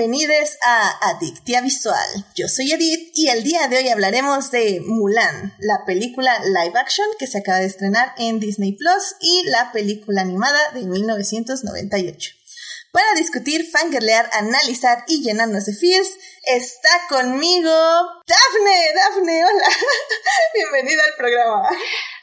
bienvenidos a Adictia Visual. Yo soy Edith y el día de hoy hablaremos de Mulan, la película live action que se acaba de estrenar en Disney Plus y la película animada de 1998. Para discutir, fangirlear, analizar y llenarnos de fears, está conmigo Dafne. Dafne, hola. Bienvenida al programa.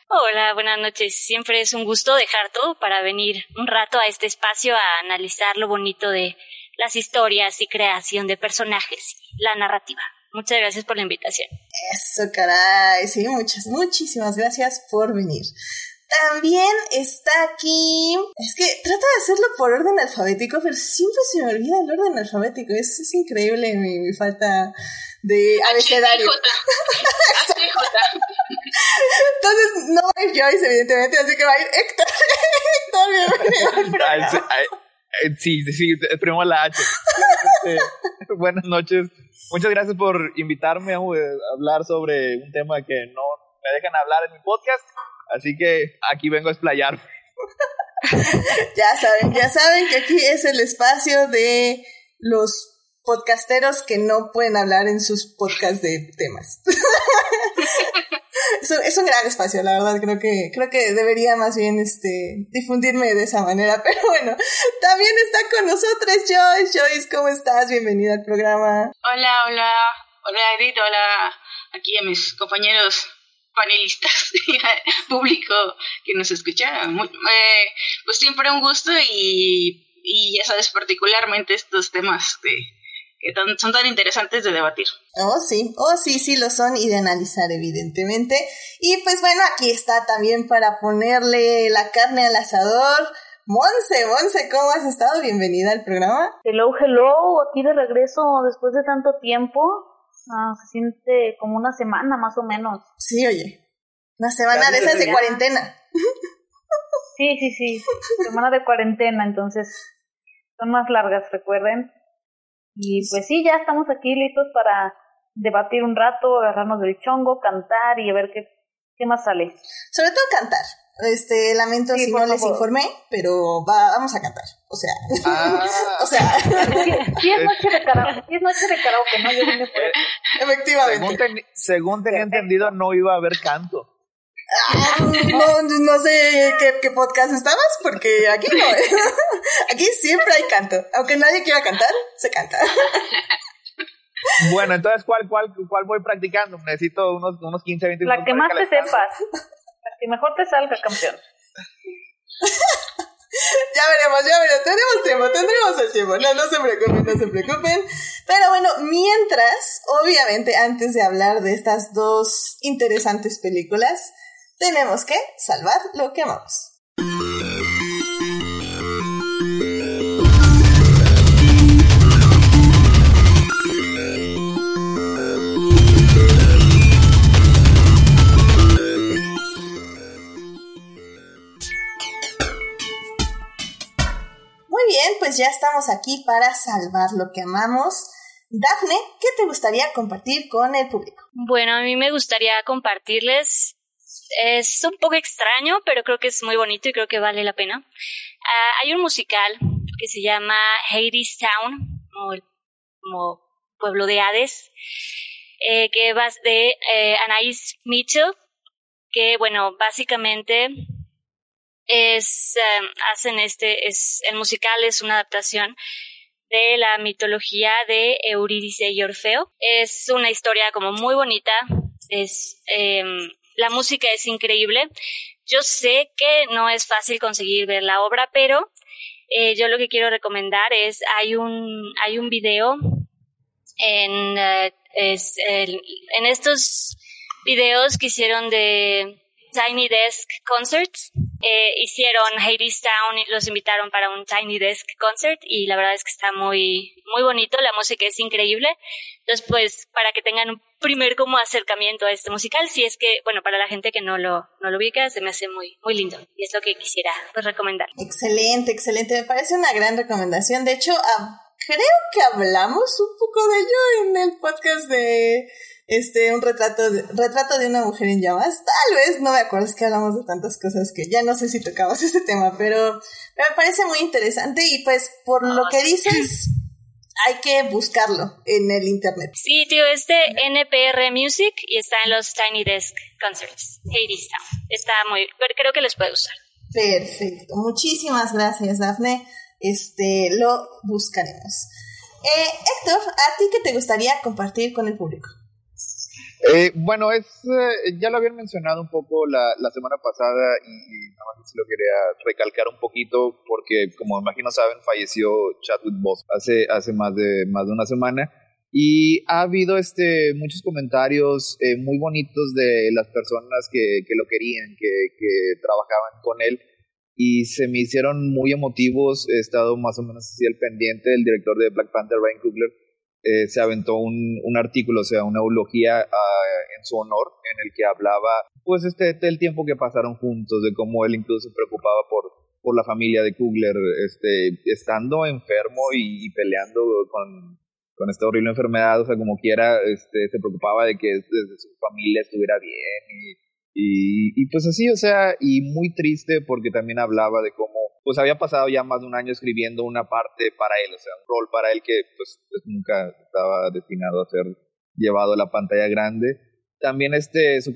Hola, buenas noches. Siempre es un gusto dejar todo para venir un rato a este espacio a analizar lo bonito de las historias y creación de personajes, la narrativa. Muchas gracias por la invitación. Eso, caray. Sí, muchas, muchísimas gracias por venir. También está aquí. Es que trato de hacerlo por orden alfabético, pero siempre se me olvida el orden alfabético. Es, es increíble mi, mi falta de abecedario. Entonces, no es Joyce, evidentemente, así que va a ir Héctor. Héctor, bienvenido eh, Sí, sí, primero la H. Este, buenas noches. Muchas gracias por invitarme a hablar sobre un tema que no me dejan hablar en mi podcast. Así que aquí vengo a explayar. ya saben, ya saben que aquí es el espacio de los podcasteros que no pueden hablar en sus podcasts de temas. es, un, gran espacio, la verdad, creo que, creo que debería más bien este, difundirme de esa manera, pero bueno, también está con nosotros Joyce. Joyce, ¿cómo estás? Bienvenida al programa. Hola, hola, hola Edith, hola aquí a mis compañeros panelistas público que nos escucha. Eh, pues siempre un gusto y, y ya sabes, particularmente estos temas de que son tan interesantes de debatir. Oh, sí, oh, sí, sí lo son y de analizar, evidentemente. Y pues bueno, aquí está también para ponerle la carne al asador. Monse, Monse, ¿cómo has estado? Bienvenida al programa. Hello, hello, aquí de regreso después de tanto tiempo. Ah, se siente como una semana más o menos. Sí, oye. Una semana de esas de cuarentena. Sí, sí, sí. Semana de cuarentena, entonces son más largas, recuerden. Y pues sí, ya estamos aquí listos para debatir un rato, agarrarnos del chongo, cantar y a ver qué, qué más sale. Sobre todo cantar. Este, lamento si no les informé, pero vamos a cantar. O sea, ah. o sea. Sí, es noche de karaoke, sí es noche de karaoke, ¿no? Yo vine por Efectivamente. Según, según tenía entendido, no iba a haber canto. Ah, no, no sé qué, qué, podcast estabas, porque aquí no. Aquí siempre hay canto. Aunque nadie quiera cantar, se canta. Bueno, entonces, ¿cuál, cuál, cuál voy practicando? Necesito unos, unos 15, 20 minutos. La que más te sepas. La que mejor te salga, campeón. ya veremos, ya veremos. Tenemos tiempo, tendremos el tiempo. No, no se preocupen, no se preocupen. Pero bueno, mientras, obviamente, antes de hablar de estas dos interesantes películas, tenemos que salvar lo que amamos. Bien, pues ya estamos aquí para salvar lo que amamos. Dafne, ¿qué te gustaría compartir con el público? Bueno, a mí me gustaría compartirles es un poco extraño, pero creo que es muy bonito y creo que vale la pena. Ah, hay un musical que se llama Hades Town, como, pueblo de Hades, eh, que va de eh, Anais Mitchell, que bueno, básicamente es, em, hacen este, es, el musical es una adaptación de la mitología de Eurídice y Orfeo. Es una historia como muy bonita, es, em, la música es increíble. Yo sé que no es fácil conseguir ver la obra, pero eh, yo lo que quiero recomendar es, hay un, hay un video en, eh, en estos videos que hicieron de Tiny Desk Concerts. Eh, hicieron Hades Town, los invitaron para un Tiny Desk Concert y la verdad es que está muy, muy bonito, la música es increíble. Entonces, pues, para que tengan primer como acercamiento a este musical, si es que, bueno, para la gente que no lo, no lo ubica, se me hace muy, muy lindo y es lo que quisiera pues, recomendar. Excelente, excelente, me parece una gran recomendación. De hecho, creo que hablamos un poco de ello en el podcast de este, un retrato de, retrato de una mujer en llamas. Tal vez, no me acuerdo, es que hablamos de tantas cosas que ya no sé si tocabas ese tema, pero me parece muy interesante y pues por lo que dices, hay que buscarlo en el internet. Sí, tío, es de NPR Music y está en los Tiny Desk Concerts. Hades Town. Está muy, creo que les puede usar. Perfecto. Muchísimas gracias, Dafne. Este, lo buscaremos. Eh, Héctor, ¿a ti qué te gustaría compartir con el público? Eh, bueno, es eh, ya lo habían mencionado un poco la, semana pasada y, y nada más lo quería recalcar un poquito porque como imagino saben falleció Chadwick Boss hace hace más de más de una semana. Y ha habido este muchos comentarios eh, muy bonitos de las personas que, que lo querían que, que trabajaban con él. Y se me hicieron muy emotivos. He estado más o menos así al pendiente del director de Black Panther Ryan Coogler eh, se aventó un, un, artículo, o sea, una eulogía uh, en su honor, en el que hablaba, pues, este, del tiempo que pasaron juntos, de cómo él incluso se preocupaba por, por la familia de Kugler, este, estando enfermo y, peleando con, con, esta horrible enfermedad, o sea, como quiera, este, se preocupaba de que su familia estuviera bien y, y, y, pues así, o sea, y muy triste porque también hablaba de cómo pues había pasado ya más de un año escribiendo una parte para él, o sea, un rol para él que pues, pues nunca estaba destinado a ser llevado a la pantalla grande. También este, su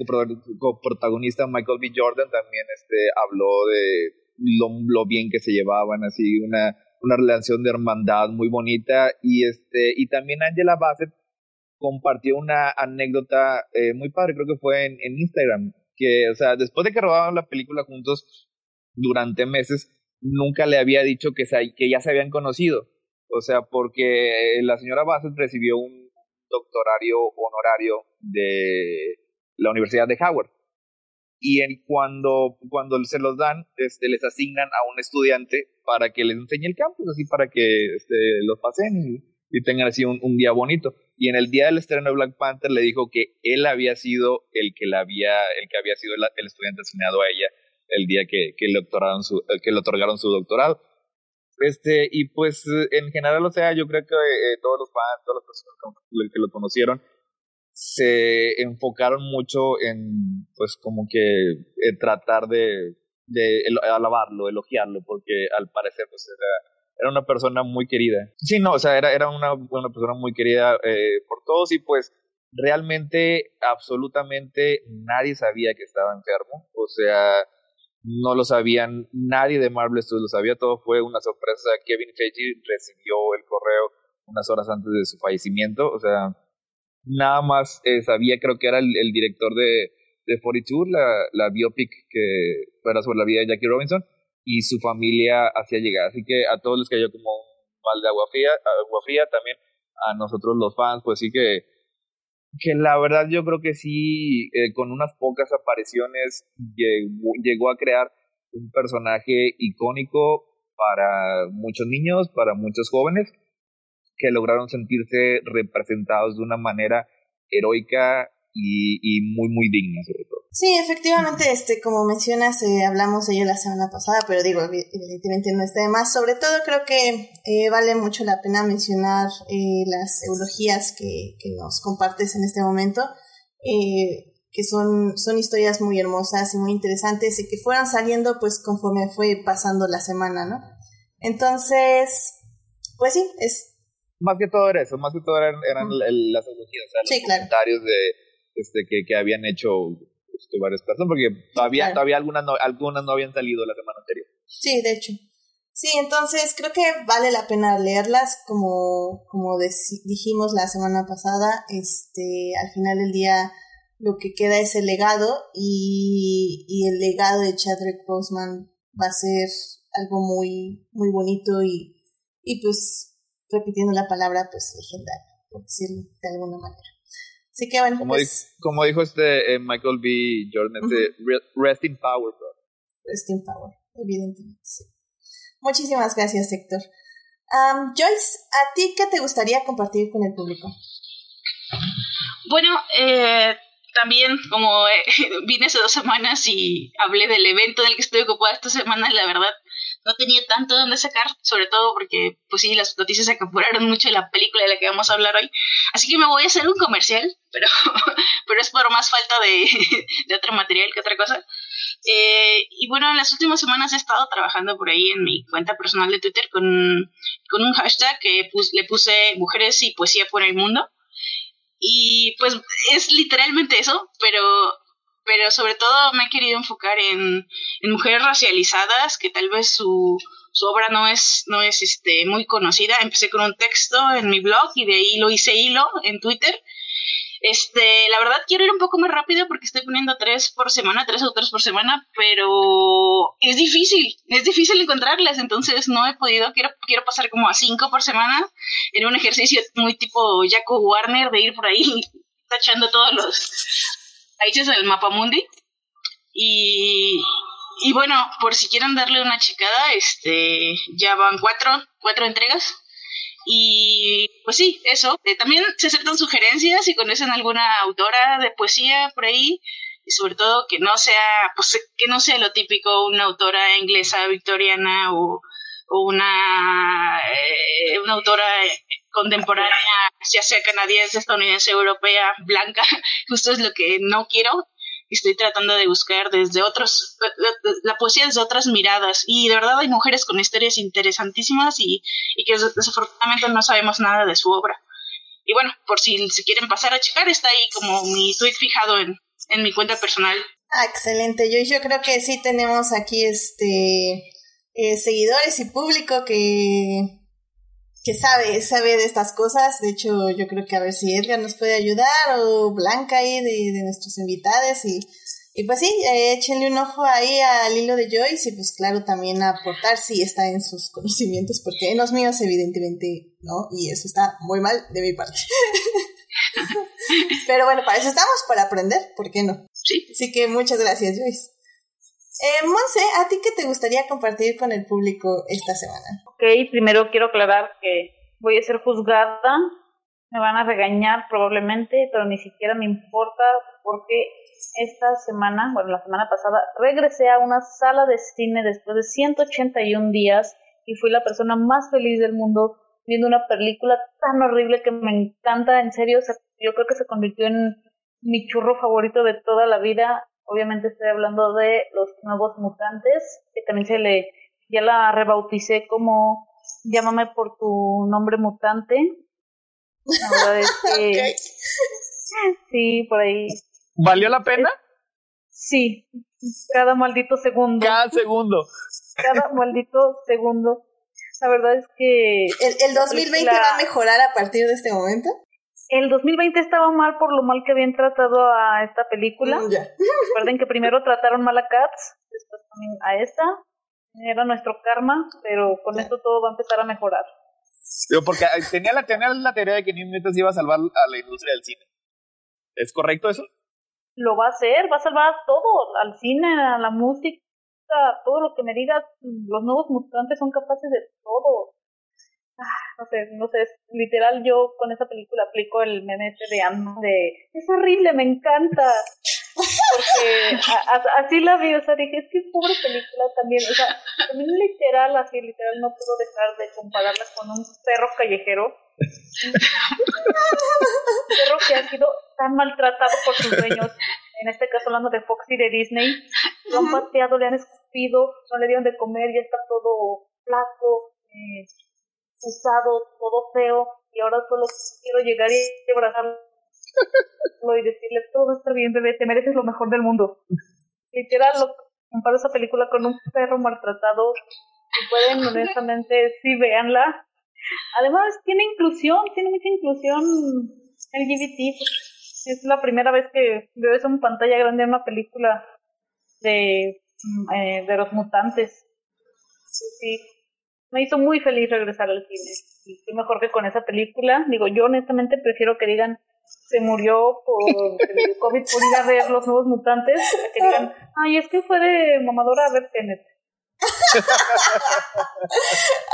coprotagonista Michael B. Jordan también este, habló de lo, lo, bien que se llevaban, así una, una relación de hermandad muy bonita. Y, este, y también Angela Bassett compartió una anécdota eh, muy padre, creo que fue en, en Instagram, o sea, después de que rodaban la película juntos durante meses, nunca le había dicho que, se, que ya se habían conocido. O sea, porque la señora Bassett recibió un doctorario honorario de la Universidad de Howard. Y en, cuando, cuando se los dan, este, les asignan a un estudiante para que les enseñe el campus, así para que este, los pasen y, tengan así un, día bonito. Y en el día del estreno de Black Panther le dijo que él había sido el que, la había, el que había sido el, el estudiante asignado a ella el día que, que, le, otorgaron su, que le otorgaron su doctorado. Este, y pues en general, o sea, yo creo que eh, todos los fans, todas las personas que lo conocieron, se enfocaron mucho en, pues, como que eh, tratar de, de alabarlo, elogiarlo, porque al parecer, pues, era, era una persona muy querida. Sí, no, o sea, era, era una, una persona muy querida eh, por todos y pues realmente, absolutamente nadie sabía que estaba enfermo. O sea, no lo sabían, nadie de Marvel Studios lo sabía, todo fue una sorpresa. Kevin Feige recibió el correo unas horas antes de su fallecimiento, o sea, nada más eh, sabía, creo que era el, el director de, de 42, la, la biopic que fuera sobre la vida de Jackie Robinson, y su familia hacía llegar. Así que a todos les cayó como un mal de agua fría, agua fría también a nosotros los fans, pues sí que que la verdad yo creo que sí, eh, con unas pocas apariciones llegó, llegó, a crear un personaje icónico para muchos niños, para muchos jóvenes, que lograron sentirse representados de una manera heroica y, y muy, muy digna sobre todo. Sí, efectivamente, este, como mencionas, eh, hablamos de ello la semana pasada, pero digo, evidentemente no está de más. Sobre todo creo que eh, vale mucho la pena mencionar eh, las eulogías que, que, nos compartes en este momento, eh, que son, son historias muy hermosas y muy interesantes y que fueran saliendo pues conforme fue pasando la semana, ¿no? Entonces, pues sí, es... Más que todo era eso, más que todo eran, eran las eulogías, o sea, sí, los claro. comentarios de, este, que, que habían hecho este, varias personas, porque todavía, claro. todavía algunas, no, algunas no habían salido la semana anterior. Sí, de hecho. Sí, entonces creo que vale la pena leerlas, como, como dijimos la semana pasada, este, al final del día lo que queda es el legado y, y el legado de Chadwick Boseman va a ser algo muy, muy bonito y, y pues, repitiendo la palabra, pues legendario, por decirlo de alguna manera. Así que bueno. Como, pues, dijo, como dijo este eh, Michael B. Jordan, uh -huh. rest in power, bro. Rest in power, evidentemente, sí. Muchísimas gracias, Héctor. Um, Joyce, ¿a ti qué te gustaría compartir con el público? Bueno, eh, también, como eh, vine hace dos semanas y hablé del evento del que estoy ocupada esta semana, la verdad, no tenía tanto donde sacar, sobre todo porque, pues sí, las noticias se acapuraron mucho de la película de la que vamos a hablar hoy. Así que me voy a hacer un comercial, pero, pero es por más falta de, de otro material que otra cosa. Eh, y bueno, en las últimas semanas he estado trabajando por ahí en mi cuenta personal de Twitter con, con un hashtag que le puse mujeres y poesía por el mundo. Y pues es literalmente eso, pero pero sobre todo me he querido enfocar en, mujeres racializadas que tal vez su, su obra no es, no es este, muy conocida. Empecé con un texto en mi blog y de ahí lo hice hilo en Twitter. Este, la verdad quiero ir un poco más rápido porque estoy poniendo tres por semana, tres autores por semana, pero es difícil, es difícil encontrarlas, entonces no he podido, quiero, quiero pasar como a cinco por semana en un ejercicio muy tipo Jaco Warner de ir por ahí tachando todos los países del mapa mundi. Y, y bueno, por si quieren darle una checada, este, ya van cuatro, cuatro entregas. Y pues sí, eso. Eh, también se aceptan sugerencias si conocen alguna autora de poesía por ahí. Y sobre todo que no sea, pues que no sea lo típico una autora inglesa victoriana o, o una, eh, una autora contemporánea, ya sea canadiense, estadounidense, europea, blanca, justo es lo que no quiero. Estoy tratando de buscar desde otros, la poesía desde otras miradas. Y de verdad hay mujeres con historias interesantísimas y, y que desafortunadamente no sabemos nada de su obra. Y bueno, por si se quieren pasar a checar, está ahí como mi tweet fijado en, en mi cuenta personal. Ah, excelente. Yo, yo creo que sí tenemos aquí este eh, seguidores y público que que sabe, sabe de estas cosas. De hecho, yo creo que a ver si Edgar nos puede ayudar o Blanca ahí de, de nuestros invitados y, y pues sí, eh, échenle un ojo ahí al hilo de Joyce y pues claro, también aportar si está en sus conocimientos, porque en los míos evidentemente no, y eso está muy mal de mi parte. Pero bueno, para eso estamos, para aprender, ¿por qué no? Sí. Así que muchas gracias, Joyce. Eh, Monse, ¿a ti qué te gustaría compartir con el público esta semana? Ok, primero quiero aclarar que voy a ser juzgada, me van a regañar probablemente, pero ni siquiera me importa porque esta semana, bueno, la semana pasada, regresé a una sala de cine después de 181 días y fui la persona más feliz del mundo viendo una película tan horrible que me encanta, en serio, yo creo que se convirtió en mi churro favorito de toda la vida. Obviamente estoy hablando de los nuevos mutantes, que también se le, ya la rebauticé como llámame por tu nombre mutante. La verdad es que sí, por ahí. ¿Valió la pena? Sí, cada maldito segundo. Cada segundo. Cada maldito segundo. La verdad es que... ¿El, el 2020 la- va a mejorar a partir de este momento? El 2020 estaba mal por lo mal que habían tratado a esta película. Mm. Recuerden que primero trataron mal a Cats, después también a esta. Era nuestro karma, pero con esto todo va a empezar a mejorar. Digo, porque eh, tenía la, tenía la teoría de que New Mutants iba a salvar a la industria del cine. ¿Es correcto eso? Lo va a hacer, va a salvar todo, al cine, a la música, todo lo que me digas. Los nuevos mutantes son capaces de todo. No sé, no sé, es- literal yo con esa película aplico el meme este de Ant-Man de es horrible, me encanta. Porque a- a- así la vi, o sea, dije, es que pobre película también, o sea, también literal, así literal no puedo dejar de compararla con un perro callejero. un perro que ha sido tan maltratado por sus dueños, en este caso hablando de Fox y de Disney, lo han pateado, le han escupido, no le dieron de comer, ya está todo flaco, eh, usado, todo feo, y ahora solo quiero llegar y abrazarlo y decirle, todo va a estar bien, bebé, te mereces lo mejor del mundo. Literal, lo comparo esa película con un perro maltratado, si pueden, honestamente, sí, véanla. Además, tiene inclusión, tiene mucha inclusión LGBT, pues, es la primera vez que veo eso en pantalla grande en una película de, mm, eh, de los mutantes. Sí, me hizo muy feliz regresar al cine. Y qué mejor que con esa película. Digo, yo honestamente prefiero que digan se murió por el COVID por ir a ver los nuevos mutantes, que digan, ay, es que fue de mamadora a ver Tenet.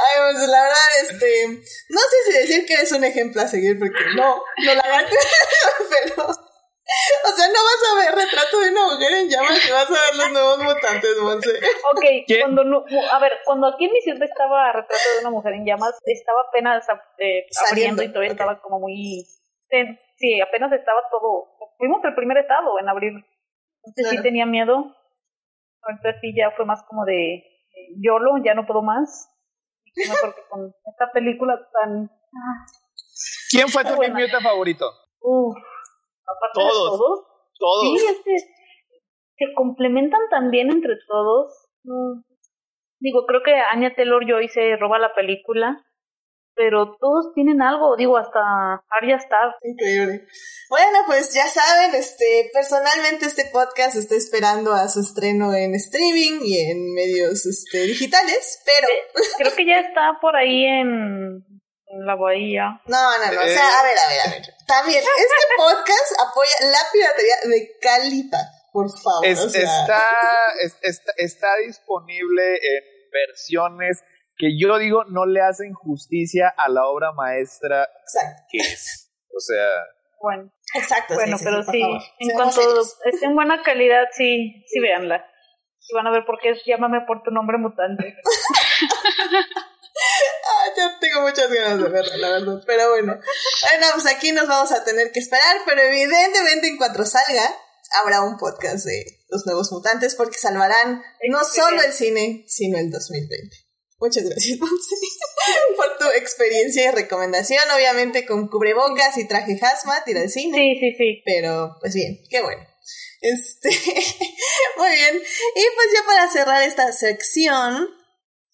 Ay, pues la verdad, este. No sé si decir que eres un ejemplo a seguir, porque no, no la hagan. Pero. O sea, no vas a ver retrato de una mujer en llamas y vas a ver los nuevos mutantes, Monse. Ok, cuando no, a ver, cuando aquí en mi ciudad estaba retrato de una mujer en llamas, estaba apenas eh, abriendo y todavía estaba como muy... Sí, apenas estaba todo... Fuimos el primer estado en abrir. Entonces sí tenía miedo. Entonces sí ya fue más como de YOLO, ya no puedo más. Y mejor que con esta película tan... ¿Quién fue tu mute favorito? Uf, todos, todos. Todos. Sí, es que se complementan tan bien entre todos. Mm. Digo, creo que Anya Taylor Joy se roba la película, pero todos tienen algo, digo, hasta Arya Stark. Increíble. Bueno, pues ya saben, este, personalmente este podcast está esperando a su estreno en streaming y en medios este, digitales, pero... Creo que ya está por ahí en la bahía. No, no, no. O sea, a ver, a ver, a ver. También, este podcast apoya la piratería de Calipa, por favor. está, está, está disponible en versiones que yo digo no le hacen justicia a la obra maestra Exacto. que es. O sea. Bueno. Exacto. Bueno, pero sí, en cuanto esté en buena calidad, sí, sí véanla. Y van a ver por qué es Llámame por tu nombre mutante. ah, ya tengo muchas ganas de verla, la verdad. Pero bueno. Bueno, pues aquí nos vamos a tener que esperar, pero evidentemente en cuanto salga, habrá un podcast de los nuevos mutantes porque salvarán no solo el cine, sino el 2020. Muchas gracias, por tu experiencia y recomendación. Obviamente con cubrebocas y traje hazmat ir al cine. Sí, sí, sí. Pero, pues bien, qué bueno. Este, muy bien. Y pues ya para cerrar esta sección,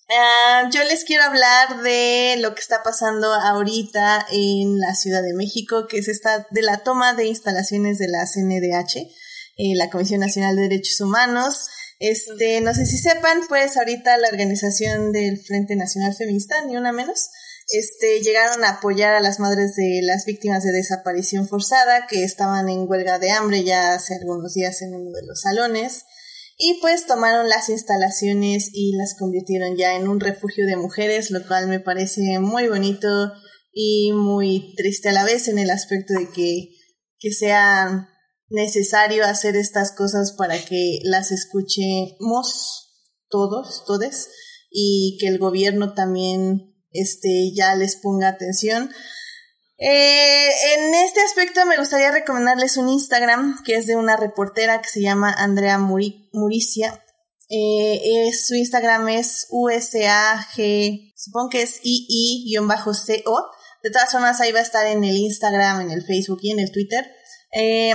Ah, yo les quiero hablar de lo que está pasando ahorita en la Ciudad de México, que es esta de la toma de instalaciones de la CNDH, eh, la Comisión Nacional de Derechos Humanos. Este, no sé si sepan, pues ahorita la organización del Frente Nacional Feminista, ni una menos, este, llegaron a apoyar a las madres de las víctimas de desaparición forzada que estaban en huelga de hambre ya hace algunos días en uno de los salones y pues tomaron las instalaciones y las convirtieron ya en un refugio de mujeres, lo cual me parece muy bonito y muy triste a la vez en el aspecto de que, que sea necesario hacer estas cosas para que las escuchemos todos, todes, y que el gobierno también este, ya les ponga atención eh, en este aspecto me gustaría recomendarles un Instagram que es de una reportera que se llama Andrea Muricia. Eh, su Instagram es USAG, supongo que es II-CO. De todas formas, ahí va a estar en el Instagram, en el Facebook y en el Twitter. Eh,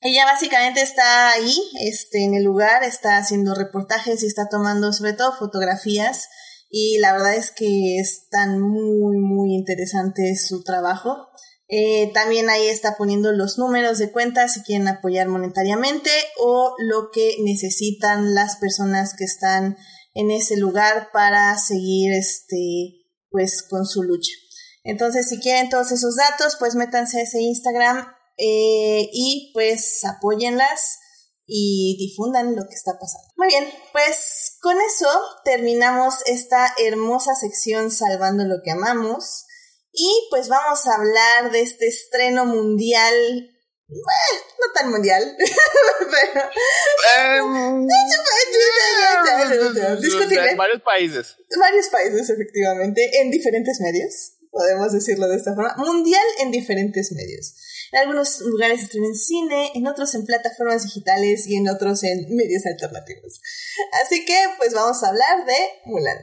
ella básicamente está ahí, este, en el lugar, está haciendo reportajes y está tomando sobre todo fotografías y la verdad es que están muy, muy interesante su trabajo. Eh, también ahí está poniendo los números de cuenta si quieren apoyar monetariamente o lo que necesitan las personas que están en ese lugar para seguir este pues con su lucha. Entonces si quieren todos esos datos pues métanse a ese Instagram eh, y pues apóyenlas y difundan lo que está pasando. Muy bien, pues con eso terminamos esta hermosa sección Salvando lo que amamos. Y pues vamos a hablar de este estreno mundial. no tan mundial, pero. varios países. Varios países, efectivamente, en diferentes medios. Podemos decirlo de esta forma. Mundial en diferentes medios. En algunos lugares están en cine, en otros en plataformas digitales y en otros en medios alternativos. Así que, pues vamos a hablar de Mulan.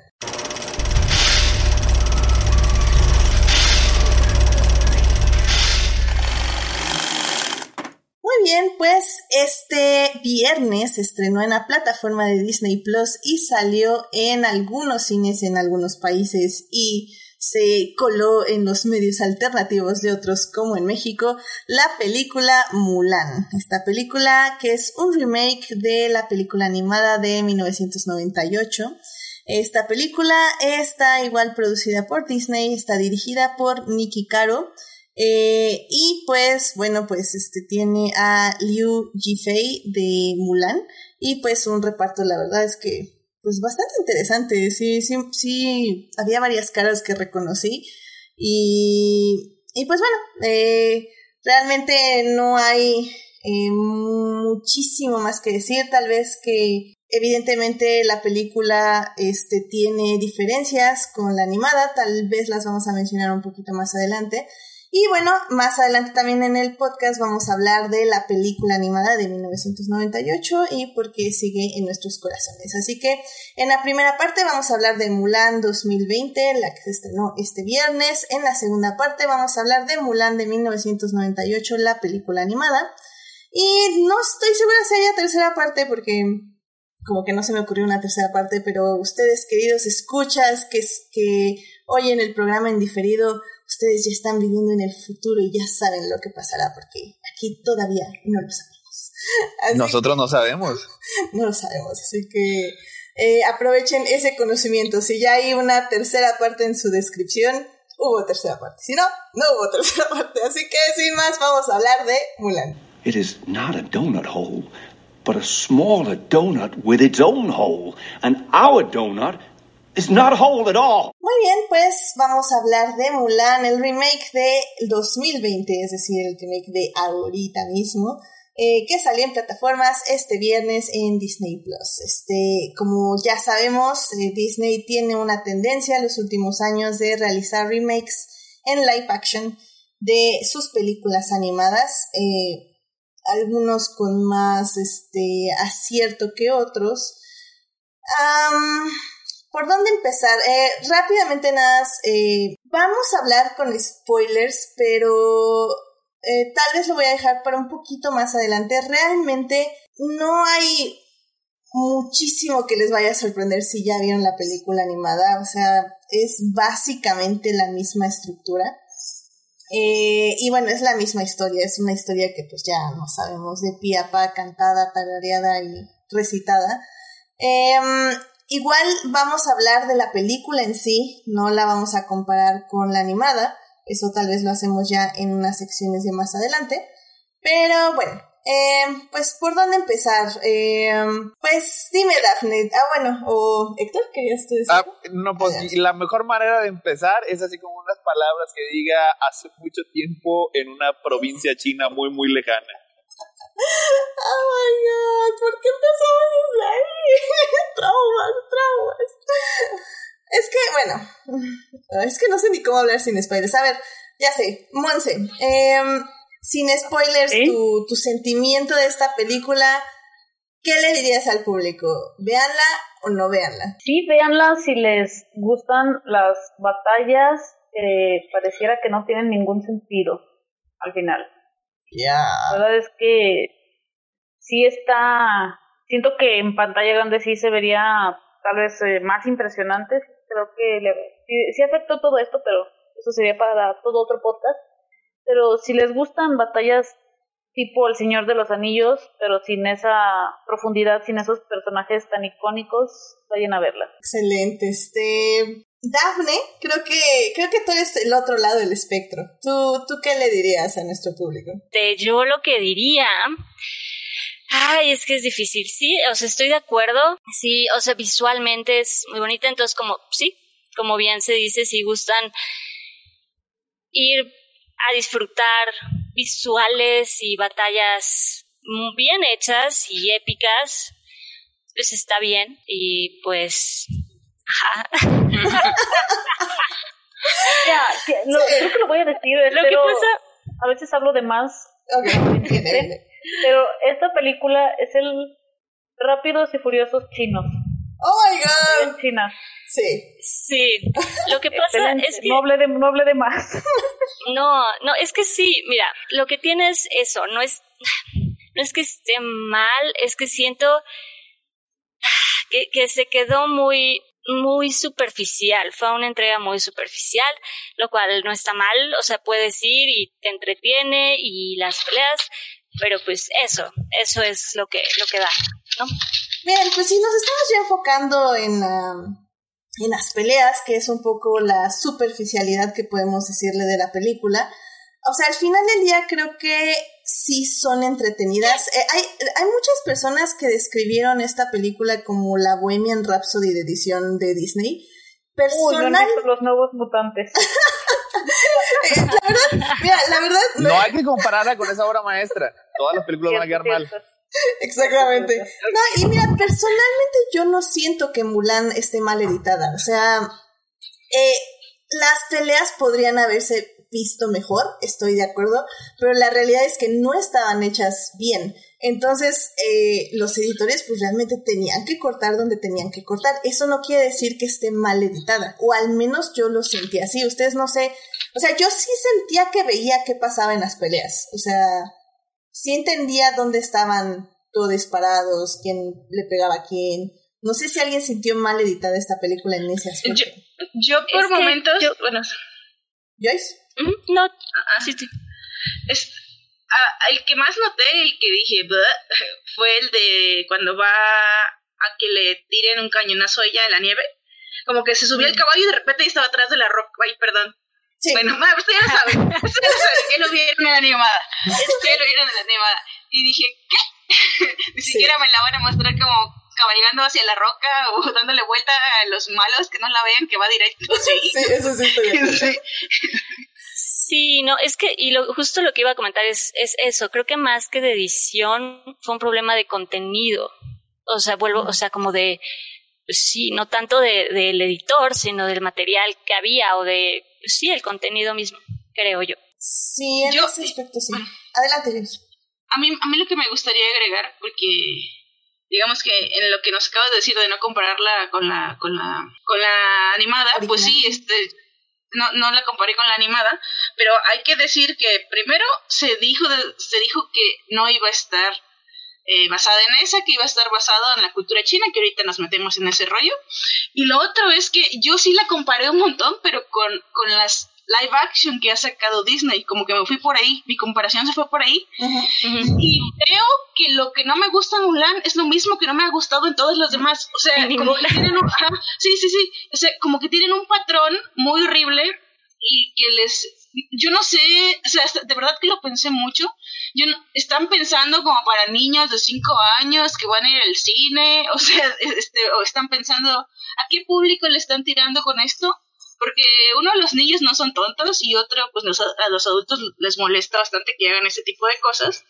Muy bien, pues este viernes estrenó en la plataforma de Disney Plus y salió en algunos cines en algunos países y se coló en los medios alternativos de otros como en México la película Mulan. Esta película que es un remake de la película animada de 1998. Esta película está igual producida por Disney, está dirigida por Nikki Caro. Eh, y pues, bueno, pues este tiene a Liu Jifei de Mulan. Y pues un reparto, la verdad es que pues bastante interesante. Sí, sí, sí, había varias caras que reconocí. Y, y pues bueno, eh, realmente no hay eh, muchísimo más que decir, tal vez que evidentemente la película este, tiene diferencias con la animada, tal vez las vamos a mencionar un poquito más adelante. Y bueno, más adelante también en el podcast vamos a hablar de la película animada de 1998 y por qué sigue en nuestros corazones. Así que en la primera parte vamos a hablar de Mulan 2020, la que se estrenó este viernes. En la segunda parte vamos a hablar de Mulan de 1998, la película animada. Y no estoy segura si haya tercera parte porque como que no se me ocurrió una tercera parte, pero ustedes queridos escuchas que, que oyen el programa en diferido, ustedes ya están viviendo en el futuro y ya saben lo que pasará, porque aquí todavía no lo sabemos. Nosotros no sabemos. No lo sabemos, así que eh, aprovechen ese conocimiento. Si ya hay una tercera parte en su descripción, hubo tercera parte. Si no, no hubo tercera parte. Así que sin más, vamos a hablar de Mulan. It is not a donut hole, but a smaller donut with its own hole. And our donut It's not at all. Muy bien, pues vamos a hablar de Mulan, el remake de 2020, es decir, el remake de ahorita mismo, eh, que salió en plataformas este viernes en Disney Plus. Este, como ya sabemos, eh, Disney tiene una tendencia en los últimos años de realizar remakes en live action de sus películas animadas. Eh, algunos con más este acierto que otros. ¿Por dónde empezar? Eh, rápidamente nada, eh, vamos a hablar con spoilers, pero eh, tal vez lo voy a dejar para un poquito más adelante. Realmente no hay muchísimo que les vaya a sorprender si ya vieron la película animada, o sea, es básicamente la misma estructura. y bueno, es la misma historia, es una historia que pues ya no sabemos de pie a pa, cantada, tarareada y recitada. Em, Igual vamos a hablar de la película en sí, no la vamos a comparar con la animada, eso tal vez lo hacemos ya en unas secciones de más adelante. Pero bueno, eh, pues por dónde empezar. Eh, pues dime, Daphne. Ah, bueno, o Héctor, ¿querías tú decir? Ah, no, pues la mejor manera de empezar es así como unas palabras que diga hace mucho tiempo en una provincia china muy, muy lejana. Oh my god, ¿por qué empezamos desde ahí? traumas, traumas. Es que, bueno, es que no sé ni cómo hablar sin spoilers. A ver, ya sé, Monse, eh, sin spoilers, tu, tu sentimiento de esta película, ¿qué le dirías al público? ¿Veanla o no veanla? Sí, véanla si les gustan las batallas que pareciera que no tienen ningún sentido al final. La verdad es que sí está, siento que en pantalla grande sí se vería tal vez eh, más impresionante. Creo que le, sí, afectó todo esto, pero eso sería para todo otro podcast. Pero si les gustan batallas tipo El Señor de los Anillos, pero sin esa profundidad, sin esos personajes tan icónicos, vayan a verla. Excelente. Este, Dafne, creo que, creo que tú eres el otro lado del espectro. ¿Tú, ¿Tú qué le dirías a nuestro público? Yo lo que diría. Ay, es que es difícil. Sí, o sea, estoy de acuerdo. Sí, o sea, visualmente es muy bonita. Entonces, como, sí, como bien se dice, si gustan ir a disfrutar visuales y batallas bien hechas y épicas, pues está bien. Y pues ya, lo, creo que lo voy a decir, lo que pasa... a veces hablo de más. pero esta película es el Rápidos y Furiosos chinos. Oh my god. En China. Sí. Sí. Lo que pasa es que. No hable, de, no de más. No, no, es que sí, mira, lo que tiene es eso, no es. No es que esté mal, es que siento que, que se quedó muy muy superficial, fue una entrega muy superficial, lo cual no está mal, o sea, puedes ir y te entretiene y las peleas, pero pues eso, eso es lo que, lo que da, ¿no? Bien, pues si nos estamos ya enfocando en, en las peleas, que es un poco la superficialidad que podemos decirle de la película, o sea, al final del día creo que sí son entretenidas. Eh, hay, hay muchas personas que describieron esta película como la Bohemian Rhapsody de edición de Disney. Personal... los nuevos mutantes. la verdad, mira, la verdad. No hay que compararla con esa obra maestra. Todas las películas van a quedar mal. Exactamente. No, y mira, personalmente yo no siento que Mulan esté mal editada. O sea, eh, las peleas podrían haberse visto mejor, estoy de acuerdo, pero la realidad es que no estaban hechas bien. Entonces, eh, los editores pues realmente tenían que cortar donde tenían que cortar. Eso no quiere decir que esté mal editada, o al menos yo lo sentí así. Ustedes no sé, o sea, yo sí sentía que veía qué pasaba en las peleas. O sea, sí entendía dónde estaban todos parados, quién le pegaba a quién. No sé si alguien sintió mal editada esta película en ese aspecto. Yo, por momentos, bueno, ¿Joyce? No, sí, sí. Es, el que más noté, el que dije, fue el de cuando va a que le tiren un cañonazo a ella en la nieve. Como que se subió el mm. caballo y de repente estaba atrás de la roca. Ay, perdón. Bueno, usted ya sabe. Usted ya sabe que lo vieron en la animada. Que lo vieron en la animada. Y dije, ¿qué? Ni siquiera me la van a mostrar como cabalgando hacia la roca o dándole vuelta a los malos que no la vean que va directo. Sí, sí eso sí estoy Sí, no, es que, y lo, justo lo que iba a comentar es, es eso, creo que más que de edición fue un problema de contenido. O sea, vuelvo, o sea, como de, pues sí, no tanto de, del editor, sino del material que había o de, pues sí, el contenido mismo, creo yo. Sí, en ese aspecto sí. Adelante, A mí, a mí lo que me gustaría agregar, porque digamos que en lo que nos acabas de decir de no compararla con la, con la, con la animada, pues sí, este no, no la comparé con la animada, pero hay que decir que primero se dijo, se dijo que no iba a estar eh, basada en esa, que iba a estar basada en la cultura china, que ahorita nos metemos en ese rollo. Y lo otro es que yo sí la comparé un montón, pero con, con las live action que ha sacado Disney, como que me fui por ahí, mi comparación se fue por ahí. Y veo que lo que no me gusta en Mulan es lo mismo que no me ha gustado en todos los demás. O sea, como que tienen un, sí, sí, sí, o sea, como que tienen un patrón muy horrible y que les, yo no sé, o sea, de verdad que lo pensé mucho. Yo están pensando como para niños de 5 años que van a ir al cine, o sea, este, o están pensando a qué público le están tirando con esto porque uno, los niños no son tontos y otro, pues a los adultos les molesta bastante que hagan ese tipo de cosas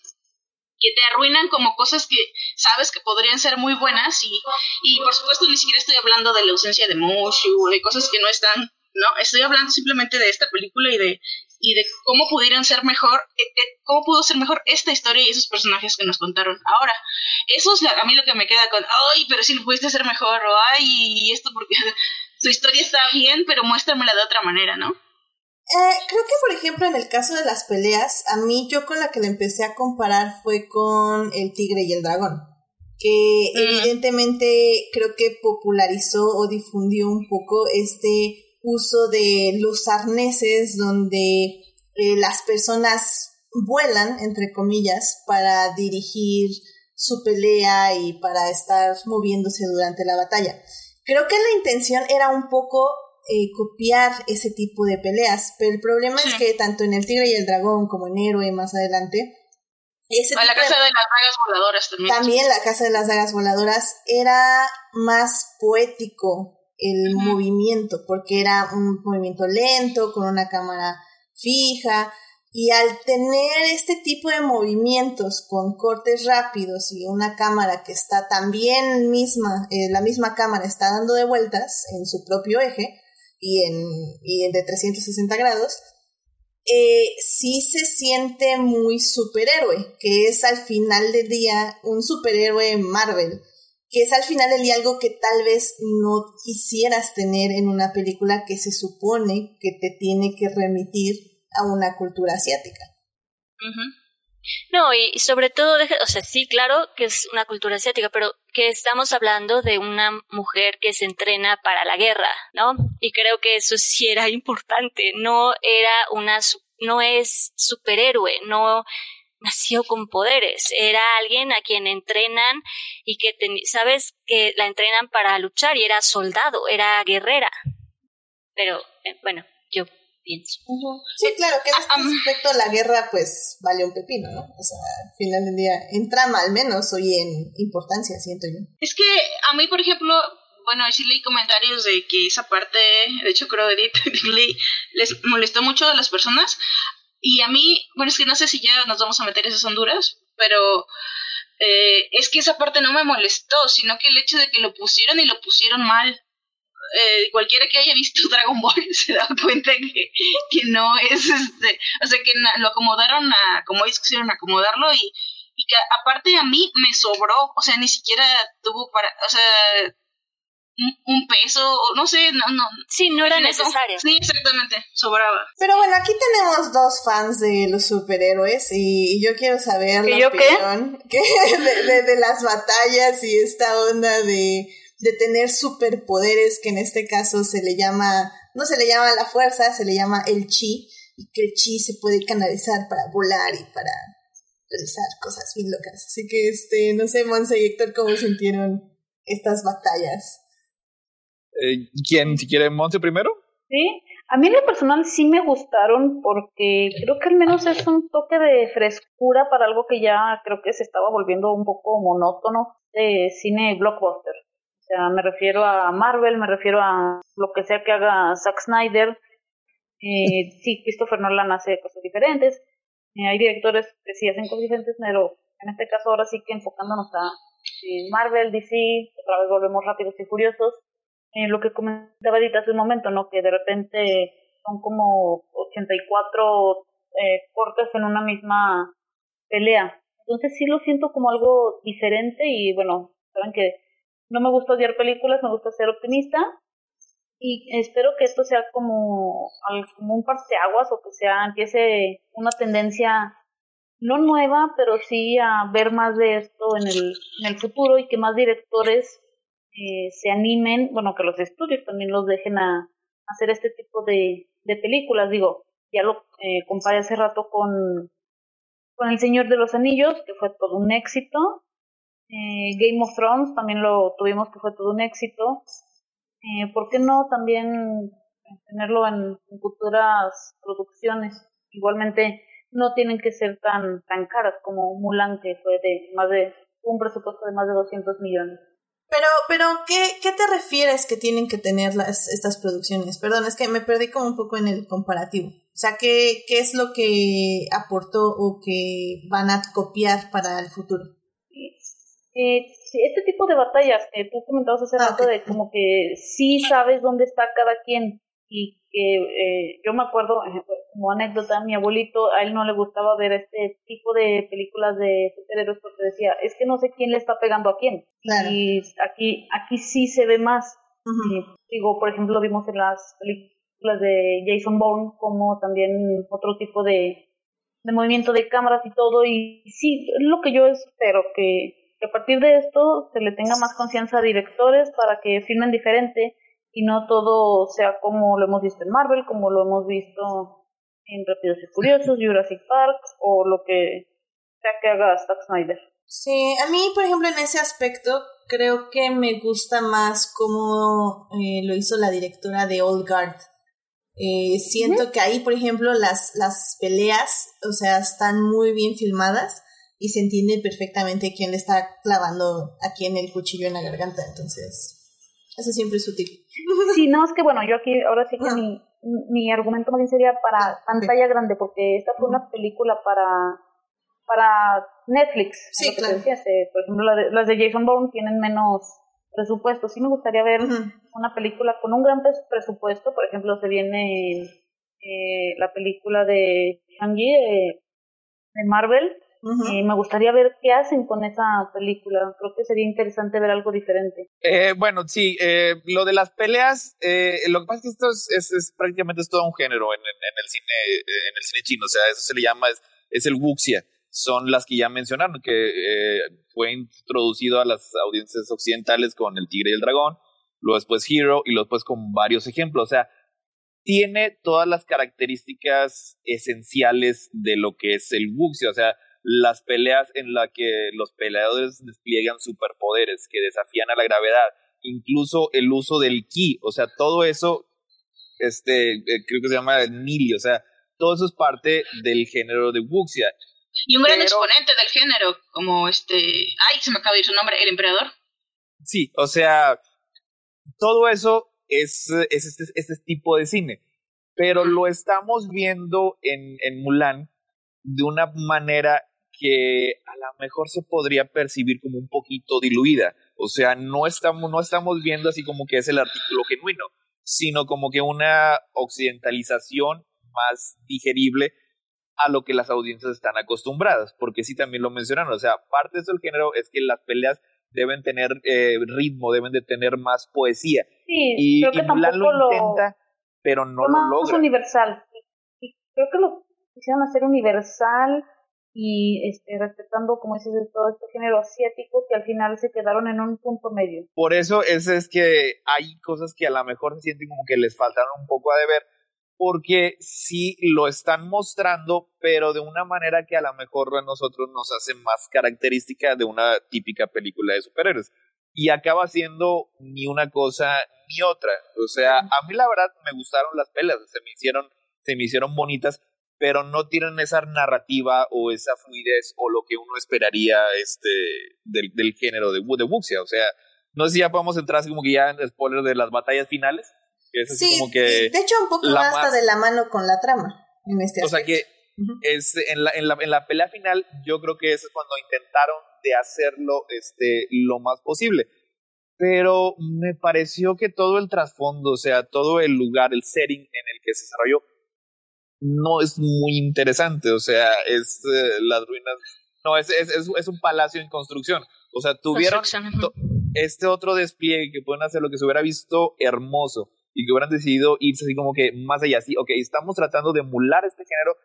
que te arruinan como cosas que sabes que podrían ser muy buenas y, y por supuesto ni siquiera estoy hablando de la ausencia de Mushu, de cosas que no están, no, estoy hablando simplemente de esta película y de y de cómo pudieran ser mejor, eh, eh, cómo pudo ser mejor esta historia y esos personajes que nos contaron ahora. Eso es a mí lo que me queda con, ay, pero si lo pudiste hacer mejor, o ay, y esto porque su historia está bien, pero muéstramela de otra manera, ¿no? Eh, creo que, por ejemplo, en el caso de las peleas, a mí yo con la que le empecé a comparar fue con el tigre y el dragón, que evidentemente creo que popularizó o difundió un poco este uso de los arneses donde eh, las personas vuelan, entre comillas, para dirigir su pelea y para estar moviéndose durante la batalla. Creo que la intención era un poco eh, copiar ese tipo de peleas, pero el problema es que tanto en El Tigre y el Dragón como en Héroe más adelante, ese la Casa de, las Dagas Voladoras también. También la Casa de las Dagas Voladoras era más poético el movimiento, porque era un movimiento lento, con una cámara fija, y al tener este tipo de movimientos con cortes rápidos y una cámara que está también misma, eh, la misma cámara está dando de vueltas en su propio eje y en, y de 360 grados, eh, sí se siente muy superhéroe, que es al final del día un superhéroe Marvel, que es al final del día algo que tal vez no quisieras tener en una película que se supone que te tiene que remitir a una cultura asiática. No, y, sobre todo, o sea, sí, claro que es una cultura asiática, pero que estamos hablando de una mujer que se entrena para la guerra, ¿no? Y creo que eso sí era importante, no era una, no es superhéroe, no nació con poderes, era alguien a quien entrenan y que, sabes, que la entrenan para luchar y era soldado, era guerrera. Pero, eh, bueno, yo Sí, claro, que en este aspecto la guerra pues vale un pepino, ¿no? O sea, al final del día, en trama al menos, hoy en importancia, siento yo. Es que a mí, por ejemplo, bueno, sí leí comentarios de que esa parte, de hecho creo Edith les molestó mucho a las personas. Y a mí, bueno, es que no sé si ya nos vamos a meter esas Honduras, pero eh, es que esa parte no me molestó, sino que el hecho de que lo pusieron y lo pusieron mal. Eh, cualquiera que haya visto Dragon Ball se da cuenta que, que no es este, o sea que lo acomodaron a, como ellos quisieron acomodarlo y, y que aparte a mí me sobró, o sea, ni siquiera tuvo para, o sea, un, peso, no sé, no, no. Sí, no era necesario. Sí, exactamente, sobraba. Pero bueno, aquí tenemos dos fans de los superhéroes y, yo quiero saber la opinión de, de, las batallas y esta onda de, de tener superpoderes que en este caso se le llama, no se le llama la fuerza, se le llama el chi y que el chi se puede canalizar para volar y para realizar cosas bien locas. Así que, este, no sé, Monse y Héctor, ¿cómo sintieron estas batallas? Eh, ¿Quién, si quiere, Monse primero? Sí, a mí en lo personal sí me gustaron porque creo que al menos es un toque de frescura para algo que ya creo que se estaba volviendo un poco monótono de cine blockbuster. O sea, me refiero a Marvel, me refiero a lo que sea que haga Zack Snyder. Eh, sí, Christopher Nolan hace cosas diferentes. Eh, hay directores que sí hacen cosas diferentes, pero en este caso ahora sí que enfocándonos a Marvel, DC, otra vez volvemos rápidos y furiosos eh, lo que comentaba ahorita hace un momento, ¿no? Que de repente son como 84 eh, cortes en una misma pelea. Entonces sí lo siento como algo diferente y bueno, saben que no me gusta odiar películas, me gusta ser optimista y espero que esto sea como, como un parteaguas o que sea, empiece una tendencia no nueva, pero sí a ver más de esto en el, en el futuro y que más directores eh, se animen, bueno, que los estudios también los dejen a, hacer este tipo de, de películas. Digo, ya lo eh, comparé hace rato con, con El Señor de los Anillos, que fue todo un éxito. Eh, Game of Thrones también lo tuvimos, que fue todo un éxito. Eh, ¿Por qué no también tenerlo en, futuras producciones? Igualmente, no tienen que ser tan, tan caras como Mulan, que fue de más de un presupuesto de más de 200 millones. Pero, pero, ¿qué, ¿qué te refieres que tienen que tener las, estas producciones? Perdón, es que me perdí como un poco en el comparativo. O sea, ¿qué, qué es lo que aportó o que van a copiar para el futuro? Eh, este tipo de batallas que tú comentabas hace ah, rato de como que sí sabes dónde está cada quien y que eh, yo me acuerdo, como anécdota, mi abuelito, a él no le gustaba ver este tipo de películas de superhéroes porque decía, es que no sé quién le está pegando a quién. Y aquí, aquí sí se ve más. digo, por ejemplo, vimos en las películas de Jason Bourne como también otro tipo de, de movimiento de cámaras y todo. Y sí, lo que yo espero, que, que a partir de esto se le tenga más confianza a directores para que filmen diferente y no todo sea como lo hemos visto en Marvel, como lo hemos visto en Rápidos y Furiosos, Jurassic Park o lo que sea que haga Zack Snyder. Sí, a mí, por ejemplo, en ese aspecto creo que me gusta más como eh, lo hizo la directora de Old Guard. Eh, siento que ahí, por ejemplo, las, las peleas, o sea, están muy bien filmadas y se entiende perfectamente quién le está clavando aquí en el cuchillo en la garganta. Entonces, eso siempre es útil. Sí, no, es que bueno, yo aquí ahora sí que mi, mi argumento más bien sería para pantalla grande, porque esta fue una película para para Netflix. Sí, claro. Eh, por ejemplo, las de Jason Bourne tienen menos presupuesto. Sí me gustaría ver una película con un gran presupuesto. Por ejemplo, se viene eh, la película de Shang-Chi de, de Marvel, y me gustaría ver qué hacen con esa película. Creo que sería interesante ver algo diferente. Eh, bueno, sí, eh, lo de las peleas, eh, lo que pasa es que esto es, es, prácticamente es todo un género en, en, el cine en el cine chino. O sea, eso se le llama, es, es el wuxia. Son las que ya mencionaron, que fue introducido a las audiencias occidentales con El Tigre y el Dragón, luego después Hero y luego después con varios ejemplos. O sea, tiene todas las características esenciales de lo que es el wuxia. O sea, las peleas en las que los peleadores despliegan superpoderes que desafían a la gravedad, incluso el uso del ki, o sea, todo eso, este, eh, creo que se llama el mili, o sea, todo eso es parte del género de wuxia. Y un gran exponente del género, como este, ay, se me acaba de ir su nombre, el emperador. Sí, o sea, todo eso es, es este, este, tipo de cine, pero lo estamos viendo en, en Mulan de una manera que a lo mejor se podría percibir como un poquito diluida. O sea, no estamos, no estamos viendo así como que es el artículo genuino, sino como que una occidentalización más digerible a lo que las audiencias están acostumbradas, porque sí también lo mencionaron, o sea, parte de eso del género es que las peleas deben tener eh, ritmo, deben de tener más poesía. Sí, y, creo que y Mulan lo intenta, pero no lo logra. universal. Y, y creo que lo quisieron hacer universal y este, respetando, como dices, todo este género asiático que al final se quedaron en un punto medio. Por eso es, es que hay cosas que a lo mejor se sienten como que les faltaron un poco a deber, porque sí lo están mostrando, pero de una manera que a lo mejor a nosotros nos hace más característica de una típica película de superhéroes. Y acaba siendo ni una cosa ni otra. O sea, a mí la verdad me gustaron las pelas, se me hicieron, se me hicieron bonitas, pero no tienen esa narrativa o esa fluidez o lo que uno esperaría este del, del género de, de Wuxia. O sea, no sé si ya podemos entrar así como que ya en spoiler de las batallas finales. Que es así Sí, como que de hecho un poco va hasta más- de la mano con la trama en este o sea que Ujú. es en la, en la, en la pelea final yo creo que eso es cuando intentaron de hacerlo este lo más posible pero me pareció que todo el trasfondo o sea todo el lugar el setting en el que se desarrolló no es muy interesante o sea es eh, las ruinas no es, es, es, es un palacio en construcción o sea tuvieron este otro despliegue que pueden hacer lo que se hubiera visto hermoso y que hubieran decidido irse así como que más allá, sí, ok, estamos tratando de emular este género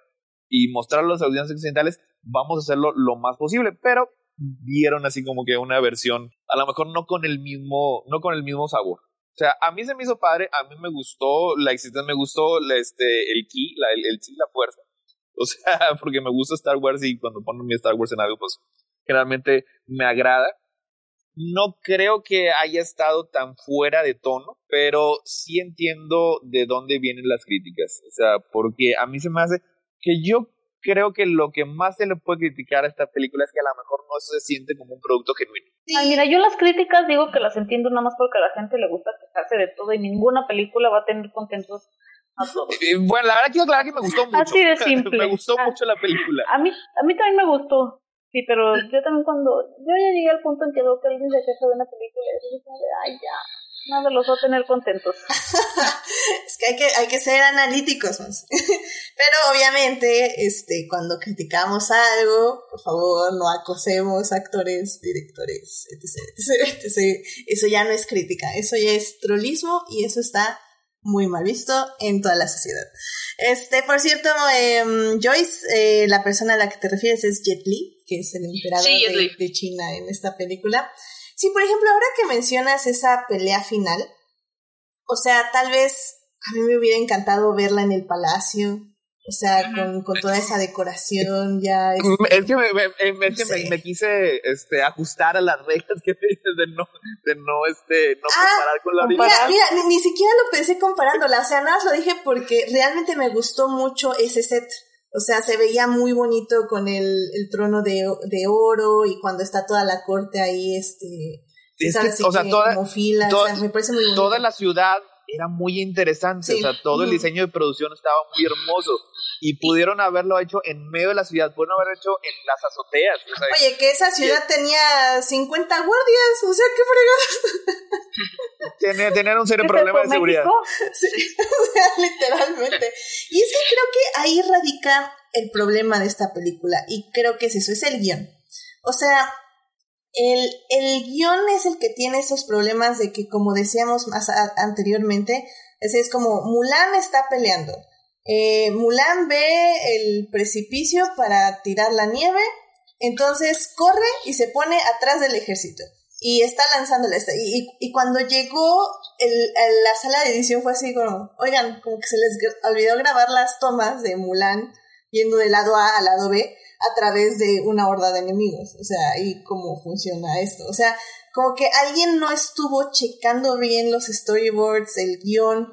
y mostrar a los audiencias occidentales, vamos a hacerlo lo más posible, pero vieron así como que una versión, a lo mejor no con el mismo, no con el mismo sabor. O sea, a mí se me hizo padre, a mí me gustó la existencia, me gustó la, este, el ki, la, el, el chi, la fuerza. O sea, porque me gusta Star Wars y cuando ponen mi Star Wars en algo, pues generalmente me agrada. No creo que haya estado tan fuera de tono, pero sí entiendo de dónde vienen las críticas. O sea, porque a mí se me hace que yo creo que lo que más se le puede criticar a esta película es que a lo mejor no se siente como un producto genuino. Ay, mira, yo las críticas digo que las entiendo nada más porque a la gente le gusta quejarse de todo y ninguna película va a tener contentos a todos. Eh, Bueno, la verdad quiero aclarar que me gustó mucho. Así de simple. me gustó Ah. mucho la película. A mí, a mí también me gustó, sí, pero yo también cuando, yo ya llegué al punto en que veo que alguien se queja de una película y es como de, ay ya, nada los va a tener contentos. es que hay que, hay que ser analíticos. Pero obviamente, este, cuando criticamos algo, por favor, no acosemos actores, directores, etc, etc, etc. Eso ya no es crítica, eso ya es trollismo y eso está muy mal visto en toda la sociedad. Este, por cierto, em, Joyce, eh, la persona a la que te refieres es Jet Li, que es el emperador Sí, de, de China en esta película. Sí, por ejemplo, ahora que mencionas esa pelea final, o sea, tal vez a mí me hubiera encantado verla en el palacio, o sea, con, con toda esa decoración ya. este, Es que me, me- me- es que me- Sí. me quise este, ajustar a las reglas que me dices de no, de no, este, no Ah, comparar con la Mira, original. mira, ni, ni siquiera lo pensé comparándola, o sea, nada más lo dije porque realmente me gustó mucho ese set. O sea, se veía muy bonito con el, el trono de, de oro y cuando está toda la corte ahí, este, Es ¿sabes? que, Así o sea, que toda- como filas, toda- o sea, me parece muy bonito. Toda la ciudad era muy interesante, Sí. o sea, todo el diseño de producción estaba muy hermoso y pudieron haberlo hecho en medio de la ciudad, pudieron haberlo hecho en las azoteas, o sea, Oye, que esa ciudad tenía 50 guardias, o sea, qué fregados. tener un serio ¿Este problema de seguridad. Sí, o sea, literalmente. Y es que creo que ahí radica el problema de esta película, y creo que es eso, es el guion. O sea, el, el guion es el que tiene esos problemas de que, como decíamos más a- anteriormente, es, es como Mulan está peleando. Eh, Mulan ve el precipicio para tirar la nieve, entonces corre y se pone atrás del ejército. Y está lanzándola. Y, y, cuando llegó la sala de edición fue así como, oigan, como que se les olvidó grabar las tomas de Mulan yendo del lado A al lado B a través de una horda de enemigos. O sea, y cómo funciona esto. O sea, como que alguien no estuvo checando bien los storyboards, el guion,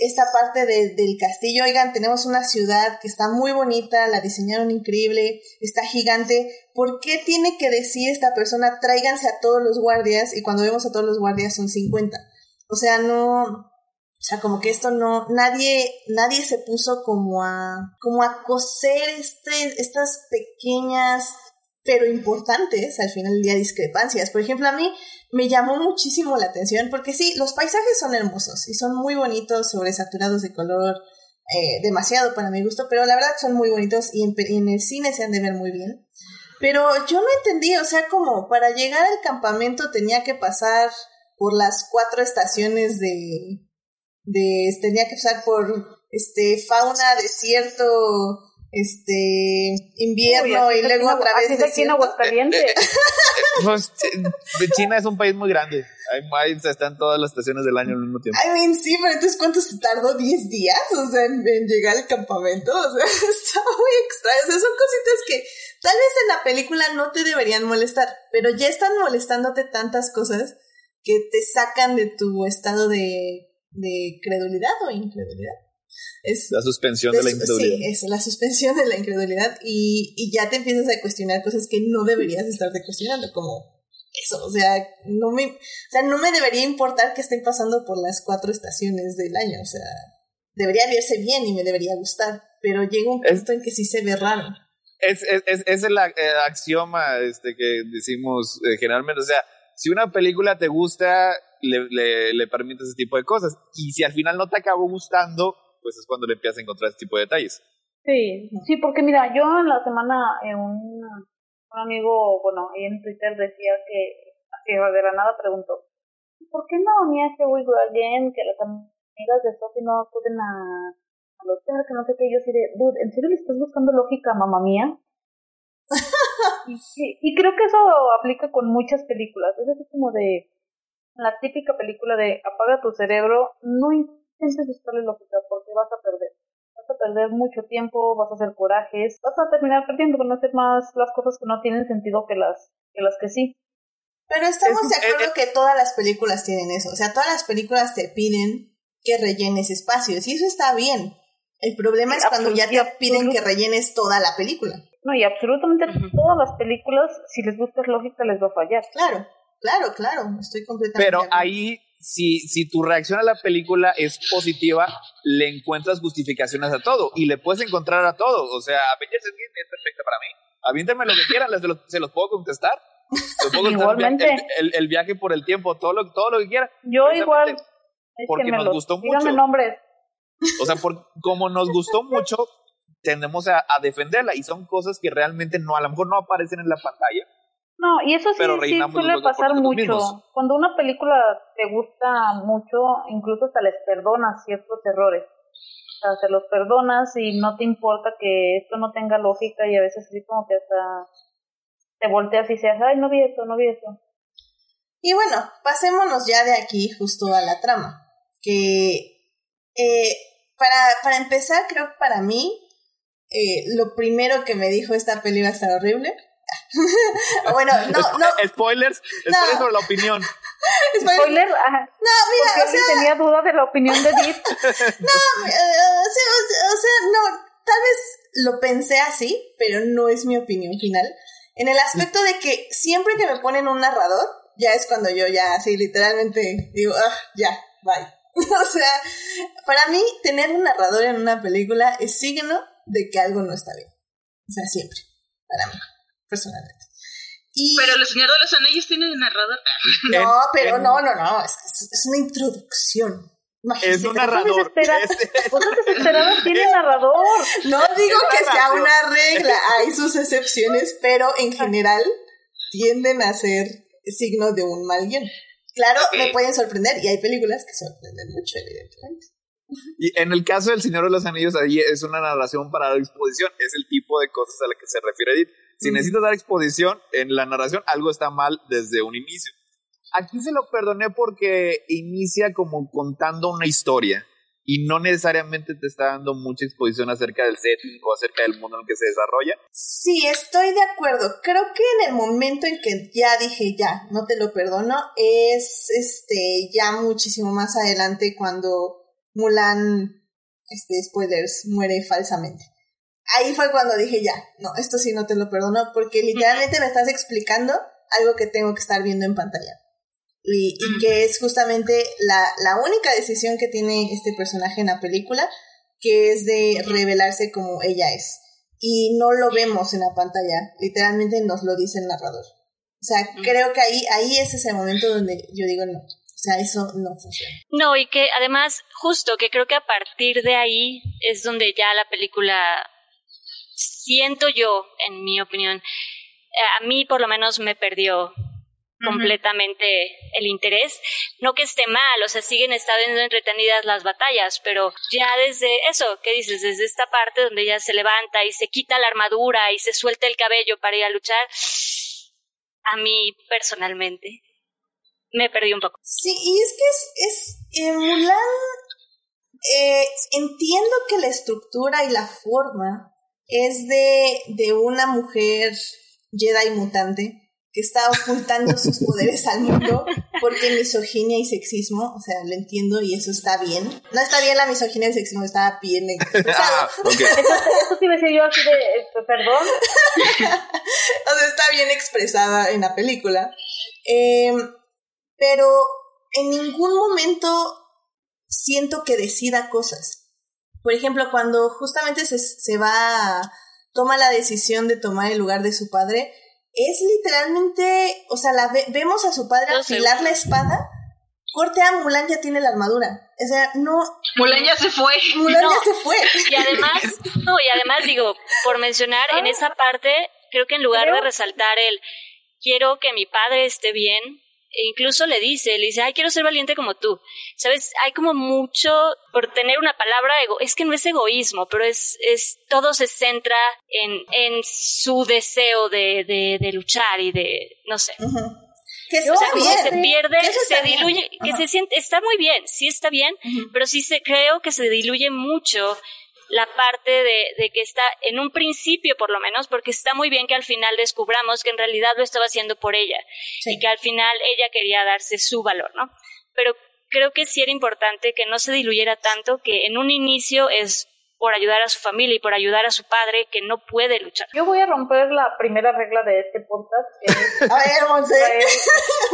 esta parte de- del castillo. Oigan, tenemos una ciudad que está muy bonita, la diseñaron increíble, está gigante. ¿Por qué tiene que decir esta persona, tráiganse a todos los guardias? Y cuando vemos a todos los guardias son 50. O O sea, no, o sea, como que esto no, nadie, nadie se puso como a, como a coser este, estas pequeñas, pero importantes, al final del día, discrepancias. Por ejemplo, a mí me llamó muchísimo la atención porque sí, los paisajes son hermosos y son muy bonitos, sobresaturados de color, eh, demasiado para mi gusto, pero la verdad son muy bonitos y en, en el cine se han de ver muy bien. Pero yo no entendí, o sea, como para llegar al campamento tenía que pasar por las cuatro estaciones de, de tenía que pasar por este fauna, desierto, este invierno y luego otra vez aquí en Aguascalientes. Pues, China es un país muy grande. Hay, están todas las estaciones del año al mismo tiempo. I mean, sí, pero entonces ¿cuánto se tardó? ¿10 días? O sea, en, llegar al campamento. O sea, está muy extraño. O sea, son cositas que tal vez en la película no te deberían molestar, pero ya están molestándote tantas cosas que te sacan de tu estado de, de credulidad o incredulidad. Es la suspensión de, la incredulidad. Sí, es la suspensión de la incredulidad y, y, ya te empiezas a cuestionar cosas que no deberías estarte cuestionando, como eso, o sea, no me, o sea, no me debería importar que estén pasando por las cuatro estaciones del año, o sea, debería verse bien y me debería gustar, pero llega un punto en que sí se ve raro. Es, es, es, es el, axioma este, que decimos eh, generalmente, o sea, si una película te gusta, le, le, le permite ese tipo de cosas, y si al final no te acabó gustando, pues es cuando le empiezas a encontrar ese tipo de detalles. Sí, sí, porque mira, yo en la semana en un, un amigo, bueno, ahí en Twitter decía que, así de la nada preguntó, ¿por qué no ni hace We Go Again, que las amigas de Sophie no acuden a, al hotel, que no sé qué, yo así de, dude, ¿en serio le estás buscando lógica, mamá mía? y, y, creo que eso aplica con muchas películas, es así como de la típica película de apaga tu cerebro, no intentes buscarle lógica porque vas a perder. Vas a perder mucho tiempo, vas a hacer corajes, vas a terminar perdiendo, van a hacer más las cosas que no tienen sentido que las que, las que sí. Pero estamos de acuerdo que todas las películas tienen eso. O sea, todas las películas te piden que rellenes espacios y eso está bien. El problema es cuando ya te piden que rellenes toda la película. No, y absolutamente todas las películas, si les buscas lógica, les va a fallar. Claro, claro, claro, estoy completamente. Pero ahí si, si tu reacción a la película es positiva, le encuentras justificaciones a todo y le puedes encontrar a todo. O sea, Avengers es perfecta para mí. Aviéntenme lo que quieran, se los, puedo contestar. Igualmente. El, viaje por el tiempo, todo lo, todo lo que quieran. Yo igual. Porque nos gustó mucho. nombres. O sea, por, como nos gustó mucho, tendemos a, a defenderla y son cosas que realmente no, a lo mejor no aparecen en la pantalla, no, y eso sí, sí suele pasar mucho. Cuando una película te gusta mucho, incluso hasta les perdonas ciertos errores. O sea, se los perdonas y no te importa que esto no tenga lógica y a veces así como que hasta te volteas y dices, ay, no vi esto, no vi esto. Y bueno, pasémonos ya de aquí justo a la trama. Que eh, para, para empezar, creo que para mí, eh, lo primero que me dijo esta película está horrible bueno, no, no. Spoilers, spoilers sobre la opinión. Spoiler, No, mira, o sea. tenía duda de la opinión de Deep. no, eh, o, sea, no, tal vez lo pensé así, pero no es mi opinión final. En el aspecto de que siempre que me ponen un narrador, ya es cuando yo ya así literalmente digo, ah, ya, bye. o sea, para mí tener un narrador en una película es signo de que algo no está bien. O sea, siempre, para mí personalmente. pero los señores de los anillos tienen narrador. No, pero no, no, no, es, es una introducción. es un narrador. Tienen narrador. No digo que sea una regla, hay sus excepciones, pero en general tienden a ser signos de un mal guion. Claro, me pueden sorprender y hay películas que sorprenden mucho, evidentemente. Y en el caso del Señor de los Anillos, ahí es una narración para la exposición, es el tipo de cosas a la que se refiere Edith. Si necesitas dar exposición en la narración, algo está mal desde un inicio. Aquí se lo perdoné porque inicia como contando una historia y no necesariamente te está dando mucha exposición acerca del setting o acerca del mundo en el que se desarrolla. Sí, estoy de acuerdo. Creo que en el momento en que ya dije ya, no te lo perdono, es este ya muchísimo más adelante cuando Mulan, este spoilers, muere falsamente ahí fue cuando dije ya, no, esto sí no te lo perdono porque literalmente me estás explicando algo que tengo que estar viendo en pantalla. y, que es justamente la, la única decisión que tiene este personaje en la película, que es de revelarse como ella es. Y no lo vemos en la pantalla, literalmente nos lo dice el narrador. O sea, creo que ahí, ahí es ese momento donde yo digo no. O sea, eso no funciona. No, y que además, justo que creo que a partir de ahí es donde ya la película, siento yo, en mi opinión, a mí por lo menos me perdió completamente el interés. No que esté mal, o sea, siguen estando entretenidas las batallas, pero ya desde eso, ¿qué dices? Desde esta parte donde ella se levanta y se quita la armadura y se suelta el cabello para ir a luchar, a mí personalmente me perdí un poco. Sí, y es que es, es eh, Mulan, eh, entiendo que la estructura y la forma es de, de una mujer Jedi mutante que está ocultando sus poderes al mundo porque misoginia y sexismo, o sea, lo entiendo y eso está bien. No está bien la misoginia y el sexismo, está bien ah, eso, eso sí me decir yo aquí de, este, perdón. o sea, está bien expresada en la película. Em, pero en ningún momento siento que decida cosas. Por ejemplo, cuando justamente se, se va, toma la decisión de tomar el lugar de su padre, es literalmente, o sea, la vemos a su padre afilar la espada, corte a Mulan ya tiene la armadura. O sea, no. Mulan ya se fue. Mulan ya se fue. Y además, no, y además digo, por mencionar, en esa parte, creo que en lugar de resaltar el quiero que mi padre esté bien, e incluso le dice, le dice, ay, quiero ser valiente como tú. ¿Sabes? Hay como mucho, por tener una palabra, ego, es que no es egoísmo, pero es, es todo se centra en, en su deseo de, de, de luchar y de, no sé. Que o sea, como se pierde, se diluye, que se siente, está muy bien, sí está bien, pero sí se, creo que se diluye mucho la parte de, que está, en un principio por lo menos, porque está muy bien que al final descubramos que en realidad lo estaba haciendo por ella y que al final ella quería darse su valor, ¿no? Pero creo que sí era importante que no se diluyera tanto, que en un inicio es por ayudar a su familia y por ayudar a su padre que no puede luchar. Yo voy a romper la primera regla de este podcast, que es, a ver,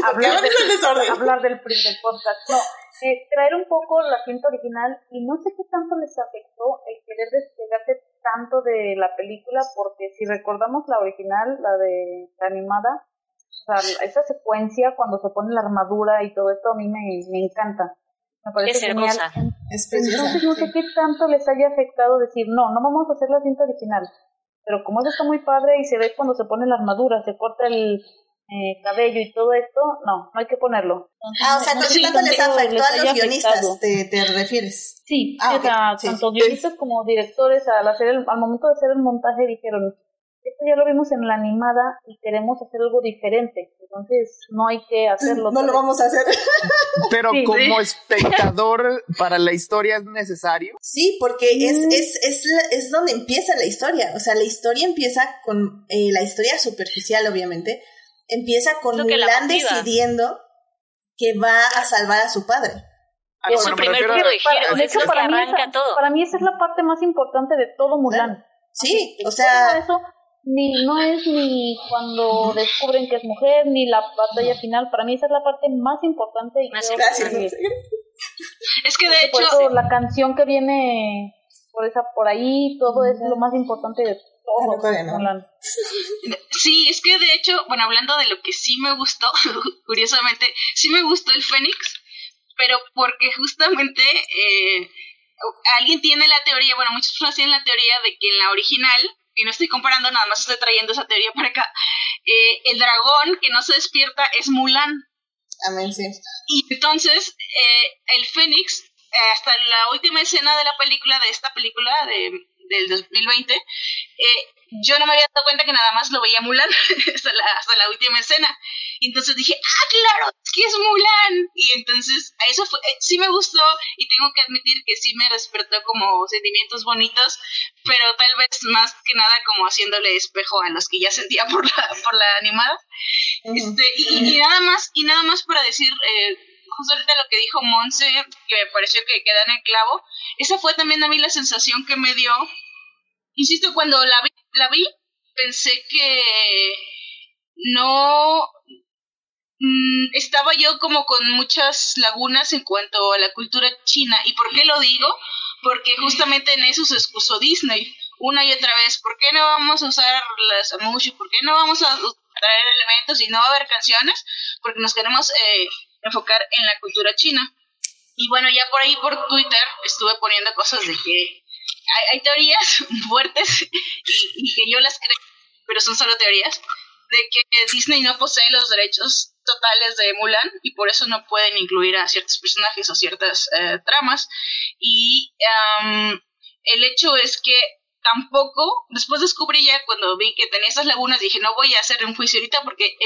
hablar, del, hablar del primer podcast. No, eh, traer un poco la cinta original y no sé qué tanto les afectó el querer despegarse tanto de la película porque si recordamos la original, la de la animada, o sea, esa secuencia cuando se pone la armadura y todo esto a mí me, me encanta. Me parece genial. Entonces no sé qué tanto les haya afectado decir, no, no vamos a hacer la cinta original. Pero como eso está muy padre y se ve cuando se pone la armadura, se corta el, eh, cabello y todo esto, no, no hay que ponerlo. ah, o sea, no tanto les afectó a los guionistas, te, te, refieres. Sí, ah, o sea, tanto guionistas como directores al hacer el, al momento de hacer el montaje dijeron, esto ya lo vimos en la animada y queremos hacer algo diferente, entonces no hay que hacerlo. No lo vamos a hacer. Pero como espectador para la historia es necesario. Sí, porque es, mm. es, es, es donde empieza la historia, o sea, la historia empieza con eh, la historia superficial, obviamente, empieza con Mulan decidiendo que va a salvar a su padre. Ah, es su primer giro, de hecho, para, mí esa, todo. para mí esa es la parte más importante de todo Mulan. Sí, o sea... Eso, ni, no es ni cuando descubren que es mujer, ni la batalla final. Para mí esa es la parte más importante. Y gracias. es que de hecho... la canción que viene por esa por ahí, todo es lo más importante de Sí, es que de hecho, bueno, hablando de lo que sí me gustó, curiosamente, sí me gustó el Fénix, pero porque justamente eh, alguien tiene la teoría, bueno, muchas personas tienen la teoría de que en la original, y no estoy comparando, nada más estoy trayendo esa teoría para acá, eh, el dragón que no se despierta es Mulan. Amén, sí. Y entonces, eh, el Fénix, hasta la última escena de la película, de esta película, de del 2020, eh, yo no me había dado cuenta que nada más lo veía Mulan hasta, la, hasta la última escena. Y entonces dije, ah, claro, es que es Mulan. Y entonces, eso fue, eh, sí me gustó y tengo que admitir que sí me despertó como sentimientos bonitos, pero tal vez más que nada como haciéndole espejo a los que ya sentía por la, por la animada. este, y, nada más, y nada más para decir, eh, justo ahorita lo que dijo Monse, que me pareció que queda en el clavo, esa fue también a mí la sensación que me dio. Insisto, cuando la vi, la vi pensé que no, mm, estaba yo como con muchas lagunas en cuanto a la cultura china. ¿Y por qué lo digo? Porque justamente en eso se excusó Disney una y otra vez. ¿Por qué no vamos a usar las amushi? ¿Por qué no vamos a traer elementos y no va a haber canciones? Porque nos queremos eh, enfocar en la cultura china. Y bueno, ya por ahí por Twitter estuve poniendo cosas de que hay, teorías fuertes y, que yo las creo, pero son solo teorías, de que Disney no posee los derechos totales de Mulan y por eso no pueden incluir a ciertos personajes o ciertas eh, tramas. Y el hecho es que tampoco, después descubrí ya cuando vi que tenía esas lagunas, dije, no voy a hacer un juicio ahorita porque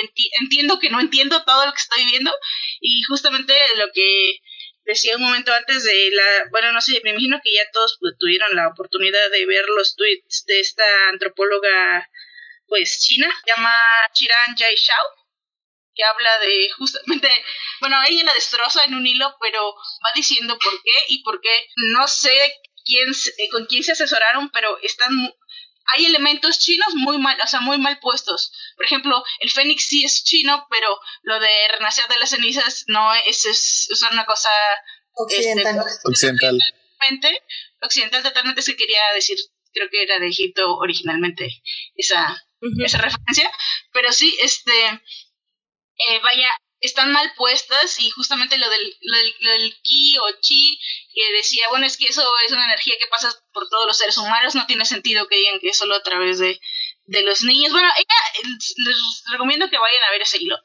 entiendo que no entiendo todo lo que estoy viendo y justamente lo que decía un momento antes de la, bueno, no sé, me imagino que ya todos tuvieron la oportunidad de ver los tweets de esta antropóloga, pues china, se llama Chiran Jai Shao, que habla de justamente, bueno, ella la destroza en un hilo, pero va diciendo por qué y por qué, no sé quién, eh, con quién se asesoraron, pero están hay elementos chinos muy mal, o sea, muy mal puestos. Por ejemplo, el Fénix sí es chino, pero lo de renacer de las cenizas no es, es, una cosa occidental. Este, occidental. Occidental totalmente se quería decir, creo que era de Egipto originalmente esa, esa referencia, pero sí, este, eh, vaya, están mal puestas y justamente lo del, lo del, ki o chi que decía, bueno, es que eso es una energía que pasa por todos los seres humanos, no tiene sentido que digan que es solo a través de, de los niños. Bueno, ella, les recomiendo que vayan a ver ese hilo.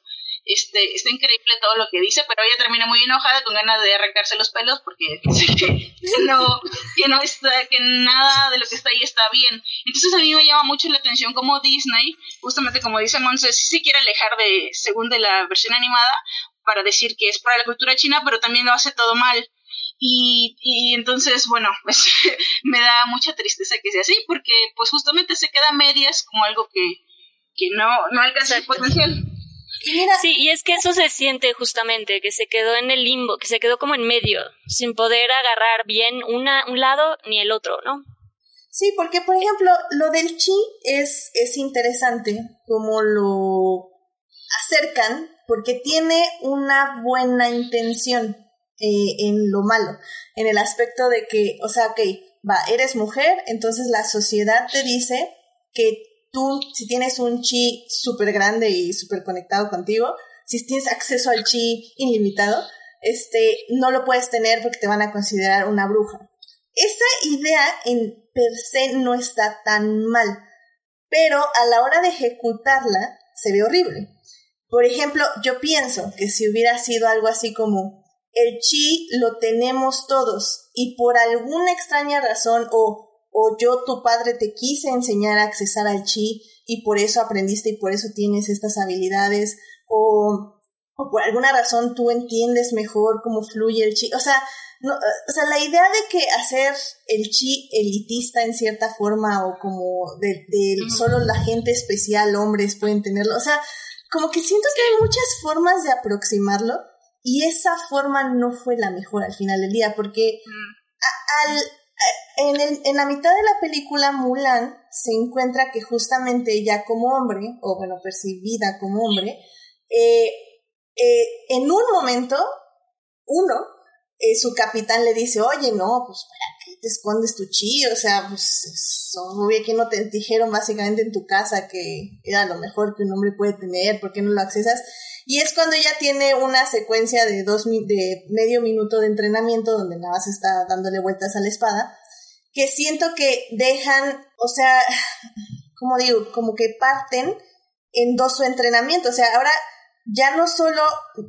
Este, está increíble todo lo que dice, pero ella termina muy enojada con ganas de arrancarse los pelos porque que no, que no está, que nada de lo que está ahí está bien. Entonces a mí me llama mucho la atención como Disney, justamente como dice Monse, sí se quiere alejar de, según de la versión animada, para decir que es para la cultura china, pero también lo hace todo mal. Y, y entonces, bueno, pues me da mucha tristeza que sea así, porque pues justamente se queda a medias como algo que, que no, no alcanza el potencial. Sí, y es que eso se siente justamente, que se quedó en el limbo, que se quedó como en medio, sin poder agarrar bien una, un lado ni el otro, ¿no? Sí, porque por ejemplo, lo del chi es, es interesante, como lo acercan, porque tiene una buena intención eh, en lo malo, en el aspecto de que, o sea, ok, va, eres mujer, entonces la sociedad te dice que tú, si tienes un chi súper grande y súper conectado contigo, si tienes acceso al chi ilimitado, este, no lo puedes tener porque te van a considerar una bruja. Esa idea en per se no está tan mal, pero a la hora de ejecutarla se ve horrible. Por ejemplo, yo pienso que si hubiera sido algo así como el chi lo tenemos todos y por alguna extraña razón o o yo tu padre te quise enseñar a accesar al chi y por eso aprendiste y por eso tienes estas habilidades o, o por alguna razón tú entiendes mejor cómo fluye el chi. O sea, no, o sea, la idea de que hacer el chi elitista en cierta forma o como de, de solo la gente especial, hombres pueden tenerlo, o sea, como que siento que hay muchas formas de aproximarlo y esa forma no fue la mejor al final del día porque al, en, el, en la mitad de la película, Mulan se encuentra que justamente ella como hombre, o bueno, percibida como hombre, eh, eh, en un momento, uno, eh, su capitán le dice, oye, no, pues ¿para qué te escondes tu chi? O sea, pues obvio que no te dijeron básicamente en tu casa que era lo mejor que un hombre puede tener, ¿por qué no lo accesas? Y es cuando ella tiene una secuencia de dos de medio minuto de entrenamiento donde nada más está dándole vueltas a la espada que siento que dejan, o sea, como digo, como que parten en dos su entrenamiento. O sea, ahora ya no solo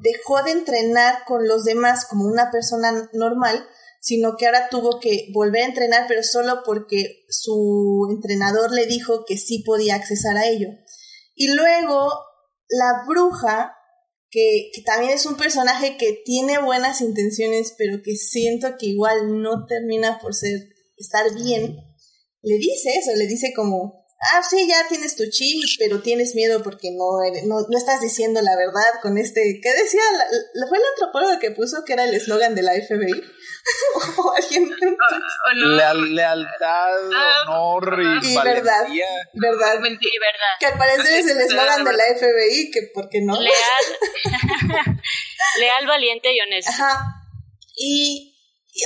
dejó de entrenar con los demás como una persona normal, sino que ahora tuvo que volver a entrenar, pero solo porque su entrenador le dijo que sí podía accesar a ello. Y luego la bruja, que, que, también es un personaje que tiene buenas intenciones, pero que siento que igual no termina por ser estar bien, le dice eso, le dice como, ah, sí, ya tienes tu chi, pero tienes miedo porque no, no, no estás diciendo la verdad con este, ¿qué decía? La, ¿Fue el antropólogo que puso que era el eslogan de la FBI? o alguien... lealtad, ah, honor y, verdad. Verdad. y verdad. Que al parecer es el eslogan de la FBI, que ¿por qué no? Leal. Leal, valiente y honesto. Ajá. Y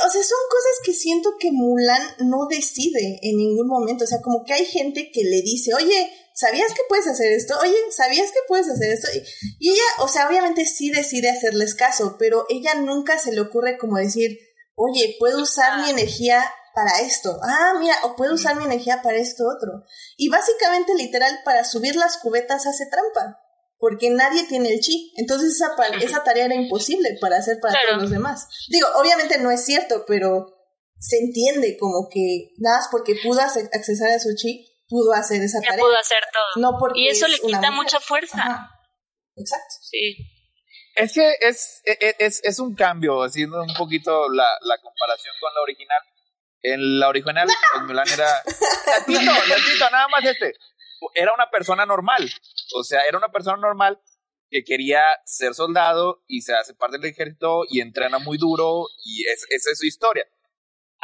o sea, son cosas que siento que Mulan no decide en ningún momento. O sea, como que hay gente que le dice, oye, ¿sabías que puedes hacer esto? Oye, ¿sabías que puedes hacer esto? Y, ella, o sea, obviamente sí decide hacerles caso, pero ella nunca se le ocurre como decir, oye, puedo usar mi energía para esto. Ah, mira, o puedo usar mi energía para esto otro. Y básicamente, literal, para subir las cubetas hace trampa porque nadie tiene el chi. Entonces esa, esa tarea era imposible para hacer para todos los demás. Digo, obviamente no es cierto, pero se entiende como que nada más porque pudo accesar a su chi, pudo hacer esa ya tarea. pudo hacer todo. No porque y eso le quita mucha fuerza. Exacto. Sí. Es que es, e, e, es, es, un cambio, haciendo un poquito la, la comparación con la original. En la original, pues Mulan era. Latito, latito, nada más este. Era una persona normal. O sea, era una persona normal que quería ser soldado y se hace parte del ejército y entrena muy duro y esa es su historia.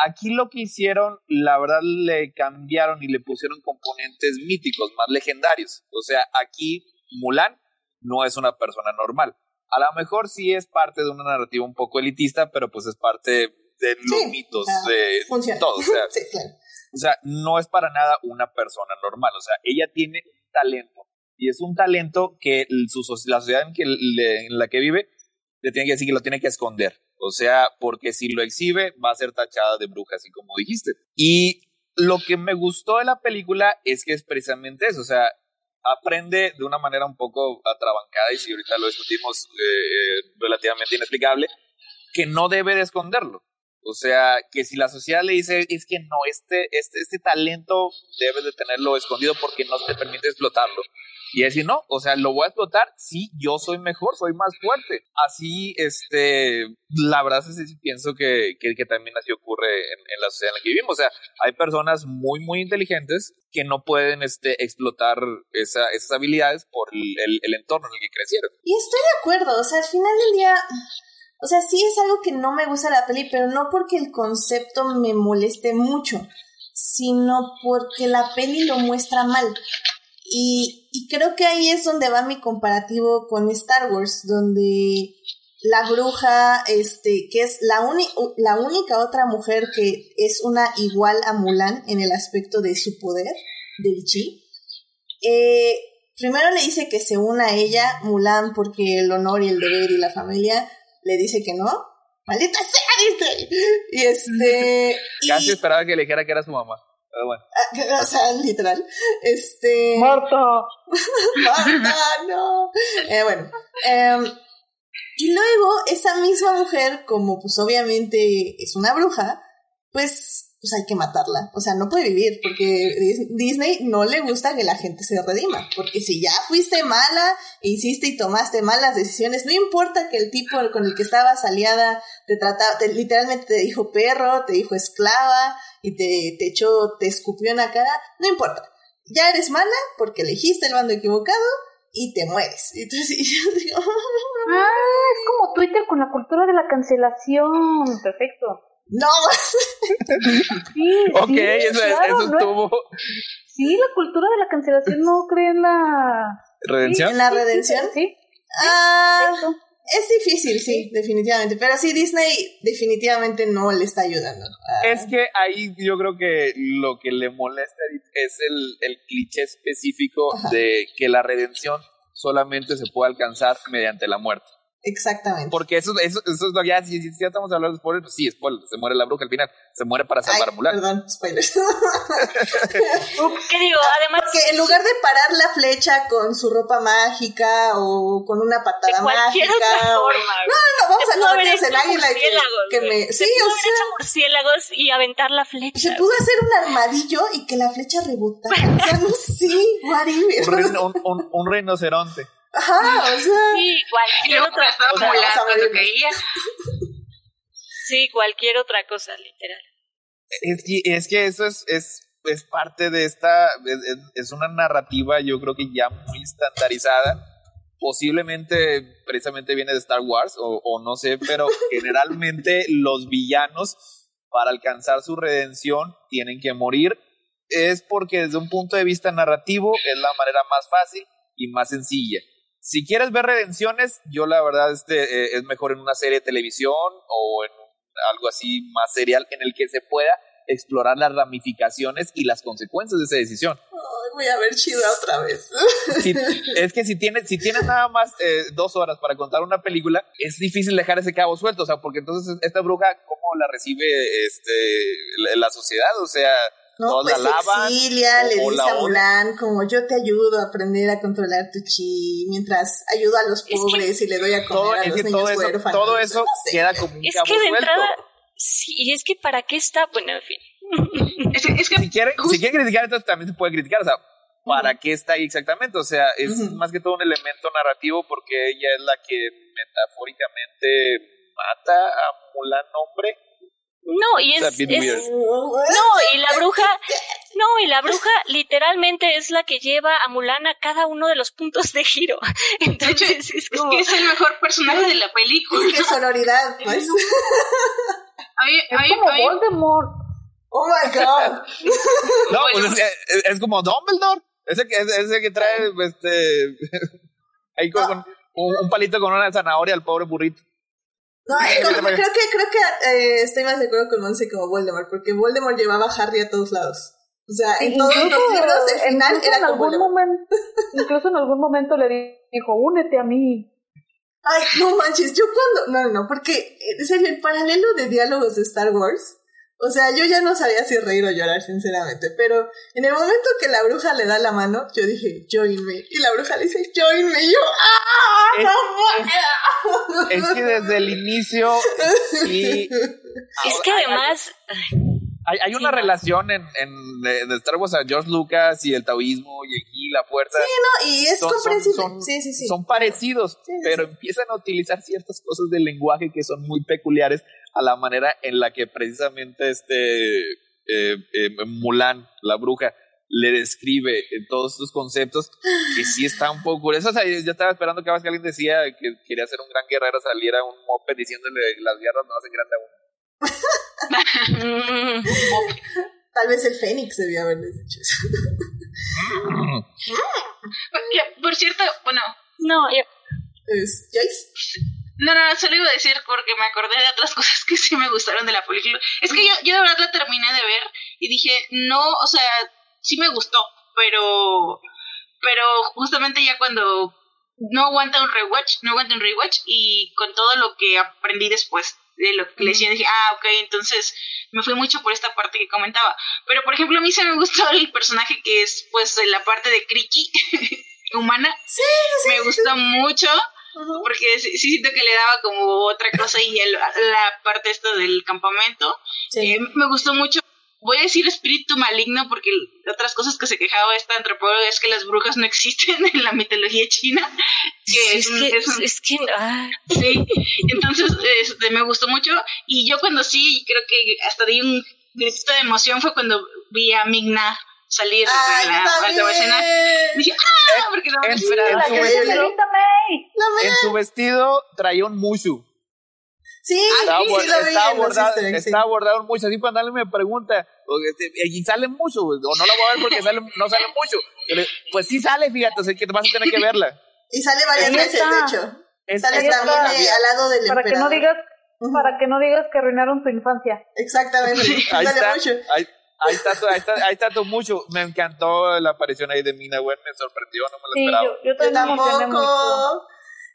Aquí lo que hicieron, la verdad, le cambiaron y le pusieron componentes míticos, más legendarios. O sea, aquí Mulan no es una persona normal. A lo mejor sí es parte de una narrativa un poco elitista, pero pues es parte de los mitos de todo. O sea, o sea, no es para nada una persona normal. O sea, ella tiene talento y es un talento que su, la sociedad en, que en la que vive le tiene que decir que lo tiene que esconder. O sea, porque si lo exhibe va a ser tachada de bruja, así como dijiste. Y lo que me gustó de la película es que es precisamente eso. O sea, aprende de una manera un poco atrabancada y si ahorita lo discutimos eh, eh, relativamente inexplicable, que no debe de esconderlo. O sea, que si la sociedad le dice, es que no, este, este, este talento debes de tenerlo escondido porque no te permite explotarlo. Y decir, no, o sea, lo voy a explotar, sí, yo soy mejor, soy más fuerte. Así, este, la verdad es que pienso que, que, también así ocurre en, la sociedad en la que vivimos. O sea, hay personas muy, muy inteligentes que no pueden este, explotar esa, esas habilidades por el, el entorno en el que crecieron. Y estoy de acuerdo, o sea, al final del día o sea, sí es algo que no me gusta la peli, pero no porque el concepto me moleste mucho, sino porque la peli lo muestra mal. Y, creo que ahí es donde va mi comparativo con Star Wars, donde la bruja, este, que es la, la única otra mujer que es una igual a Mulan en el aspecto de su poder, del chi. Eh, primero le dice que se una a ella, Mulan, porque el honor y el deber y la familia, le dice que no. ¡Maldita sea, Disney! Y este. Casi esperaba que le dijera que era su mamá. Pero bueno. Ah, o sea, literal. Este. ¡Marta! ¡Marta, no! Eh, bueno. Em, y luego, esa misma mujer, como pues obviamente es una bruja, pues pues hay que matarla. O sea, no puede vivir porque Disney no le gusta que la gente se redima. Porque si ya fuiste mala, hiciste y tomaste malas decisiones, no importa que el tipo con el que estabas aliada te trataba, literalmente te dijo perro, te dijo esclava y te, te echó, te escupió en la cara, no importa. Ya eres mala porque elegiste el bando equivocado y te mueres. Entonces yo digo... ah, es como Twitter con la cultura de la cancelación. Perfecto. No. sí, ok, eso, estuvo. Sí, la cultura de la cancelación no cree en la. ¿Redención? ¿En la redención? Sí. Ah, es difícil, sí, definitivamente. Pero sí, Disney definitivamente no le está ayudando. Es que ahí yo creo que lo que le molesta es el, el cliché específico de que la redención solamente se puede alcanzar mediante la muerte. Exactamente. Porque eso, eso, eso es lo que ya, si, si, ya estamos hablando de spoilers, pues sí, spoiler, se muere la bruja al final, se muere para salvar a Mulan. Perdón, spoilers. ¿Qué digo? Además. Que en lugar de parar la flecha con su ropa mágica o con una patada mágica. Otra o... forma, no, no, vamos a convertirnos en águila que, que me. Sí, se pudo o sea. hecho murciélagos y aventar la flecha. Se pudo hacer un armadillo y que la flecha rebotara. o sea, no sé, whatever. Un, un, un, un rinoceronte. Ajá, o sea. Sí, cualquier otra o sea, cuando caía. Sí, cualquier otra cosa, literal. Es que, es que eso es, es es parte de esta, es, es una narrativa yo creo que ya muy estandarizada posiblemente precisamente viene de Star Wars o, o, no sé, pero generalmente los villanos para alcanzar su redención tienen que morir. Es porque desde un punto de vista narrativo es la manera más fácil y más sencilla. Si quieres ver redenciones, yo la verdad este, eh, es mejor en una serie de televisión o en algo así más serial en el que se pueda explorar las ramificaciones y las consecuencias de esa decisión. voy a ver chida otra vez. es que si tienes, si tienes nada más eh, dos horas para contar una película, es difícil dejar ese cabo suelto, o sea, porque entonces esta bruja, ¿cómo la recibe este, la, sociedad? O sea, no, pues la lavan, exilia, le dice a Mulan como yo te ayudo a aprender a controlar tu chi, mientras ayudo a los pobres y le doy a comer todo, a los niños todo eso, huérfanos. Todo eso queda como un es que de suelto. entrada, sí, y es que para qué está, bueno, en fin. Es que, es que si quiere, si quiere criticar, entonces también se puede criticar, o sea, ¿para qué está ahí exactamente? O sea, es más que todo un elemento narrativo porque ella es la que metafóricamente mata a Mulan hombre. No, y es, es- no, y la bruja, no, y la bruja literalmente es la que lleva a Mulan a cada uno de los puntos de giro. de hecho, Entonces es es como, que es el mejor personaje de la película. Es que sororidad, pues. Es como Voldemort. Oh my god. No, Bueno. pues es, es- es como Dumbledore. Ese que, ese, ese que trae, este, ahí con, con un, un palito con una zanahoria al pobre burrito. No, eh, como- creo que, creo que eh, estoy más de acuerdo con Monse como Voldemort, porque Voldemort llevaba a Harry a todos lados. O sea, en todos los Incluso- libros el final era en algún momento, incluso en algún momento le dijo, únete a mí. Ay, no manches, yo cuando... No, no, no, porque en serio, el paralelo de diálogos de Star Wars, o sea, yo ya no sabía si reír o llorar, sinceramente, pero en el momento que la bruja le da la mano, yo dije, join me, y la bruja le dice, join me, y yo, ¡ah! Es- no puedo! Es que desde el inicio, sí, es que además, hay, hay una Sí, relación en, en, en Star Wars a George Lucas y el taoísmo y aquí la fuerza. No, y es son- comprensible. son- sí, sí, sí. son parecidos, Sí, sí, pero empiezan a utilizar ciertas cosas del lenguaje que son muy peculiares a la manera en la que precisamente este eh, eh, Mulan, la bruja, le describe eh, todos estos conceptos que sí está un poco curioso. O sea, yo estaba esperando que, que alguien decía que quería ser un gran guerrero, saliera un moped diciéndole las guerras no hacen grande a uno. Tal vez el Fénix debió haberles dicho eso. por cierto, bueno, no, yo- Es Joyce. No, no, solo iba a decir porque me acordé de otras cosas que sí me gustaron de la película. Es que yo, yo de verdad la terminé de ver y dije, no, o sea, sí me gustó, pero, pero justamente ya cuando no aguanta un rewatch, no aguanta un rewatch y con todo lo que aprendí después de lo que le decía, dije, ah, ok, entonces me fui mucho por esta parte que comentaba. Pero, por ejemplo, a mí se me gustó el personaje que es, pues, la parte de Kriki, humana. Sí, Me gustó mucho Ujú. Porque sí, sí siento que le daba como otra cosa y el- la parte esta del campamento Sí. Eh, me gustó mucho. Voy a decir espíritu maligno porque otras cosas que se quejaba esta antropóloga es que las brujas no existen en la mitología china que es, es un- que, es un- es que, ah, sí entonces este, me gustó mucho y yo cuando sí creo que hasta di un grito de emoción fue cuando vi a Migna salir Ay, de la alta también. dije ah porque no me en- esperaba en En su vestido traía un mushu. Sí, Estaba, sí, bor- sí lo vi estaba en los bordado, easter sí. mucho. Así cuando alguien me pregunta, este, y sale mucho, o no la voy a ver porque sale, no sale mucho. Pues sí sale, fíjate, así que vas a tener que verla. Y sale varias veces, está. de hecho. Es- Sale es- también está. eh, al lado del Para que no emperador. digas, para que no digas que arruinaron tu infancia. Exactamente. Ahí Sale está, mucho. ahí, ahí está, tu- ahí está, ahí está tu mucho. Me encantó la aparición ahí de Mina Wen, me sorprendió, no me lo Sí, esperaba. yo, yo Yo tampoco.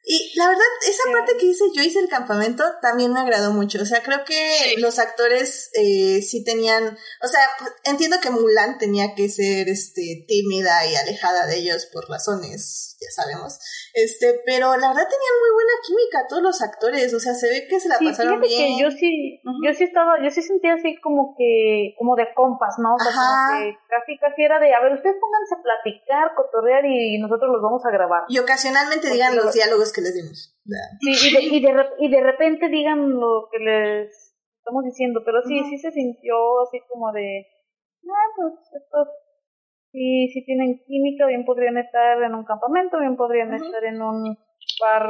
Y la verdad, esa Sí. parte que dice Joyce del campamento también me agradó mucho. O sea, creo que Sí. los actores eh, sí tenían. O sea, entiendo que Mulan tenía que ser este tímida y alejada de ellos por razones, ya sabemos. Este, pero la verdad tenían muy buena química todos los actores. O sea, se ve que se la Sí, pasaron bien. que yo sí, yo sí estaba, yo sí sentía así como que, como de compas, ¿no? O sea, como que casi, casi era de, a ver, ustedes pónganse a platicar, cotorrear y nosotros los vamos a grabar. Y ocasionalmente digan los lo- diálogos que les dimos. Sí, y de, y de, rep- y de repente digan lo que les estamos diciendo, pero sí, sí se sintió así como de, ah, pues sí, sí tienen química, bien podrían estar en un campamento, bien podrían estar en un bar,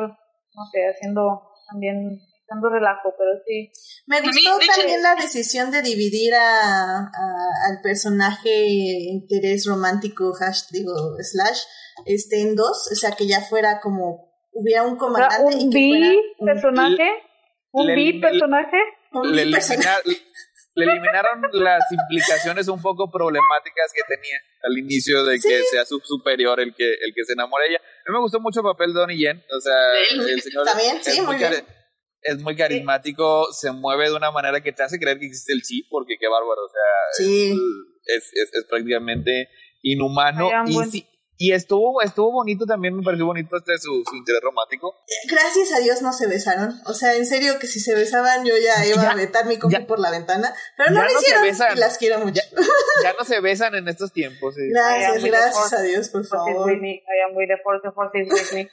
no sé, haciendo también dando relajo, pero sí. Me gustó también la decisión de dividir a, al personaje interés romántico, hash, digo, slash, este, en dos, o sea, que ya fuera como, hubiera un comandante un y personaje, un bi personaje. Le, eliminaron las implicaciones un poco problemáticas que tenía al inicio de que sea su superior el que el que se enamora de ella. A mí me gustó mucho el papel de Donnie Yen, o sea, el señor también, sí, muy bien es muy carismático, se mueve de una manera que te hace creer que existe el chi, porque qué bárbaro, o sea, es, es, es, prácticamente inhumano. Y, y estuvo, estuvo bonito también, me pareció bonito este su, su interés romántico. Gracias a Dios no se besaron. O sea, en serio que si se besaban yo ya iba a meter mi coco por la ventana. Pero no lo hicieron y las quiero mucho. Ya, no se besan en estos tiempos. Gracias, gracias a Dios, por favor. I am with the force, the force is with me.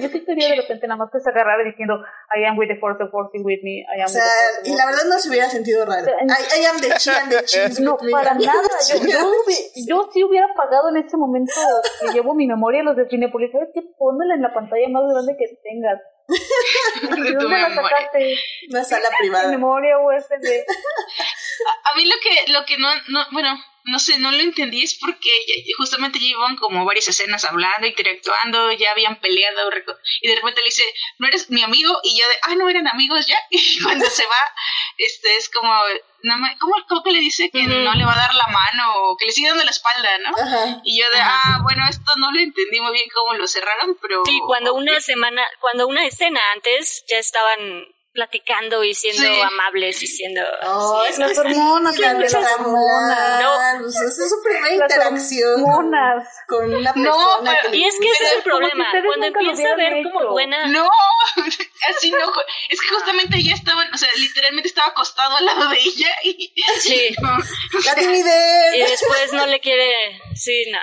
yo sí quería de repente nada más que se agarrara diciendo I am with the force, the force is with me. I am o sea, y la verdad no se hubiera sentido raro. I, am the chi and the cheese No, para nada. Yo, yo, yo sí hubiera pagado en ese momento que llevo mi memoria los de Cinepolis, ¿sabes qué? Pónmela en la pantalla más grande que tengas. ¿De dónde la sacaste? Una sala privada. memoria USB. A, a mí lo que, lo que no, no, bueno, no sé, no lo entendí, es porque justamente llevan como varias escenas hablando, interactuando, ya habían peleado, y de repente le dice, no eres mi amigo, y yo de, ah, no eran amigos ya, y cuando se va, este, es como, no me, ¿cómo, ¿cómo, que le dice que no le va a dar la mano, o que le sigue dando la espalda, ¿no? Y yo de, ah, bueno, esto no lo entendí muy bien cómo lo cerraron, pero... Sí, cuando una semana, cuando una escena antes ya estaban platicando y siendo amables y siendo... Oh, es las hormonas, las hormonas. No, pues es su primera interacción con una persona. No, y es que ese es el problema. Cuando empieza a ver como buena... No, así no. Es que justamente ella estaba, o sea, literalmente estaba acostado al lado de ella y... Sí. La timidez. Y después no le quiere... Sí, no.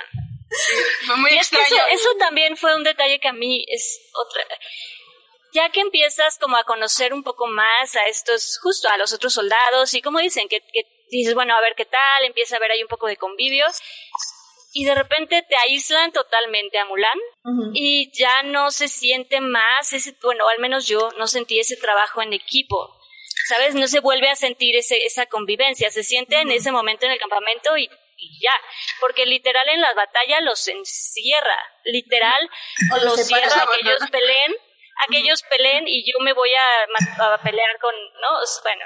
Fue muy y extraño. Es que eso, eso también fue un detalle que a mí es otra ya que empiezas como a conocer un poco más a estos, justo a los otros soldados y como dicen, que, dices, bueno, a ver qué tal, empieza a ver ahí un poco de convivios y de repente te aíslan totalmente a Mulan y ya no se siente más ese, bueno, al menos yo no sentí ese trabajo en equipo. ¿Sabes? No se vuelve a sentir ese, esa convivencia, se siente en ese momento en el campamento y, ya, porque literal en la batalla los encierra, literal los, cierra que ellos peleen aquellos peleen y yo me voy a, pelear con, ¿no? Bueno.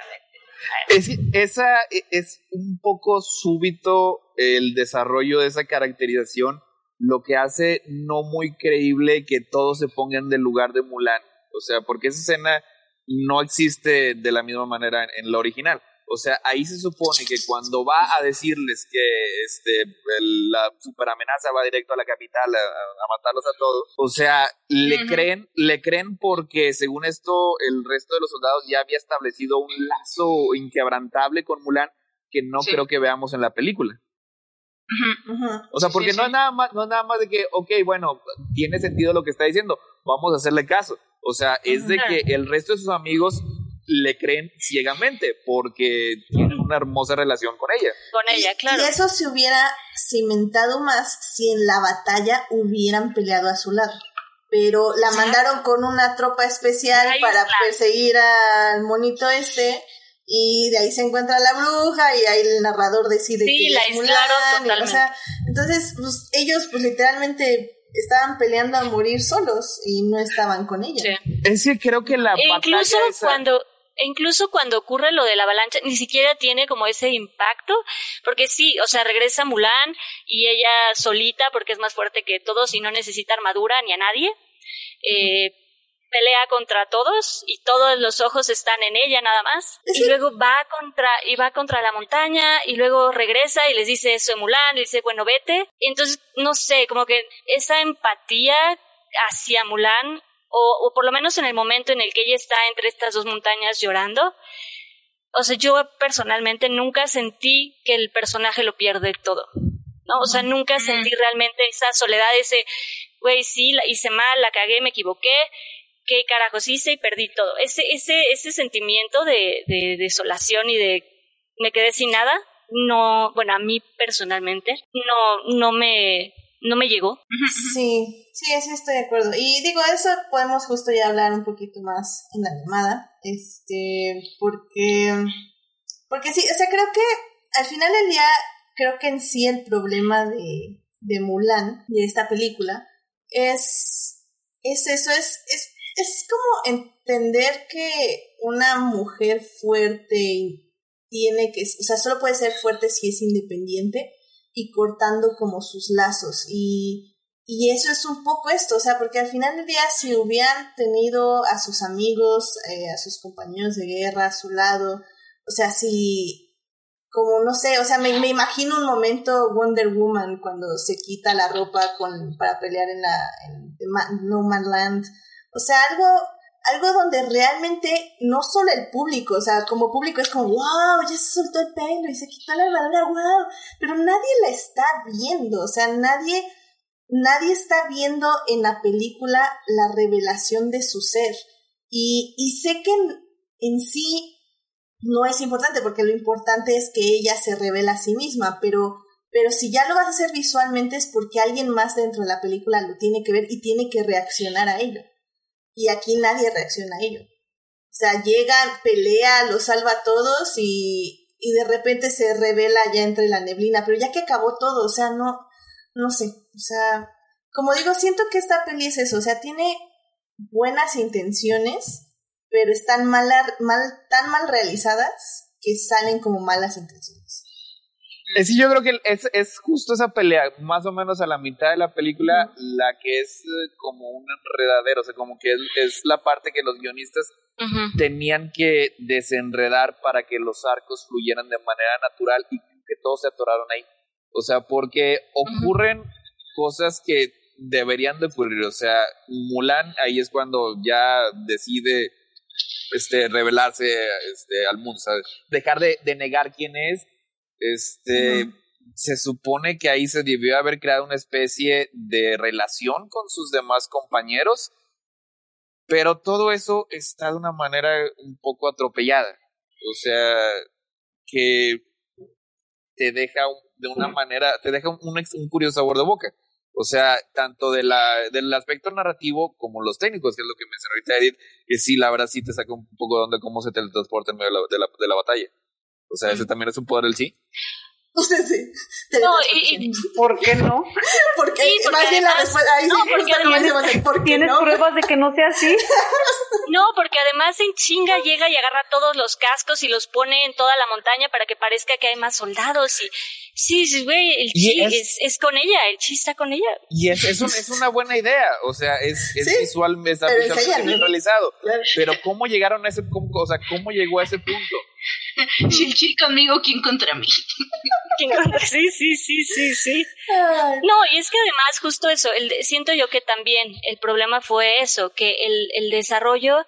Es, esa e, es un poco súbito el desarrollo de esa caracterización, lo que hace no muy creíble que todos se pongan del lugar de Mulan. O sea, porque esa escena no existe de la misma manera en, en la original. O sea, ahí se supone que cuando va a decirles que este, la super amenaza va directo a la capital a, matarlos a todos, o sea, le creen, le creen porque según esto el resto de los soldados ya había establecido un lazo inquebrantable con Mulan que no creo que veamos en la película. O sea, porque no es nada más, no es nada más de que, ok, bueno, tiene sentido lo que está diciendo, vamos a hacerle caso. O sea, es de que el resto de sus amigos le creen ciegamente porque tienen una hermosa relación con ella. Con ella, claro. Y eso se hubiera cimentado más si en la batalla hubieran peleado a su lado. Pero la mandaron con una tropa especial para perseguir al monito este y de ahí se encuentra la bruja y ahí el narrador decide que la es Mulan, o sea, entonces pues, ellos pues literalmente estaban peleando a morir solos y no estaban con ella. Sí. Es que creo que la e incluso cuando e incluso cuando ocurre lo de la avalancha, ni siquiera tiene como ese impacto, porque sí, o sea, regresa Mulan y ella solita, porque es más fuerte que todos y no necesita armadura ni a nadie, eh, pelea contra todos y todos los ojos están en ella nada más, y luego va contra, y va contra la montaña, y luego regresa y les dice eso de Mulan, y dice, bueno, vete, y entonces, no sé, como que esa empatía hacia Mulan o, por lo menos en el momento en el que ella está entre estas dos montañas llorando, o sea, yo personalmente nunca sentí que el personaje lo pierde todo, ¿no? O sea, nunca sentí realmente esa soledad, ese, güey, sí, la hice mal, la cagué, me equivoqué, qué carajos hice y perdí todo. Ese, ese, ese sentimiento de, de desolación y de me quedé sin nada, no, bueno, a mí personalmente, no, no me, no me llegó. Sí, sí, sí estoy de acuerdo. Y digo, eso podemos justo ya hablar un poquito más en la llamada, este, porque, porque sí, o sea, creo que al final del día, creo que en sí el problema de, de Mulan, de esta película, es, es eso, es, es, es como entender que una mujer fuerte tiene que, o sea, solo puede ser fuerte si es independiente y cortando como sus lazos. Y, y eso es un poco esto, o sea, porque al final del día si hubieran tenido a sus amigos, eh, a sus compañeros de guerra a su lado, o sea, si, como no sé, o sea, me, me imagino un momento Wonder Woman cuando se quita la ropa con, para pelear en la en No Man Land, o sea, algo algo donde realmente no solo el público, o sea, como público es como, wow, ya se soltó el pelo y se quitó la armadura, wow, pero nadie la está viendo, o sea, nadie, nadie está viendo en la película la revelación de su ser. Y, y sé que en, en sí no es importante, porque lo importante es que ella se revela a sí misma, pero, pero si ya lo vas a hacer visualmente es porque alguien más dentro de la película lo tiene que ver y tiene que reaccionar a ello y aquí nadie reacciona a ello. O sea, llega, pelea, lo salva a todos y, y de repente se revela ya entre la neblina, pero ya que acabó todo, o sea, no, no sé, o sea, como digo, siento que esta peli es eso, o sea, tiene buenas intenciones, pero están mal, mal, tan mal realizadas que salen como malas intenciones. Eh, sí, yo creo que es, es justo esa pelea, más o menos a la mitad de la película, la que es eh, como un enredadero, o sea, como que es, la parte que los guionistas tenían que desenredar para que los arcos fluyeran de manera natural y que todos se atoraron ahí. O sea, porque ocurren cosas que deberían de ocurrir, o sea, Mulan ahí es cuando ya decide este revelarse este, al mundo, ¿sabes? Dejar de, de negar quién es este, se supone que ahí se debió haber creado una especie de relación con sus demás compañeros, pero todo eso está de una manera un poco atropellada. O sea, que te deja de una manera, te deja un, un curioso sabor de boca. O sea, tanto de la, del aspecto narrativo como los técnicos, que es lo que mencionó ahorita Edith, que sí, la verdad sí te saca un poco de onda cómo se teletransporta en medio de la, de la batalla. O sea, ese también es un poder del sí. O sea, sí. No, y, ¿por qué no? Porque más bien la respuesta ahí no, porque además, ¿Tienes pruebas de que no sea así? No, porque además en chinga llega y agarra todos los cascos y los pone en toda la montaña para que parezca que hay más soldados y sí, güey, el chi es, es, con ella, el chi está con ella. Y es, es, es una buena idea, o sea, es, es visual, está bien realizado. Pero ¿cómo llegaron a ese punto? O sea, ¿cómo llegó a ese punto? Si el chi conmigo, ¿quién contra mí? Sí, sí, sí, sí, sí. No, y es que además justo eso, el, siento yo que también el problema fue eso, que el, el desarrollo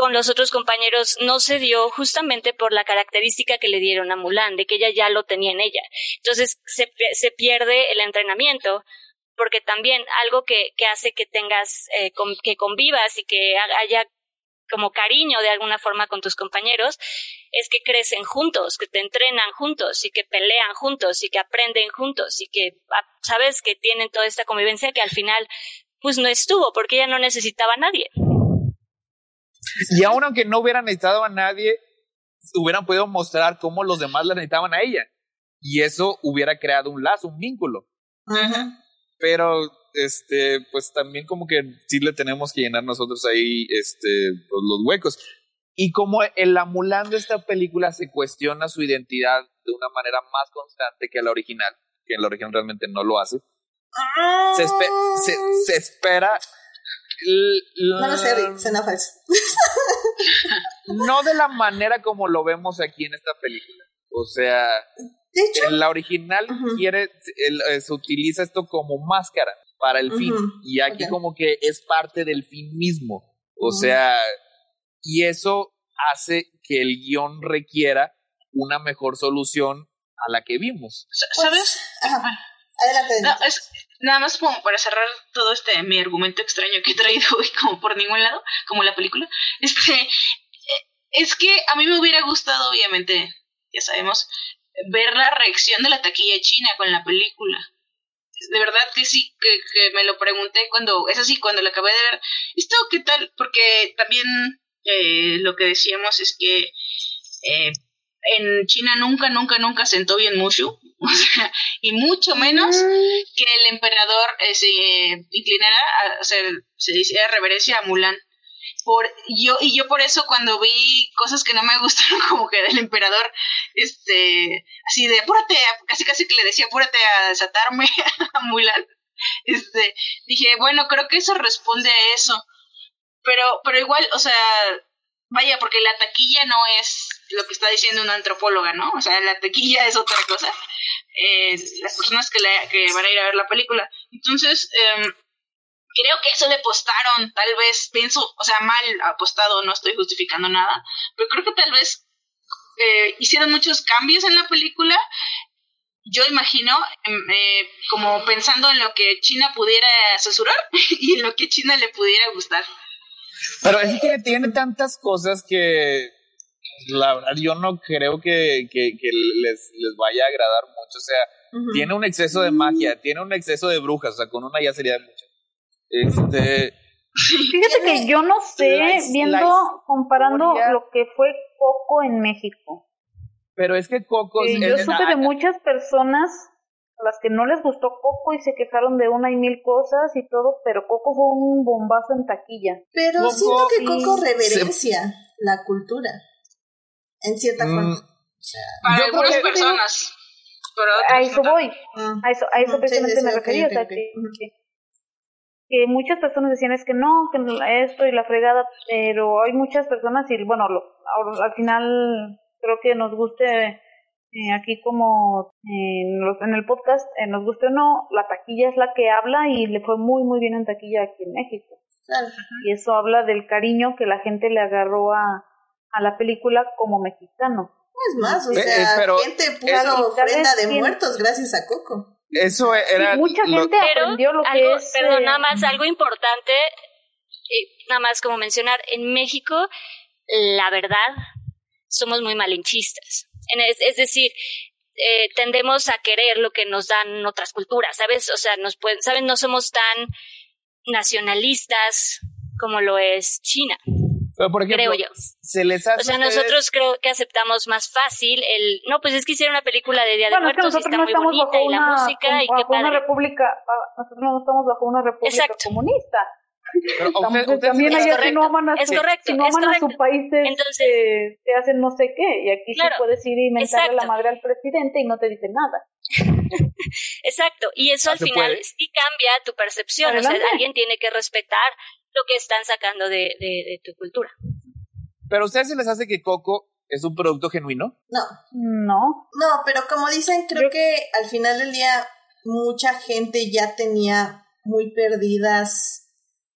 con los otros compañeros no se dio justamente por la característica que le dieron a Mulan, de que ella ya lo tenía en ella. Entonces se, se pierde el entrenamiento, porque también algo que, que hace que tengas, eh, que convivas y que haya como cariño de alguna forma con tus compañeros, es que crecen juntos, que te entrenan juntos y que pelean juntos y que aprenden juntos y que ah, sabes que tienen toda esta convivencia que al final pues no estuvo porque ella no necesitaba a nadie. Y aún aunque no hubieran necesitado a nadie, hubieran podido mostrar cómo los demás la necesitaban a ella. Y eso hubiera creado un lazo, un vínculo. Pero este, pues también como que sí le tenemos que llenar nosotros ahí este, pues, los huecos. Y como el amulando esta película se cuestiona su identidad de una manera más constante que la original, que en la original realmente no lo hace, se, se, se espera no lo sé, suena falso. no de la manera como lo vemos aquí en esta película. O sea, en la original quiere, eh, se utiliza esto como máscara para el fin. Y aquí como que es parte del fin mismo. O sea, y eso hace que el guion requiera una mejor solución a la que vimos. ¿Sabes? Pues, Adelante. No, es, nada más como para cerrar todo este mi argumento extraño que he traído hoy como por ningún lado, como la película, este, eh, es que a mí me hubiera gustado, obviamente, ya sabemos, ver la reacción de la taquilla china con la película. De verdad que sí, que, me lo pregunté cuando, es así, cuando la acabé de ver, ¿esto qué tal? Porque también eh, lo que decíamos es que eh, en China nunca, nunca, nunca sentó bien Mushu, o sea, y mucho menos que el emperador eh, se inclinara a hacer, se hiciera reverencia a Mulan. Por, yo, y yo por eso cuando vi cosas que no me gustaron como que del emperador, este, así de apúrate, casi casi que le decía apúrate a desatarme a Mulan, este, dije, bueno, creo que eso responde a eso. Pero, pero igual, o sea, vaya, porque la taquilla no es lo que está diciendo una antropóloga, ¿no? O sea, la taquilla es otra cosa. Eh, las personas que, que van a ir a ver la película. Entonces, eh, creo que eso le apostaron, tal vez, pienso, o sea, mal apostado, no estoy justificando nada, pero creo que tal vez eh, hicieron muchos cambios en la película. Yo imagino, em, eh, como pensando en lo que China pudiera censurar y en lo que China le pudiera gustar. Pero es que tiene tantas cosas que la verdad yo no creo que, que, les, les, vaya a agradar mucho. O sea, tiene un exceso de magia, tiene un exceso de brujas, o sea, con una ya sería mucho. Este. Fíjate que yo no sé, viendo, comparando lo que fue Coco en México. Pero es que Coco. yo supe de muchas personas a las que no les gustó Coco y se quejaron de una y mil cosas y todo, pero Coco fue un bombazo en taquilla. Pero siento que Coco reverencia la cultura, en cierta mm. forma. Para algunas personas. a eso voy. A eso, a eso precisamente me refería. O sea, que, que, muchas personas decían es que no, que esto y la fregada, pero hay muchas personas y bueno, al final creo que nos guste eh, aquí como en, el podcast, eh, nos guste o no, la taquilla es la que habla y le fue muy, muy bien en taquilla aquí en México. Y eso habla del cariño que la gente le agarró a, a la película como mexicano. Es más, o eh, sea, pero, gente puso ofrenda de muertos gracias a Coco. Eso era. mucha gente aprendió lo que es. Perdón, nada más algo importante, nada más como mencionar, en México, la verdad, somos muy malinchistas. Es, decir, eh, tendemos a querer lo que nos dan otras culturas, ¿sabes? O sea, nos pueden, ¿sabes? No somos tan nacionalistas como lo es China. Pero por ejemplo, creo yo. Se les hace o sea, nosotros creo que aceptamos más fácil el, no, pues es que hicieron una película de Día de Muertos y está muy bonita y la música y qué padre. Una república, ah, nosotros no estamos bajo una república comunista. Pero también hay que no aman a, es correcto, no aman a su país Entonces, te hacen no sé qué y aquí sí puedes ir y mentarle la madre al presidente y no te dice nada. exacto, y eso al final sí cambia tu percepción, o sea, alguien tiene que respetar lo que están sacando de, de, tu cultura. Pero a ustedes se les hace que Coco es un producto genuino? No. No. No, pero como dicen, creo que al final del día mucha gente ya tenía muy perdidas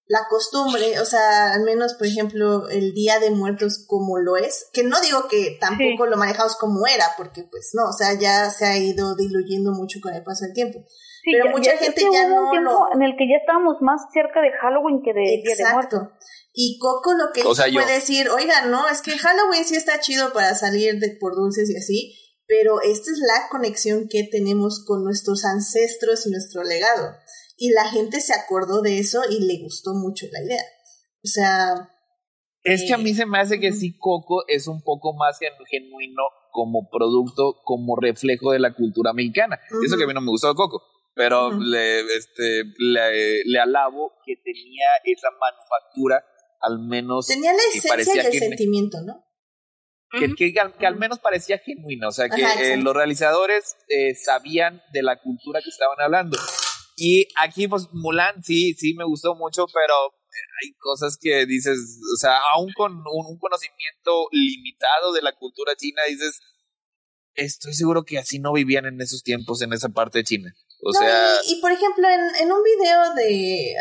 la costumbre, o sea, al menos, por ejemplo, el Día de Muertos como lo es, que no digo que tampoco lo manejamos como era, porque pues no, o sea, ya se ha ido diluyendo mucho con el paso del tiempo. Pero mucha gente ya no lo... En el que ya estábamos más cerca de Halloween que de Exacto. Día de Muertos. Y Coco lo que hizo fue decir, oiga, no, es que Halloween sí está chido para salir de por dulces y así, pero esta es la conexión que tenemos con nuestros ancestros y nuestro legado. Y la gente se acordó de eso y le gustó mucho la idea. O sea... Es que a mí se me hace que sí, Coco es un poco más genuino como producto, como reflejo de la cultura mexicana. Eso que a mí no me gustó de Coco. Pero le, este, le, alabo que tenía esa manufactura, al menos. Tenía la esencia y el sentimiento, ¿no? Que, que, al menos parecía genuino, o sea, que eh, los realizadores eh, sabían de la cultura que estaban hablando. Y aquí, pues, Mulan sí, sí me gustó mucho, pero hay cosas que dices, o sea, aún con un, conocimiento limitado de la cultura china, dices, estoy seguro que así no vivían en esos tiempos en esa parte de China. O sea. Y, por ejemplo, en, en, un video de.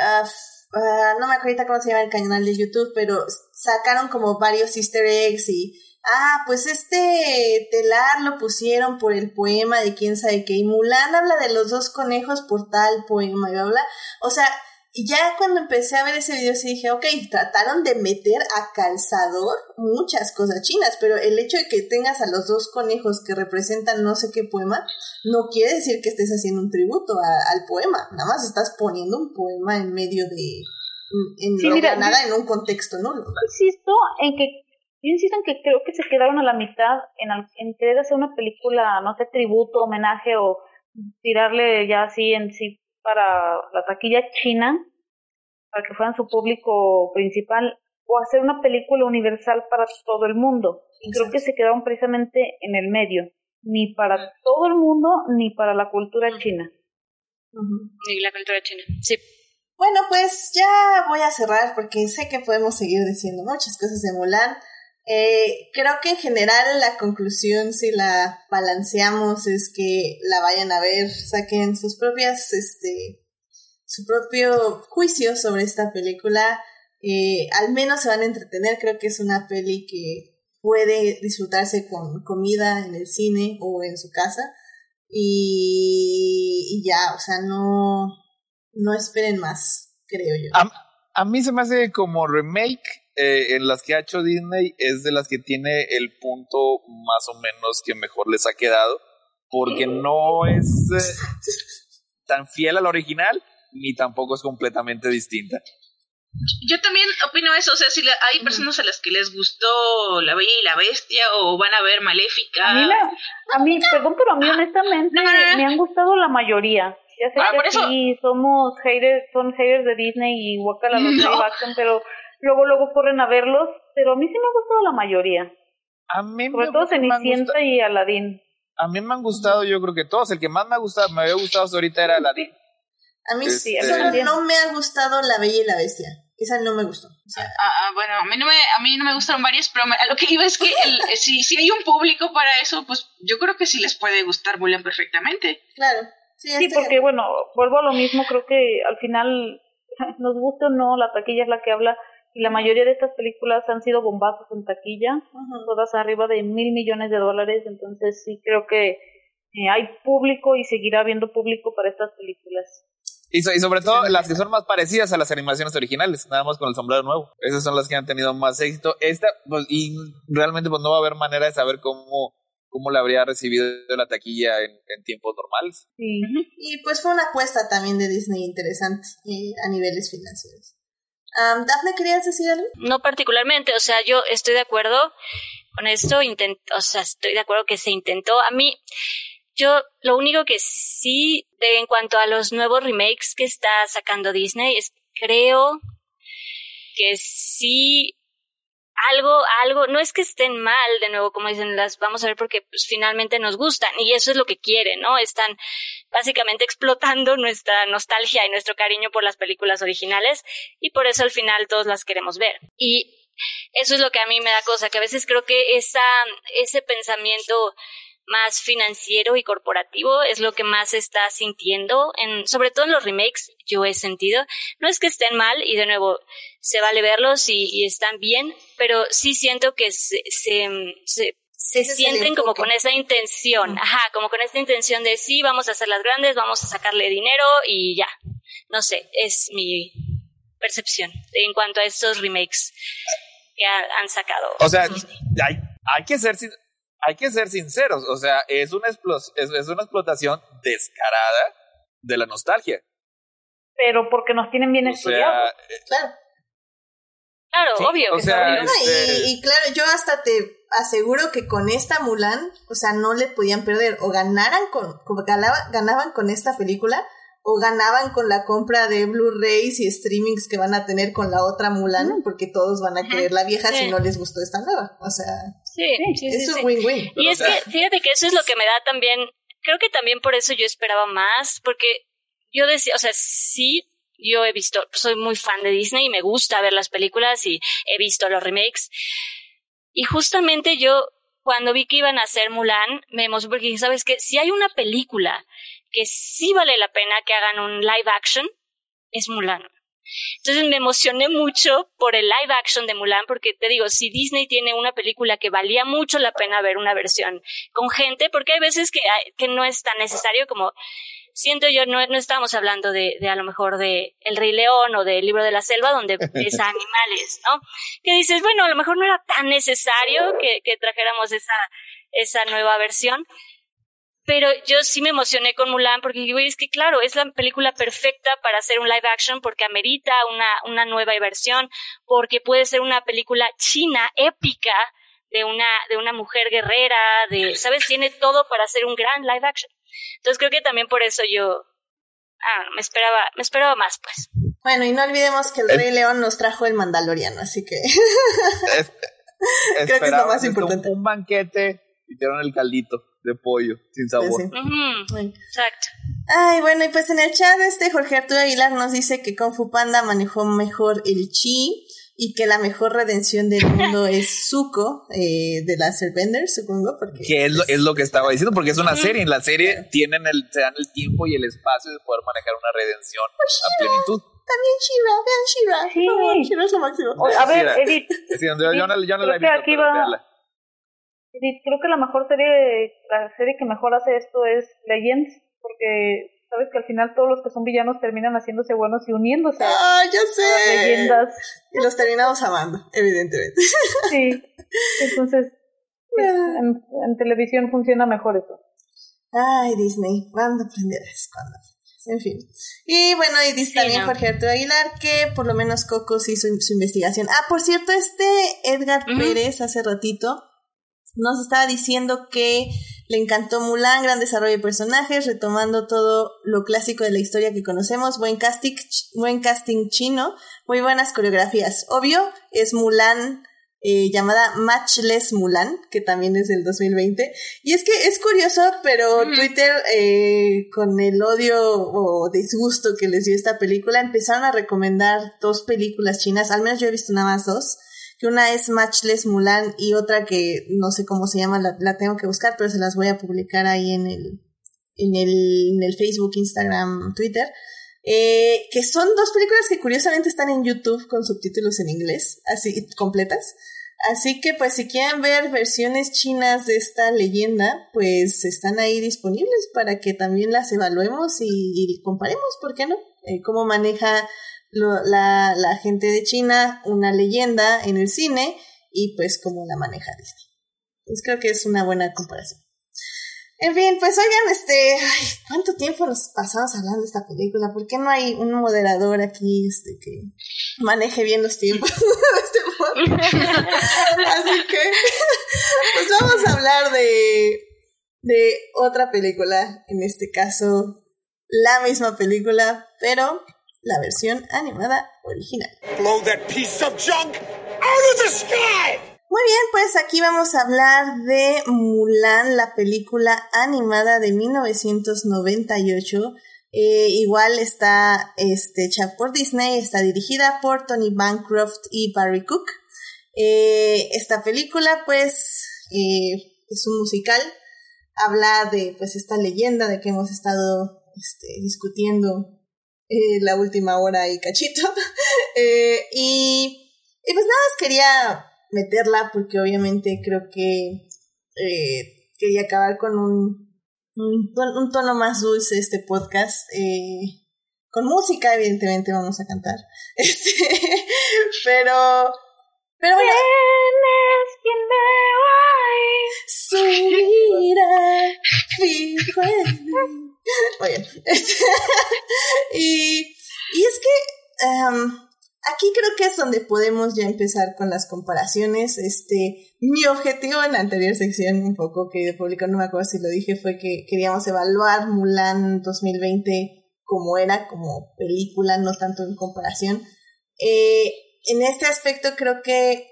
Uh, no me acuerdo cómo se llama el canal de YouTube, pero sacaron como varios easter eggs y ah, pues este telar lo pusieron por el poema de quién sabe qué, y Mulan habla de los dos conejos por tal poema, y bla, bla. O sea, Y ya cuando empecé a ver ese video sí dije, ok, trataron de meter a calzador muchas cosas chinas, pero el hecho de que tengas a los dos conejos que representan no sé qué poema, no quiere decir que estés haciendo un tributo al poema, nada más estás poniendo un poema en medio de... En nada, en un contexto nulo. Insisto en que yo insisto en que creo que se quedaron a la mitad en, en querer hacer una película, no sé, tributo, homenaje o tirarle ya así en sí para la taquilla china, para que fueran su público principal, o hacer una película universal para todo el mundo. Y creo que se quedaron precisamente en el medio, ni para todo el mundo, ni para la cultura china. Ni la cultura china, sí. Bueno, pues ya voy a cerrar porque sé que podemos seguir diciendo muchas cosas de Mulan. Eh, creo que en general la conclusión, si la balanceamos, es que la vayan a ver, saquen sus propias, este, su propio juicio sobre esta película. Eh, al menos se van a entretener, creo que es una peli que puede disfrutarse con comida en el cine o en su casa. Y, ya, o sea, no, no esperen más, creo yo. A, a mí se me hace como remake eh, en las que ha hecho Disney es de las que tiene el punto más o menos que mejor les ha quedado, porque no es eh, tan fiel al original ni tampoco es completamente distinta. Yo también opino eso, o sea, si hay personas a las que les gustó La Bella y la Bestia o van a ver Maléfica. A mí, a mí perdón, pero a mí honestamente me han gustado la mayoría. Ya sé ah, que sí, somos haters, son haters de Disney y Wakala los no. pero luego luego corren a verlos, pero a mí sí me ha gustado la mayoría. A mí Sobre todo Cenicienta y Aladdin. A mí me han gustado, yo creo que todos. El que más me ha gustado, me había gustado hasta ahorita era Aladdin. A mí sí, este, solo no me ha gustado La Bella y la Bestia. Esa no me gustó. Ah, ah, bueno, a mí no me, a mí no me gustaron varias, pero a lo que iba es que el, eh, si, si hay un público para eso, pues yo creo que sí les puede gustar Mulan perfectamente. Claro. Sí, sí porque bueno, vuelvo a lo mismo, creo que al final, nos guste o no, la taquilla es la que habla, y la mayoría de estas películas han sido bombazos en taquilla, todas arriba de mil millones de dólares, entonces sí creo que eh, hay público y seguirá habiendo público para estas películas. Y, y, sobre todo las que son más parecidas a las animaciones originales, nada más con el sombrero nuevo. Esas son las que han tenido más éxito. Esta, pues, y realmente pues no va a haber manera de saber cómo, cómo la habría recibido la taquilla en, tiempos normales. Sí. Y pues fue una apuesta también de Disney interesante eh, a niveles financieros. Um, Daphne, ¿querías decir algo? No particularmente, o sea, yo estoy de acuerdo con esto, intent o sea, estoy de acuerdo que se intentó. A mí, yo lo único que sí, de, en cuanto a los nuevos remakes que está sacando Disney, es creo que sí algo, algo, no es que estén mal, de nuevo, como dicen, las vamos a ver porque pues, finalmente nos gustan y eso es lo que quieren, ¿no? Están básicamente explotando nuestra nostalgia y nuestro cariño por las películas originales y por eso al final todos las queremos ver. Y eso es lo que a mí me da cosa, que a veces creo que esa, ese pensamiento más financiero y corporativo es lo que más se está sintiendo, en, sobre todo en los remakes, yo he sentido. No es que estén mal y de nuevo se vale verlos y, están bien, pero sí siento que se, se, se, sienten como con esa intención, ajá, como con esta intención de sí, vamos a hacer las grandes, vamos a sacarle dinero y ya. No sé, es mi percepción en cuanto a estos remakes que han sacado. O sea, hay, hay que ser hay que ser sinceros, o sea, es una, es, una explotación descarada de la nostalgia. Pero porque nos tienen bien estudiados. Eh, claro. Claro, obvio. Este y, claro, yo hasta te aseguro que con esta Mulan, o sea, no le podían perder. O ganaran con, ganaban con esta película, o ganaban con la compra de Blu-rays y streamings que van a tener con la otra Mulan, porque todos van a querer la vieja si no les gustó esta nueva. O sea, sí, sí, es un win-win. Y es que, fíjate que eso es lo que me da también, creo que también por eso yo esperaba más, porque yo decía, o sea, sí, yo he visto, soy muy fan de Disney y me gusta ver las películas y he visto los remakes. Y justamente yo, cuando vi que iban a hacer Mulan, me emocioné porque, ¿sabes que Si hay una película que sí vale la pena que hagan un live action es Mulan. Entonces me emocioné mucho por el live action de Mulan porque te digo, si Disney tiene una película que valía mucho la pena ver una versión con gente, porque hay veces que, que no es tan necesario como siento yo, no, no estamos hablando de, de a lo mejor de El Rey León o del Libro de la Selva, donde es animales, ¿no? Que dices, bueno, a lo mejor no era tan necesario que, que trajéramos esa, esa nueva versión, pero yo sí me emocioné con Mulan porque digo, es que claro, es la película perfecta para hacer un live action porque amerita una, una nueva versión, porque puede ser una película china épica de una, de una mujer guerrera, de, ¿sabes? Tiene todo para hacer un gran live action. Entonces creo que también por eso yo ah, me esperaba, me esperaba más, pues. Bueno, y no olvidemos que el Rey León nos trajo el Mandaloriano, así que creo que es lo más importante. Un, un banquete y dieron el caldito de pollo sin sabor. Exacto. Ay, bueno, y pues en el chat este Jorge Arturo Aguilar nos dice que Kung Fu Panda manejó mejor el chi y que la mejor redención del mundo es Zuko eh, de las Airbenders, supongo, porque que es lo, es lo que estaba diciendo, porque es una serie, en la serie tienen el, se dan el tiempo y el espacio de poder manejar una redención a plenitud. También Shira, vean Shira. Sí. Oh, Shira es lo máximo. A ver, Edith. Sí, yo, yo no, yo no la he creo visto, que aquí pero va- Edith, creo que la mejor serie, la serie que mejor hace esto es Legends, porque sabes que al final todos los que son villanos terminan haciéndose buenos y uniéndose a Ah, ya sé. leyendas. Y los terminamos amando, evidentemente. Sí. Entonces, en, en televisión funciona mejor eso. Ay, Disney, ¿cuándo aprenderás? ¿Cuándo aprenderás? En fin. Y bueno, y dice Sí, también no. Jorge Arturo Aguilar que por lo menos Coco sí hizo su investigación. Ah, por cierto, este Edgar. Pérez hace ratito nos estaba diciendo que le encantó Mulan, gran desarrollo de personajes, retomando todo lo clásico de la historia que conocemos, buen casting, buen casting chino, muy buenas coreografías. Obvio, es Mulan eh, llamada Matchless Mulan, que también es del 2020. Y es que es curioso, pero Ujú. Twitter, eh, con el odio o disgusto que les dio esta película, empezaron a recomendar dos películas chinas, al menos yo he visto nada más dos, que una es Matchless Mulan y otra que no sé cómo se llama, la, la tengo que buscar, pero se las voy a publicar ahí en el, en el, en el Facebook, Instagram, Twitter. Eh, que son dos películas que curiosamente están en YouTube con subtítulos en inglés, así completas. Así que pues si quieren ver versiones chinas de esta leyenda, pues están ahí disponibles para que también las evaluemos y, y comparemos, ¿por qué no? Eh, cómo maneja la gente de China una leyenda en el cine y pues cómo la maneja Disney. Pues creo que es una buena comparación. En fin, pues oigan, este, ay, ¿cuánto tiempo nos pasamos hablando de esta película? ¿Por qué no hay un moderador aquí este, que maneje bien los tiempos de este podcast? Así que, pues vamos a hablar de, de otra película, en este caso, la misma película, pero la versión animada original. Blow that piece of junk out of the sky! Muy bien, pues aquí vamos a hablar de Mulan, la película animada de 1998. Eh, igual está este, hecha por Disney, está dirigida por Tony Bancroft y Barry Cook. Eh, esta película, pues, eh, es un musical. Habla de, pues, esta leyenda de que hemos estado este, discutiendo eh, la última hora y cachito. Eh, y, y pues nada más quería meterla porque obviamente creo que eh, quería acabar con un, un, ton- un tono más dulce este podcast. con música, evidentemente, vamos a cantar. Este, pero, pero bueno, su mirada fijo en mí. Este, y, y es que em, aquí creo que es donde podemos ya empezar con las comparaciones. Este, mi objetivo en la anterior sección, un poco que publicó, no me acuerdo si lo dije, fue que queríamos evaluar Mulan 2020 como era, como película, no tanto en comparación. Eh, en este aspecto creo que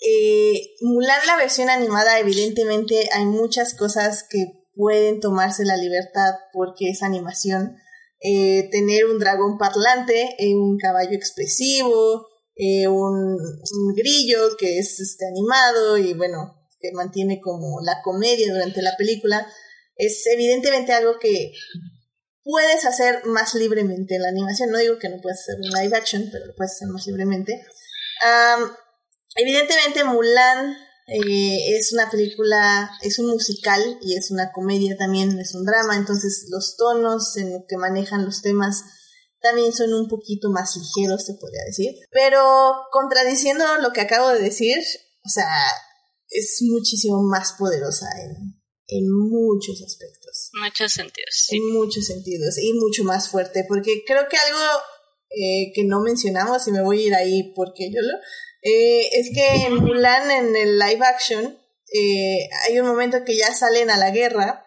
eh, Mulan, la versión animada, evidentemente hay muchas cosas que pueden tomarse la libertad porque es animación. Eh, tener un dragón parlante, eh, un caballo expresivo, eh, un, grillo que es este, animado y bueno, que mantiene como la comedia durante la película, es evidentemente algo que puedes hacer más libremente en la animación. No digo que no puedas hacer un live action, pero lo puedes hacer más libremente. Evidentemente Mulan Eh, es una película, es un musical y es una comedia también, es un drama, entonces los tonos en que manejan los temas también son un poquito más ligeros, se podría decir. Pero contradiciendo lo que acabo de decir, o sea, es muchísimo más poderosa en, en muchos aspectos. Muchos sentidos. En muchos sentidos y mucho más fuerte, porque creo que algo eh, que no mencionamos, y me voy a ir ahí porque yo lo, eh, es que en Mulan, en el live action, eh, hay un momento que ya salen a la guerra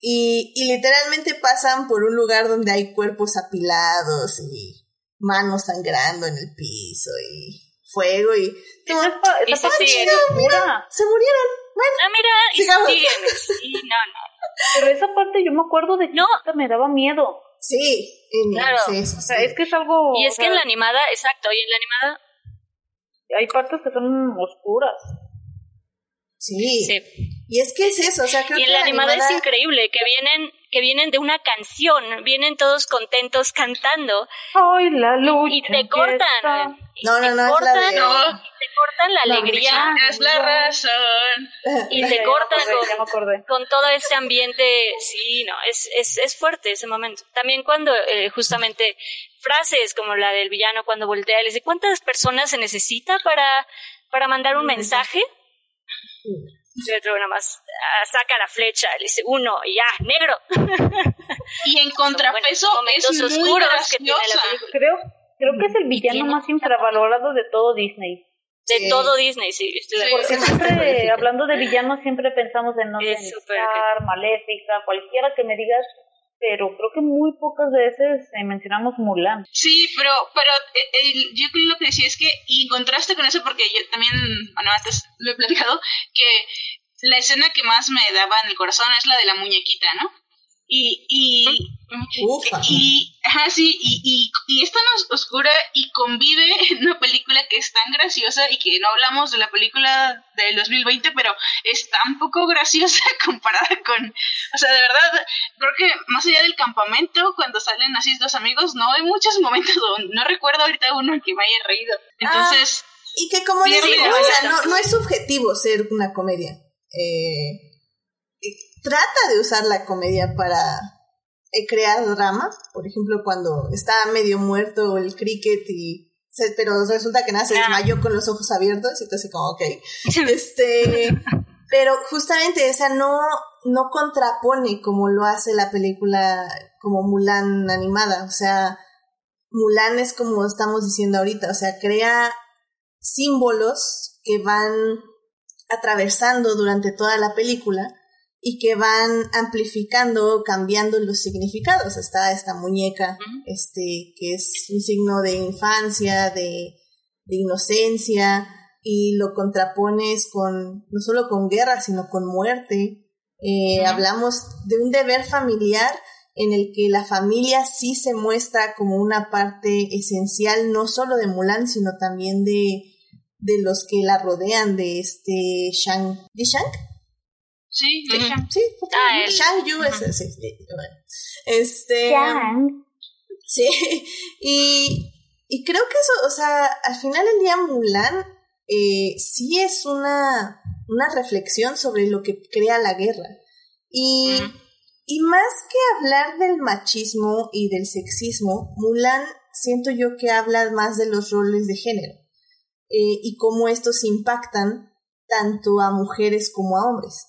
y, y literalmente pasan por un lugar donde hay cuerpos apilados y manos sangrando en el piso y fuego y... Esa, esa Y se parte siguen. es oscura. se murieron. Bueno, Ah, mira, y Sigamos. siguen. Sí, no, no. Pero esa parte yo me acuerdo de que No. me daba miedo. sí, en, Claro. sí, eso O sea, sí. es que es algo... Y es o que en la animada, exacto, y en la animada, Hay partes que son oscuras. Sí. sí. Y es que es eso, o sea, creo Y que la animada es increíble, que vienen, que vienen de una canción, vienen todos contentos cantando Ay, la lucha. y te cortan. y No, no, no, es la cortan, de- No. y te cortan la No, alegría Es la razón. y te cortan con todo ese ambiente, sí, no, es, es, es fuerte ese momento. También cuando eh, justamente frases como la del villano cuando voltea y le dice, ¿cuántas personas se necesita para, para mandar un mensaje? Y otro nada más ah, saca la flecha, le dice uno y ya, negro. Y en contrapeso es muy oscuros que tiene la graciosa. película. Creo, creo que es el villano más infravalorado de todo Disney. De Sí. todo Disney, sí, estoy de Sí. acuerdo. Sí, Siempre, hablando de villanos, siempre pensamos en no Es Maléfica, cualquiera que me digas, pero creo que muy pocas veces eh, mencionamos Mulan. Sí, pero, pero eh, eh, yo creo lo que decía es que, y contraste con eso, porque yo también, bueno, antes lo he platicado, que la escena que más me daba en el corazón es la de la muñequita, ¿no? Y, y, Ufa. y, ajá, sí, y, y, y es tan os- oscura y convive en una película que es tan graciosa y que no hablamos de la película del 2020, pero es tan poco graciosa comparada con, o sea, de verdad, creo que más allá del campamento, cuando salen así dos amigos, no hay muchos momentos, donde- no recuerdo ahorita uno en que me haya reído. Entonces, Y que como Sí, digo, o sea, no, no es subjetivo ser una comedia. Eh, trata de usar la comedia para eh, crear drama. Por ejemplo, cuando está medio muerto el cricket y pero resulta que nada se desmayó con los ojos abiertos y tú así como, ok. Este, pero justamente, o sea, no, no contrapone como lo hace la película como Mulan animada. O sea, Mulan es como estamos diciendo ahorita, o sea, crea símbolos que van atravesando durante toda la película y que van amplificando, cambiando los significados. Está esta muñeca, este, que es un signo de infancia, de, de inocencia, y lo contrapones con, no solo con guerra, sino con muerte. Eh, Hablamos de un deber familiar en el que la familia sí se muestra como una parte esencial, no solo de Mulan, sino también de, de los que la rodean, de este Shang. ¿De Shang? Sí, Ujú. deja- Sí, Ah, el- Shang Yu es ese, sí, bueno. Este. Sí, y, y creo que eso, o sea, al final del día Mulan eh, sí es una, una reflexión sobre lo que crea la guerra. Y, y más que hablar del machismo y del sexismo, Mulan siento yo que habla más de los roles de género eh, y cómo estos impactan tanto a mujeres como a hombres.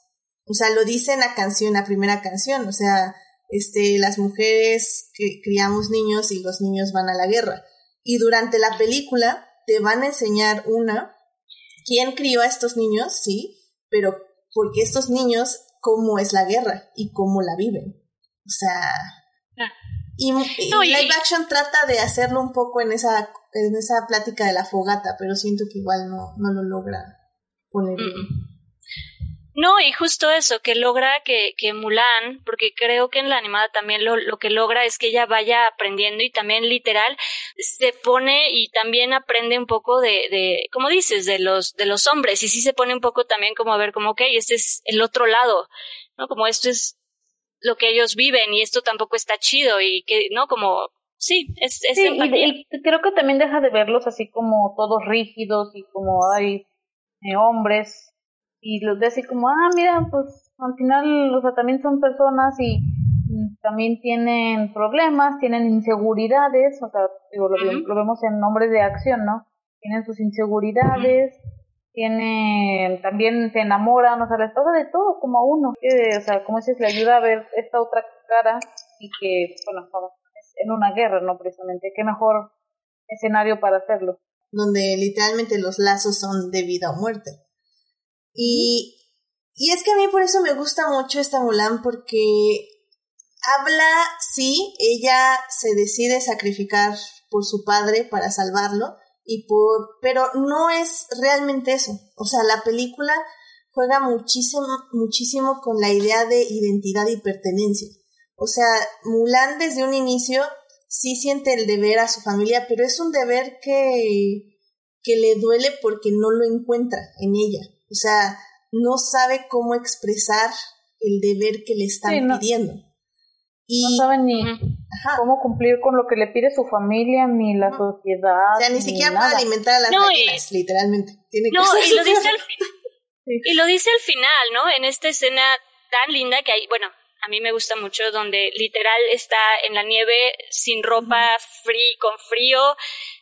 O sea, lo dice en la canción, la primera canción, o sea, este, las mujeres que criamos niños y los niños van a la guerra. Y durante la película te van a enseñar una, quién crió a estos niños, sí, pero porque estos niños, cómo es la guerra y cómo la viven. O sea, y, y No, y- live action trata de hacerlo un poco en esa, en esa plática de la fogata, pero siento que igual no, no lo logra poner bien. No, y justo eso, que logra que, que Mulan, porque creo que en la animada también lo, lo que logra es que ella vaya aprendiendo y también literal se pone y también aprende un poco de, de como dices, de los, de los hombres, y sí se pone un poco también como a ver como, ok, este es el otro lado, ¿no? Como esto es lo que ellos viven y esto tampoco está chido y que, ¿no? Como, sí, es, es Sí, y, empatía. y creo que también deja de verlos así como todos rígidos y como hay hombres y los ve así como, ah, mira, pues al final, o sea, también son personas y también tienen problemas, tienen inseguridades, o sea, digo, lo, lo vemos en nombres de acción, ¿no? Tienen sus inseguridades, tienen, también se enamoran, o sea, les pasa de todo como a uno, o sea, como dices, le ayuda a ver esta otra cara y que, bueno, estamos en una guerra, ¿no? Precisamente, qué mejor escenario para hacerlo. Donde literalmente los lazos son de vida o muerte. Y, y es que a mí por eso me gusta mucho esta Mulan porque habla, sí, ella se decide sacrificar por su padre para salvarlo y por, pero no es realmente eso. O sea, la película juega muchísimo, muchísimo con la idea de identidad y pertenencia. O sea, Mulan desde un inicio sí siente el deber a su familia, pero es un deber que, que le duele porque no lo encuentra en ella. O sea, no sabe cómo expresar el deber que le están pidiendo. Y, no sabe ni cómo cumplir con lo que le pide su familia, ni la sociedad. O sea, ni, siquiera puede alimentar a las no, literalmente. no, y lo, dice al, y lo dice al final, ¿no? En esta escena tan linda que hay, bueno, a mí me gusta mucho, donde literal está en la nieve, sin ropa, free, con frío,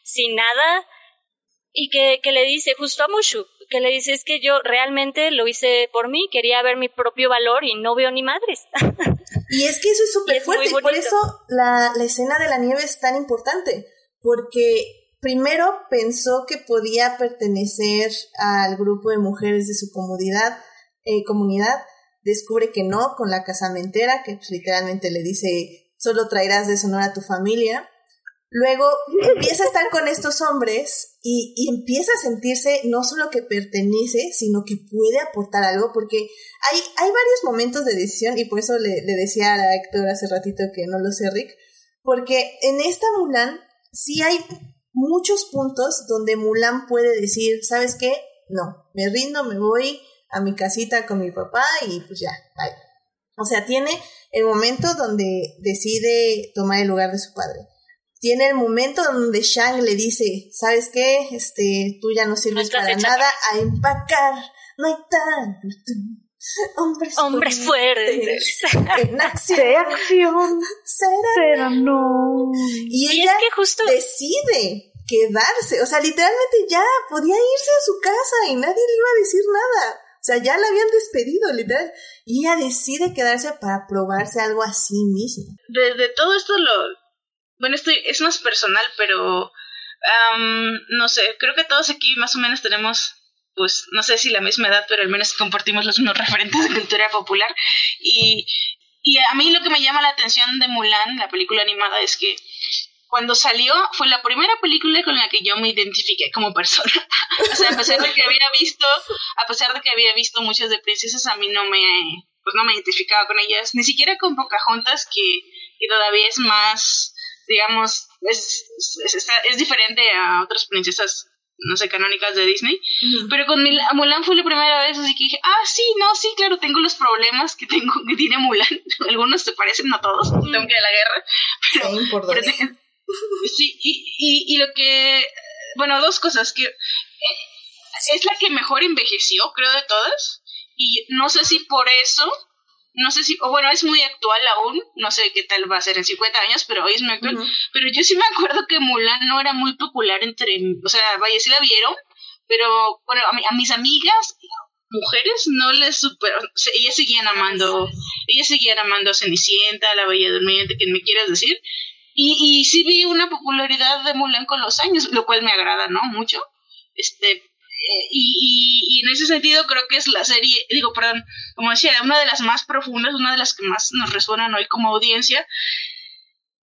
sin nada, y que, que le dice justo a Mushu, que le dice es que yo realmente lo hice por mí, quería ver mi propio valor y no veo ni madres. Y es que eso es súper fuerte, y por eso la, la escena de la nieve es tan importante, porque primero pensó que podía pertenecer al grupo de mujeres de su comunidad, eh, comunidad descubre que no con la casamentera, que pues, literalmente le dice, solo traerás deshonor a tu familia. Luego empieza a estar con estos hombres y, y, empieza a sentirse no solo que pertenece, sino que puede aportar algo, porque hay, hay varios momentos de decisión, y por eso le, le decía a Héctor hace ratito que no lo sé, Rick, porque en esta Mulan sí hay muchos puntos donde Mulan puede decir, ¿sabes qué? No, me rindo, me voy, a mi casita con mi papá y pues ya, bye. O sea, tiene el momento donde decide tomar el lugar de su padre. Tiene el momento donde Shang le dice, ¿sabes qué? Este, tú ya no sirves para nada, a empacar. No hay tal Hombres, Hombres fuertes. En acción. Será. no. Y, ella es que justo decide quedarse. O sea, literalmente ya podía irse a su casa y nadie le iba a decir nada. O sea, ya la habían despedido, literal. Y ella decide quedarse para probarse algo a sí misma. De, todo esto lo... Bueno, esto es más personal, pero... no sé, creo que todos aquí más o menos tenemos pues no sé si la misma edad, pero al menos compartimos los mismos referentes de cultura popular. Y, y a mí lo que me llama la atención de Mulan, la película animada, es que cuando salió fue la primera película con la que yo me identifiqué como persona. o sea, a pesar de que había visto, a pesar de que había visto muchas de princesas, a mí no me, pues no me identificaba con ellas, ni siquiera con Pocahontas, que, que todavía es más, digamos, es, es, es, diferente a otras princesas no sé, canónicas de Disney. Pero con Mulan fue la primera vez, así que dije, ah, sí, no, sí, claro, tengo los problemas que tengo que tiene Mulan. Algunos te parecen, no todos, tengo que ir a la guerra. Pero, sí, Sí, y, y, lo que, bueno, dos cosas, que eh, es la que mejor envejeció, creo, de todas, y no sé si por eso, no sé si, o bueno, es muy actual aún, no sé qué tal va a ser en 50 años, pero hoy es muy actual, pero yo sí me acuerdo que Mulan no era muy popular entre, o sea, vaya, sí la vieron, pero bueno, a, a mis amigas mujeres no les superó, ellas seguían amando, ellas seguían amando a Cenicienta, a la Bella Durmiente, quien me quieras decir, y, y sí vi una popularidad de Mulan con los años, lo cual me agrada, ¿no? Mucho. Este, eh, y, y, en ese sentido creo que es la serie, digo, perdón, como decía, una de las más profundas, una de las que más nos resuenan hoy como audiencia.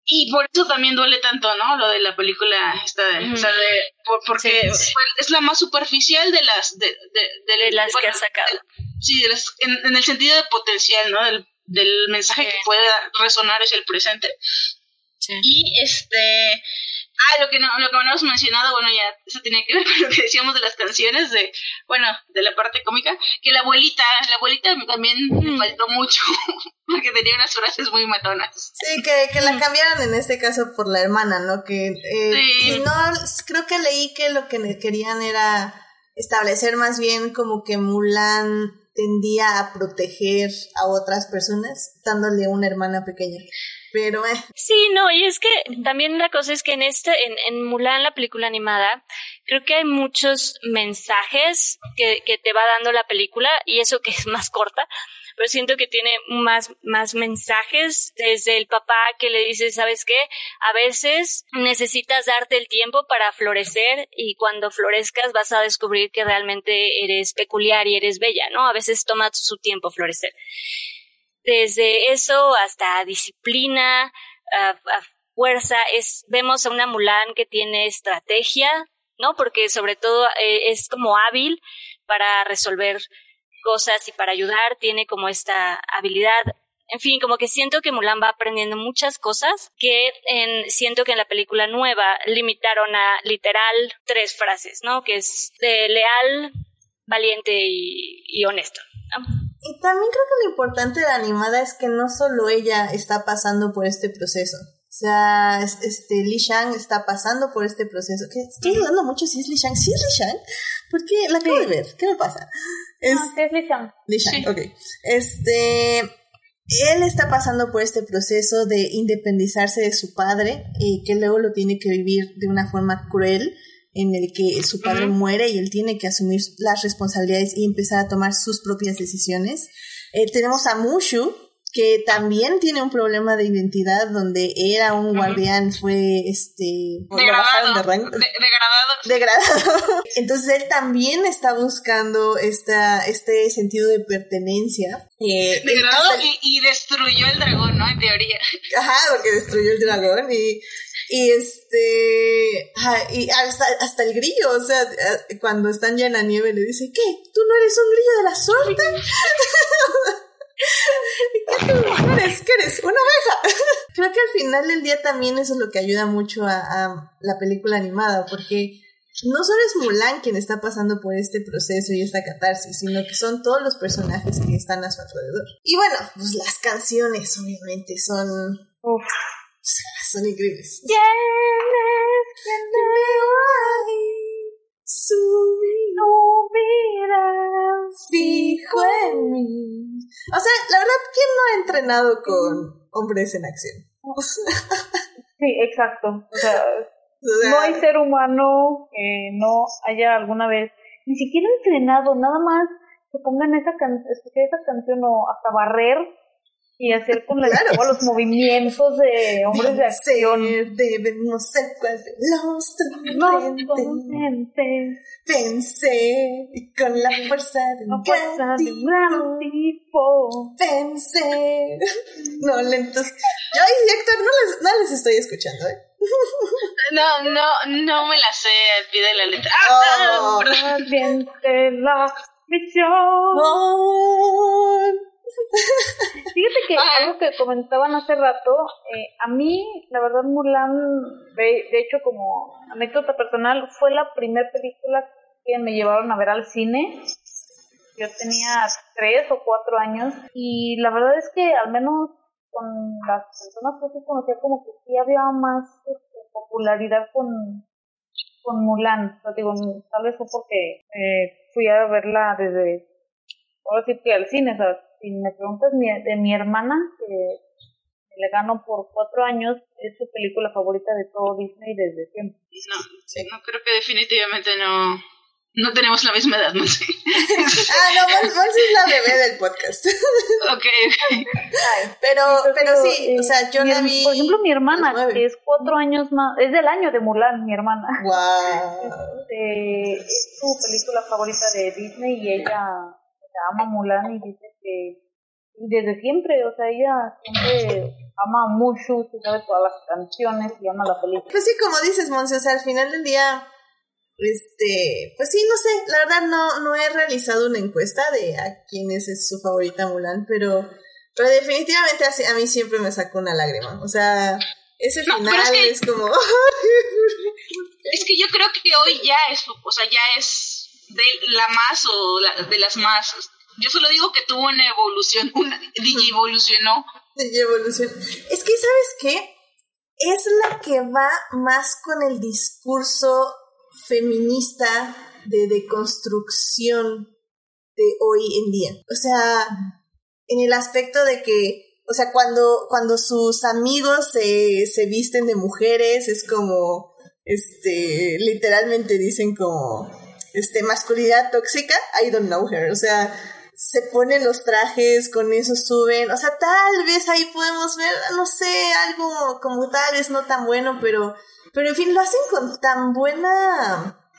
Y por eso también duele tanto, ¿no? Lo de la película esta de, o sea, de, porque es la más superficial de las de, de, las que ha sacado. sí, en, el sentido de potencial, ¿no? Del, del mensaje que puede resonar es el presente. Y este, ah, lo que no, lo que no hemos mencionado, bueno, ya eso tenía que ver con lo que decíamos de las canciones, de, bueno, de la parte cómica, que la abuelita, la abuelita también me mm. faltó mucho, porque tenía unas frases muy matonas. Sí, que, que la cambiaron en este caso por la hermana, ¿no? Que, eh, no, creo que leí que lo que querían era establecer más bien como que Mulan tendía a proteger a otras personas dándole una hermana pequeña. Pero eh. Sí, no, y es que también la cosa es que en este, en, en Mulan, la película animada, creo que hay muchos mensajes que, que te va dando la película, y eso que es más corta, pero siento que tiene más, más mensajes desde el papá que le dice, ¿sabes qué? A veces necesitas darte el tiempo para florecer y cuando florezcas vas a descubrir que realmente eres peculiar y eres bella, ¿no? A veces toma su tiempo florecer. Desde eso hasta disciplina, fuerza, es, vemos a una Mulan que tiene estrategia, ¿no? Porque sobre todo eh, es como hábil para resolver cosas y para ayudar, tiene como esta habilidad. En fin, como que siento que Mulan va aprendiendo muchas cosas que en, siento que en la película nueva limitaron a literal tres frases, ¿no? Que es de leal, valiente y, honesto. Y también creo que lo importante de la animada es que no solo ella está pasando por este proceso. O sea, este, Li Shang está pasando por este proceso. Que estoy dudando mucho si es Li Shang. ¿Sí es Li Shang? Porque la acabo de ver. ¿Qué me pasa? Es, no, es Li Shang. Li Shang, ok. Este, él está pasando por este proceso de independizarse de su padre y que luego lo tiene que vivir de una forma cruel en el que su padre muere y él tiene que asumir las responsabilidades y empezar a tomar sus propias decisiones. Eh, tenemos a Mushu, que también tiene un problema de identidad donde era un guardián, fue este degradado, de degradado. degradado. Entonces él también está buscando esta, este sentido de pertenencia. Eh, degradado y, y, destruyó el dragón, ¿no? En teoría. Ajá, porque destruyó el dragón y y este, y hasta, hasta, el grillo, o sea, cuando están ya en la nieve le dice, ¿qué? ¿Tú no eres un grillo de la suerte? ¿Qué eres? ¿Qué eres? ¿Una oveja? Creo que al final del día también eso es lo que ayuda mucho a, a la película animada, porque no solo es Mulan quien está pasando por este proceso y esta catarsis, sino que son todos los personajes que están a su alrededor. Y bueno, pues las canciones obviamente son... Uf son increíbles. ¿Quién es quien su vida fijo en mí? O sea, la verdad, ¿quién no ha entrenado con hombres en acción? sí, exacto. O sea, no hay ser humano que no haya alguna vez ni siquiera entrenado, nada más que pongan esa, can esa canción o hasta barrer y hacer con la claro. los movimientos de hombres de acción. Debemos ser los Pensé con la fuerza de un gran tipo. Pensé. No, lentos. Yo y Héctor no les, no les estoy escuchando, ¿eh? No, no, no me la sé pide la letra. ¡Ah! Oh. Bien, la misión. Fíjate que algo que comentaban hace rato, eh, a mí, la verdad, Mulan, de, hecho, como anécdota personal, fue la primera película que me llevaron a ver al cine. Yo tenía tres o cuatro años y la verdad es que al menos con las personas que sí conocía como que sí había más este, popularidad con, con Mulan. O digo, tal vez fue porque eh, fui a verla desde, ahora sí que al cine, ¿sabes? Si me preguntas de mi hermana, que le gano por cuatro años, es su película favorita de todo Disney desde siempre. No, no creo que definitivamente no, no tenemos la misma edad, no sé. ah, no, Monse es la bebé del podcast. ok. Pero, pero sí, o sea, yo la vi. Por ejemplo, mi hermana, que es cuatro años más, es del año de Mulan, mi hermana. Wow. Este, es su película favorita de Disney y ella ama Mulan y dice que desde siempre, o sea, ella siempre ama mucho, se sabe todas las canciones y ama la película. Pues sí, como dices, Monse, o sea, al final del día, este, pues sí, no sé, la verdad no, no he realizado una encuesta de a quién es su favorita Mulan, pero, pero definitivamente a, mí siempre me sacó una lágrima, o sea, ese final es, como... es que yo creo que hoy ya es, o sea, ya es de la más o de las más. Yo solo digo que tuvo una evolución, una digievolucionó. Digievolución. Es que, ¿sabes qué? Es la que va más con el discurso feminista de deconstrucción de hoy en día. O sea, en el aspecto de que, o sea, cuando, cuando sus amigos se, se visten de mujeres, es como, este, literalmente dicen como, este, masculinidad tóxica, I don't know her, o sea, se ponen los trajes, con eso suben, o sea, tal vez ahí podemos ver, no sé, algo como tal vez no tan bueno, pero, pero en fin, lo hacen con tan buena,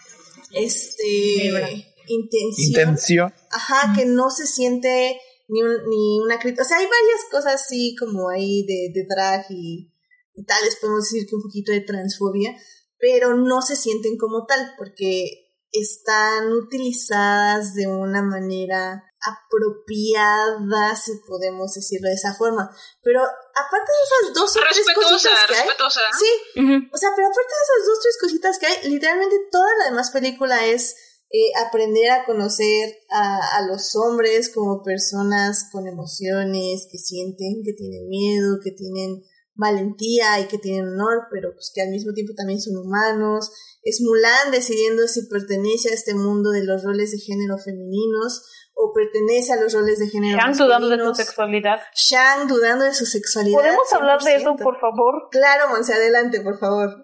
este, intención. Intención. Ajá, que no se siente ni, un, ni una crítica. O sea, hay varias cosas así como ahí de, de drag y, y tal vez podemos decir que un poquito de transfobia, pero no se sienten como tal porque están utilizadas de una manera apropiada, si podemos decirlo de esa forma. Pero aparte de esas dos o tres cositas que hay, respetuosa. sí, o sea, pero aparte de esas dos o tres cositas que hay, literalmente toda la demás película es eh, aprender a conocer a, a los hombres como personas con emociones, que sienten, que tienen miedo, que tienen valentía y que tienen honor, pero pues que al mismo tiempo también son humanos. Es Mulan decidiendo si pertenece a este mundo de los roles de género femeninos o pertenece a los roles de género Shang dudando de su sexualidad. Shang dudando de su sexualidad. ¿Podemos hablar de eso, 100%. por favor? Claro, Monse, adelante, por favor.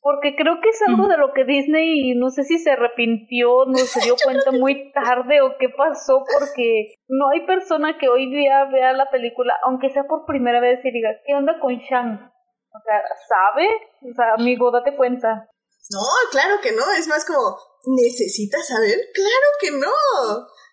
Porque creo que es algo de lo que Disney, no sé si se arrepintió, no se dio cuenta muy tarde o qué pasó, porque no hay persona que hoy día vea la película, aunque sea por primera vez, y diga, ¿qué onda con Shang? O sea, ¿sabe? O sea, amigo, date cuenta. No, claro que no, es más como, ¿necesitas saber? Claro que no.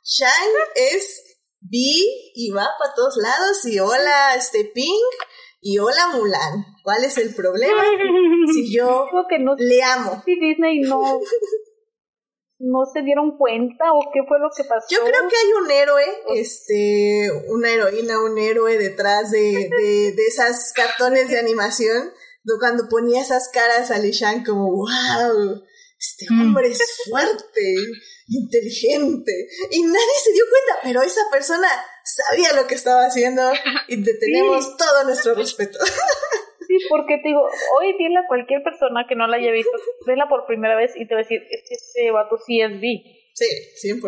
Shang es bi y va para todos lados y hola, este Pink y hola Mulan. ¿Cuál es el problema? Si yo Creo que no sé le amo. si Disney no, no se dieron cuenta o qué fue lo que pasó. Yo creo que hay un héroe, este, una heroína, un héroe detrás de, de, de esas cartones de animación, cuando ponía esas caras a Li Shang como, wow, este hombre es fuerte, inteligente, y nadie se dio cuenta, pero esa persona sabía lo que estaba haciendo y le tenemos todo nuestro respeto. Sí, porque te digo, hoy dile a cualquier persona que no la haya visto, vela por primera vez y te va a decir, es que este vato sí es bi. Sí, 100%.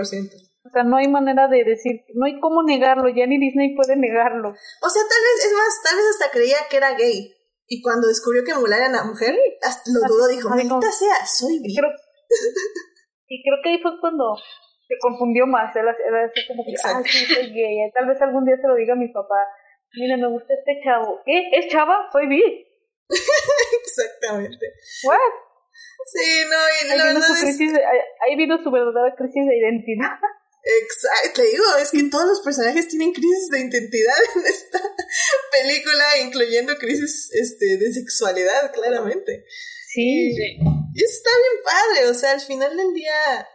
O sea, no hay manera de decir, no hay cómo negarlo, ya ni Disney puede negarlo. O sea, tal vez, es más, tal vez hasta creía que era gay. Y cuando descubrió que Mulan era una mujer, hasta lo dudó, dijo, no. maldita sea, soy Y bi. creo, y creo que ahí fue cuando se confundió más. Él era así como que, ah, sí, soy gay. Tal vez algún día se lo diga a mi papá. Mira, me gusta este chavo. ¿Qué? ¿Es chava? Soy bi. Exactamente. ¿What? Sí, no, y Ahí la vino, verdad su crisis ahí vino su verdadera crisis de identidad. Exacto, te digo, es que todos los personajes tienen crisis de identidad en esta película, incluyendo crisis este, de sexualidad, claramente. Sí. Y eso está bien padre, o sea, al final del día,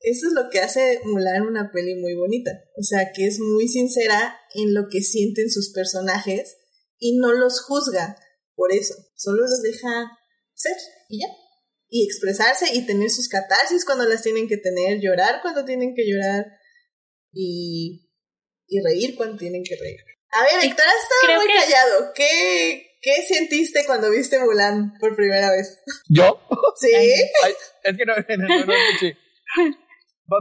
eso es lo que hace Mulan una peli muy bonita. O sea, que es muy sincera en lo que sienten sus personajes y no los juzga por eso, solo los deja ser y ya. Y expresarse y tener sus catarsis cuando las tienen que tener, llorar cuando tienen que llorar y, y reír cuando tienen que reír. A ver, Héctor, has estado creo muy que- callado. ¿Qué, ¿Qué sentiste cuando viste Mulan por primera vez? ¿Yo? ¿Sí? Ay, es que no, no, no, no escuché.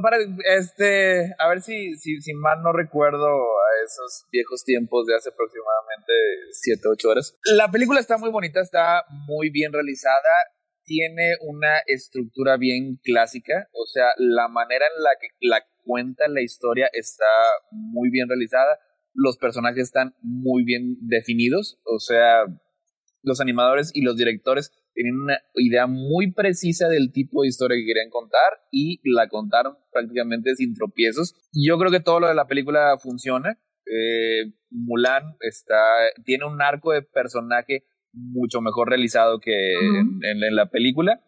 Para, este, a ver si, si, si mal no recuerdo a esos viejos tiempos de hace aproximadamente 7, 8 horas. La película está muy bonita, está muy bien realizada, tiene una estructura bien clásica, o sea, la manera en la que la cuenta la historia está muy bien realizada, los personajes están muy bien definidos, o sea, los animadores y los directores tienen una idea muy precisa del tipo de historia que querían contar y la contaron prácticamente sin tropiezos. Yo creo que todo lo de la película funciona. Eh, Mulan está, tiene un arco de personaje mucho mejor realizado que en, en- en la película.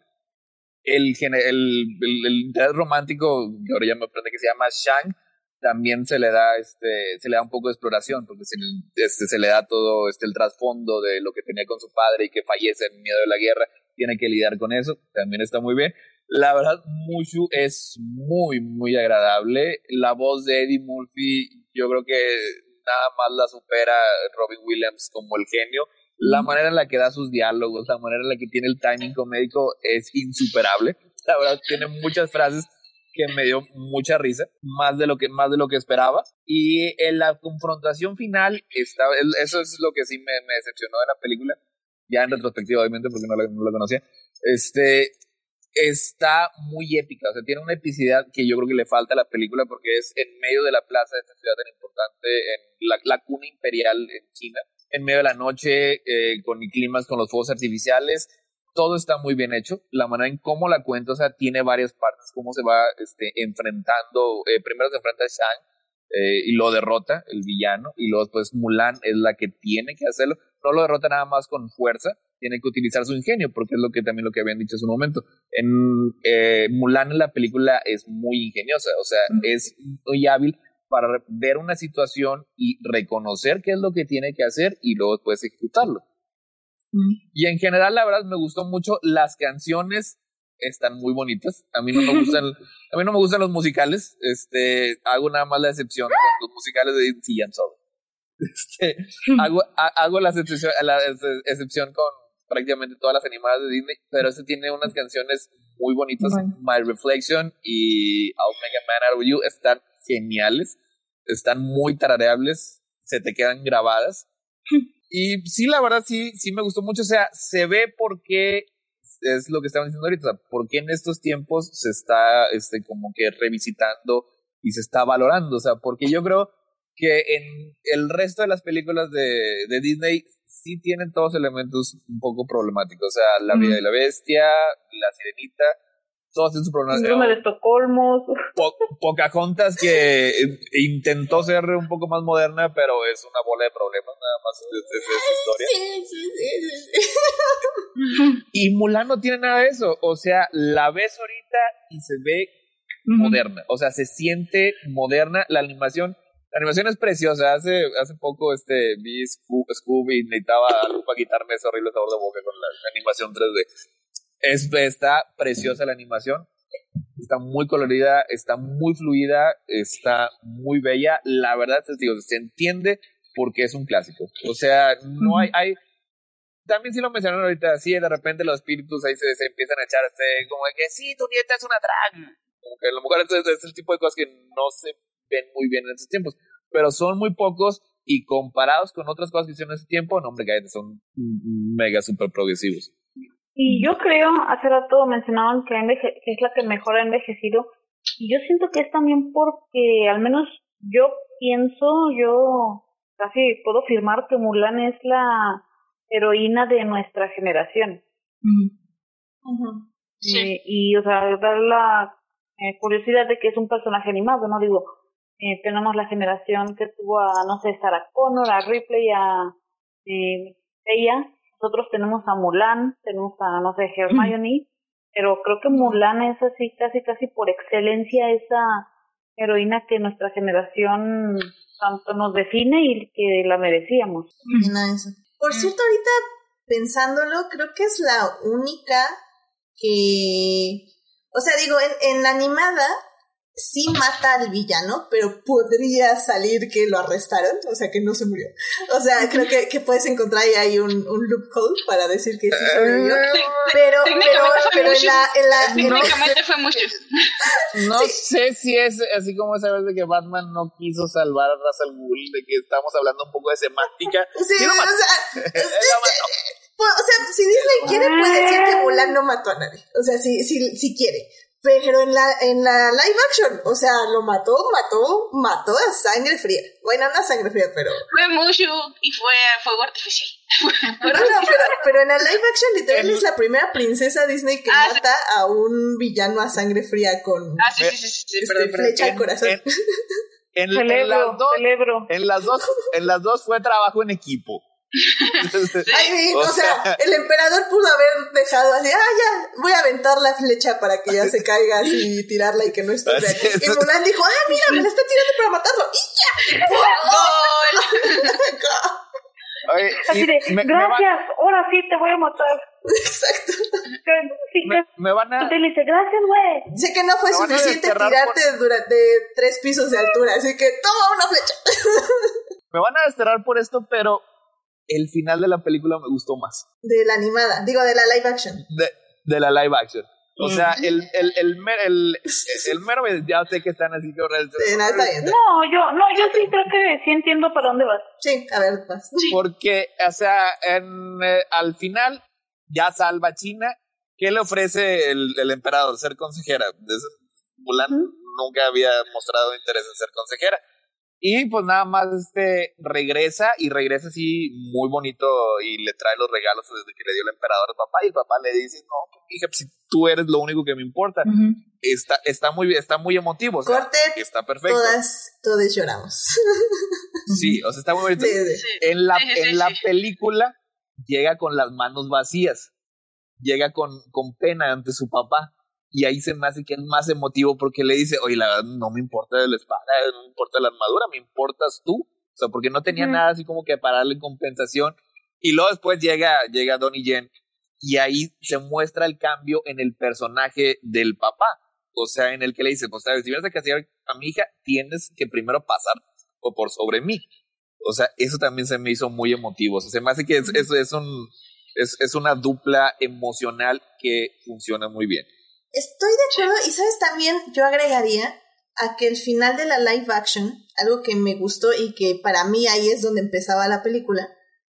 El, gene- el, el, el interés romántico, que ahora ya me aprende que se llama Shang, también se le da este se le da un poco de exploración porque se, este, se le da todo este el trasfondo de lo que tenía con su padre y que fallece en miedo de la guerra tiene que lidiar con eso también está muy bien. La verdad Mushu es muy muy agradable. La voz de Eddie Murphy yo creo que nada más la supera Robin Williams como el genio la manera en la que da sus diálogos la manera en la que tiene el timing comédico es insuperable. La verdad tiene muchas frases que me dio mucha risa, más de lo que, más de lo que esperaba. Y en la confrontación final, está, eso es lo que sí me, me decepcionó de la película, ya en retrospectiva obviamente porque no la, no la conocía, este, está muy épica, o sea, tiene una epicidad que yo creo que le falta a la película porque es en medio de la plaza de esta ciudad tan importante, en la, la cuna imperial en China, en medio de la noche, eh, con climas, con los fuegos artificiales, todo está muy bien hecho, la manera en cómo la cuenta, o sea, tiene varias partes, cómo se va este, enfrentando, eh, primero se enfrenta a Shang, eh, y lo derrota el villano y luego pues Mulan es la que tiene que hacerlo. No lo derrota nada más con fuerza tiene que utilizar su ingenio porque es lo que también lo que habían dicho hace un momento. En eh, Mulan en la película es muy ingeniosa o sea es muy hábil para ver una situación y reconocer qué es lo que tiene que hacer y luego después ejecutarlo y en general la verdad me gustó mucho las canciones están muy bonitas. A mí no me gustan, a mí no me gustan los musicales. Este, hago nada más la excepción con los musicales de Disney solo. Este, hago, hago la excepción, la excepción con prácticamente todas las animadas de Disney, pero este tiene unas canciones muy bonitas. My Reflection y I'll Make a Man Out of You están geniales, están muy tarareables, se te quedan grabadas. Y sí, la verdad sí, sí me gustó mucho. O sea, se ve por qué es lo que estaban diciendo ahorita, ¿por qué en estos tiempos se está este, como que revisitando y se está valorando? O sea, porque yo creo que en el resto de las películas de, de Disney sí tienen todos elementos un poco problemáticos. O sea, La vida de la bestia, La sirenita, todos tienen su. Síndrome de Estocolmo. Po Pocahontas que intentó ser un poco más moderna, pero es una bola de problemas nada más esa historia. Sí, sí, sí, y Mulan no tiene nada de eso. O sea, la ves ahorita y se ve moderna. O sea, se siente moderna. La animación la animación es preciosa. Hace, hace poco este, vi Scooby y necesitaba algo para quitarme ese horrible sabor de boca con la animación 3D. Es, está preciosa la animación. Está muy colorida, está muy fluida, está muy bella. La verdad, digo, se entiende porque es un clásico. O sea, no hay, hay también sí lo mencionaron ahorita, así de repente los espíritus ahí se, empiezan a echarse como que sí, tu nieta es una drag. Como que a lo mejor es, es, el tipo de cosas que no se ven muy bien en estos tiempos, pero son muy pocos y comparados con otras cosas que hicieron en ese tiempo, no, hombre, son mega super progresivos. Y yo creo, hace rato mencionaban que, que es la que mejor ha envejecido, y yo siento que es también porque, al menos yo pienso, yo casi puedo afirmar que Mulan es la heroína de nuestra generación. sí. y, o sea, dar la eh, curiosidad de que es un personaje animado, ¿no? Digo, eh, tenemos la generación que tuvo a, no sé, Sarah Connor, a Ripley, a eh, ella, nosotros tenemos a Mulan, tenemos a, no sé, Hermione, pero creo que Mulan es así, casi, casi por excelencia esa heroína que nuestra generación tanto nos define y que la merecíamos. Por cierto, ahorita pensándolo, creo que es la única que, o sea, digo, en, en la animada sí mata al villano, pero podría salir que lo arrestaron, o sea, que no se murió. O sea, creo que, que puedes encontrar ahí un, un loophole para decir que sí sobrevivió. Pero, pero, pero en la... En la Técnicamente fue mucho. No sé si es así como esa vez de que Batman no quiso salvar a Ra's al Ghul, de que estamos hablando un poco de semántica. Sí, o sea... o sea, si Disney quiere, puede decir que Mulan no mató a nadie. O sea, si, si, si quiere. Pero en la, en la live action, o sea, lo mató, mató, mató a sangre fría. Bueno, no a sangre fría, pero. Fue mucho y fue fuego artificial. pero no, pero, pero en la live action literal es la primera princesa Disney que ah, mata a un villano a sangre fría con ah, sí, sí, sí, sí, este, flecha al corazón. En, en, las dos, en las dos, en las dos fue trabajo en equipo. Ay, o, sea, el emperador pudo haber dejado así, ah, ya, voy a aventar la flecha para que ya se caiga así y tirarla y que no esté. Y Mulan dijo, ah, mira, me la está tirando para matarlo. ¡Y ya! ¡Gol! así de, gracias, ahora sí te voy a matar. Exacto. me, van a... Te dice, gracias, güey. Sé que no fue suficiente tirarte durante tres pisos de altura, así que toma una flecha. me van a desterrar por esto, pero el final de la película me gustó más. De la animada, digo, de la live action. De, de la live action. O sea, el, el, el, el, el, mero, ya sé que están así que No, yo, no, yo sí creo que sí entiendo para dónde vas. Sí, a ver, pues. Porque, o sea, en, eh, al final ya salva a China. ¿Qué le ofrece el, el emperador? Ser consejera. Mulan nunca había mostrado interés en ser consejera. Y pues nada más este regresa y regresa así muy bonito y le trae los regalos desde que le dio el emperador al papá y el papá le dice, no, hija, pues, si tú eres lo único que me importa. está, está muy está muy emotivo. O sea, está perfecto. Todas, todos lloramos. sí, o sea, está muy bonito. En la, en la película llega con las manos vacías. Llega con, con pena ante su papá y ahí se me hace que es más emotivo porque le dice, oye, la verdad no me importa la espada, no me importa la armadura, me importas tú. O sea, porque no tenía nada así como que para darle compensación. Y luego después llega, llega Donnie Yen y ahí se muestra el cambio en el personaje del papá. O sea, en el que le dice, pues sabes, si vienes a castigar a mi hija, tienes que primero pasar o por sobre mí. O sea, eso también se me hizo muy emotivo. O sea, se me hace que es, es, es un, es, es una dupla emocional que funciona muy bien. Estoy de acuerdo y sabes también, yo agregaría a que el final de la live action, algo que me gustó y que para mí ahí es donde empezaba la película,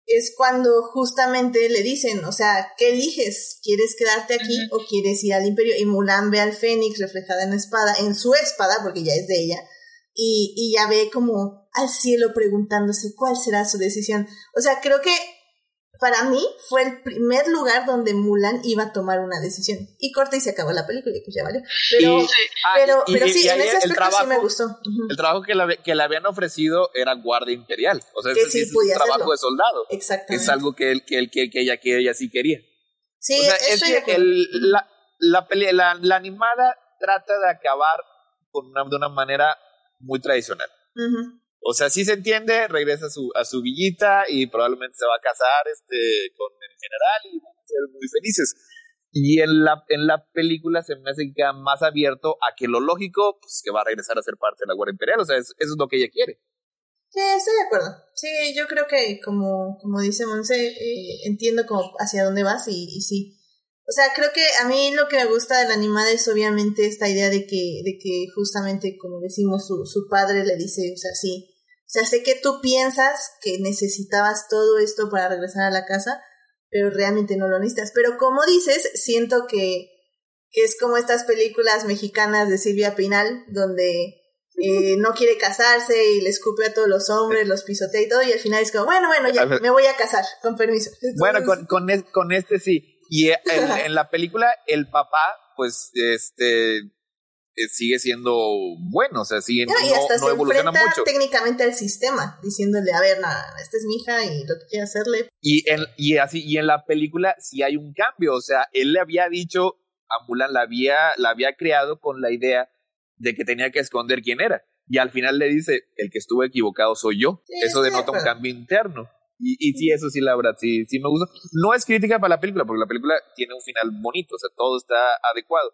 es cuando justamente le dicen, o sea, ¿qué eliges? ¿Quieres quedarte aquí o quieres ir al imperio? Y Mulan ve al Fénix reflejada en la espada, en su espada, porque ya es de ella, y, y ya ve como al cielo preguntándose cuál será su decisión. O sea, creo que para mí fue el primer lugar donde Mulan iba a tomar una decisión. Y corta y se acabó la película y pues ya valió. Pero, sí, pero, pero sí, en ese aspecto sí me gustó. El trabajo que, la, que le habían ofrecido era guardia imperial. O sea, es, es un trabajo de soldado. Exactamente. Es algo que, él, que, él, que, ella, que ella sí quería. Sí, o sea, es que el, la, la, la, la, animada trata de acabar con una, de una manera muy tradicional. O sea, sí se entiende, regresa a su, a su villita y probablemente se va a casar este, con el general y van a ser muy felices. Y en la, en la película se me hace que queda más abierto a que lo lógico, pues que va a regresar a ser parte de la Guardia Imperial. O sea, eso es lo que ella quiere. Sí, estoy de acuerdo. Sí, yo creo que como, como dice Monse, eh, entiendo como hacia dónde vas y, y, sí. O sea, creo que a mí lo que me gusta de la animada es obviamente esta idea de que, de que justamente, como decimos, su, su padre le dice, o sea, sí, sea, sé que tú piensas que necesitabas todo esto para regresar a la casa, pero realmente no lo necesitas. Pero como dices, siento que, que es como estas películas mexicanas de Silvia Pinal, donde eh, no quiere casarse y le escupe a todos los hombres, los pisotea y todo, y al final es como, bueno, bueno, ya, me voy a casar, con permiso. Bueno, con, con, con, este sí. Y en, en la película, el papá, pues, este, sigue siendo bueno, o sea, sigue, no, y hasta se evoluciona mucho. técnicamente al sistema, diciéndole, a ver, nada, esta es mi hija y lo que quiere hacerle. Y en, y así, y en la película sí hay un cambio, o sea, él le había dicho a Mulan, la había, la había creado con la idea de que tenía que esconder quién era. Y al final le dice, el que estuvo equivocado soy yo. eso denota un cambio interno. Y, y sí, eso sí, la verdad, sí, sí me gusta. No es crítica para la película, porque la película tiene un final bonito, o sea, todo está adecuado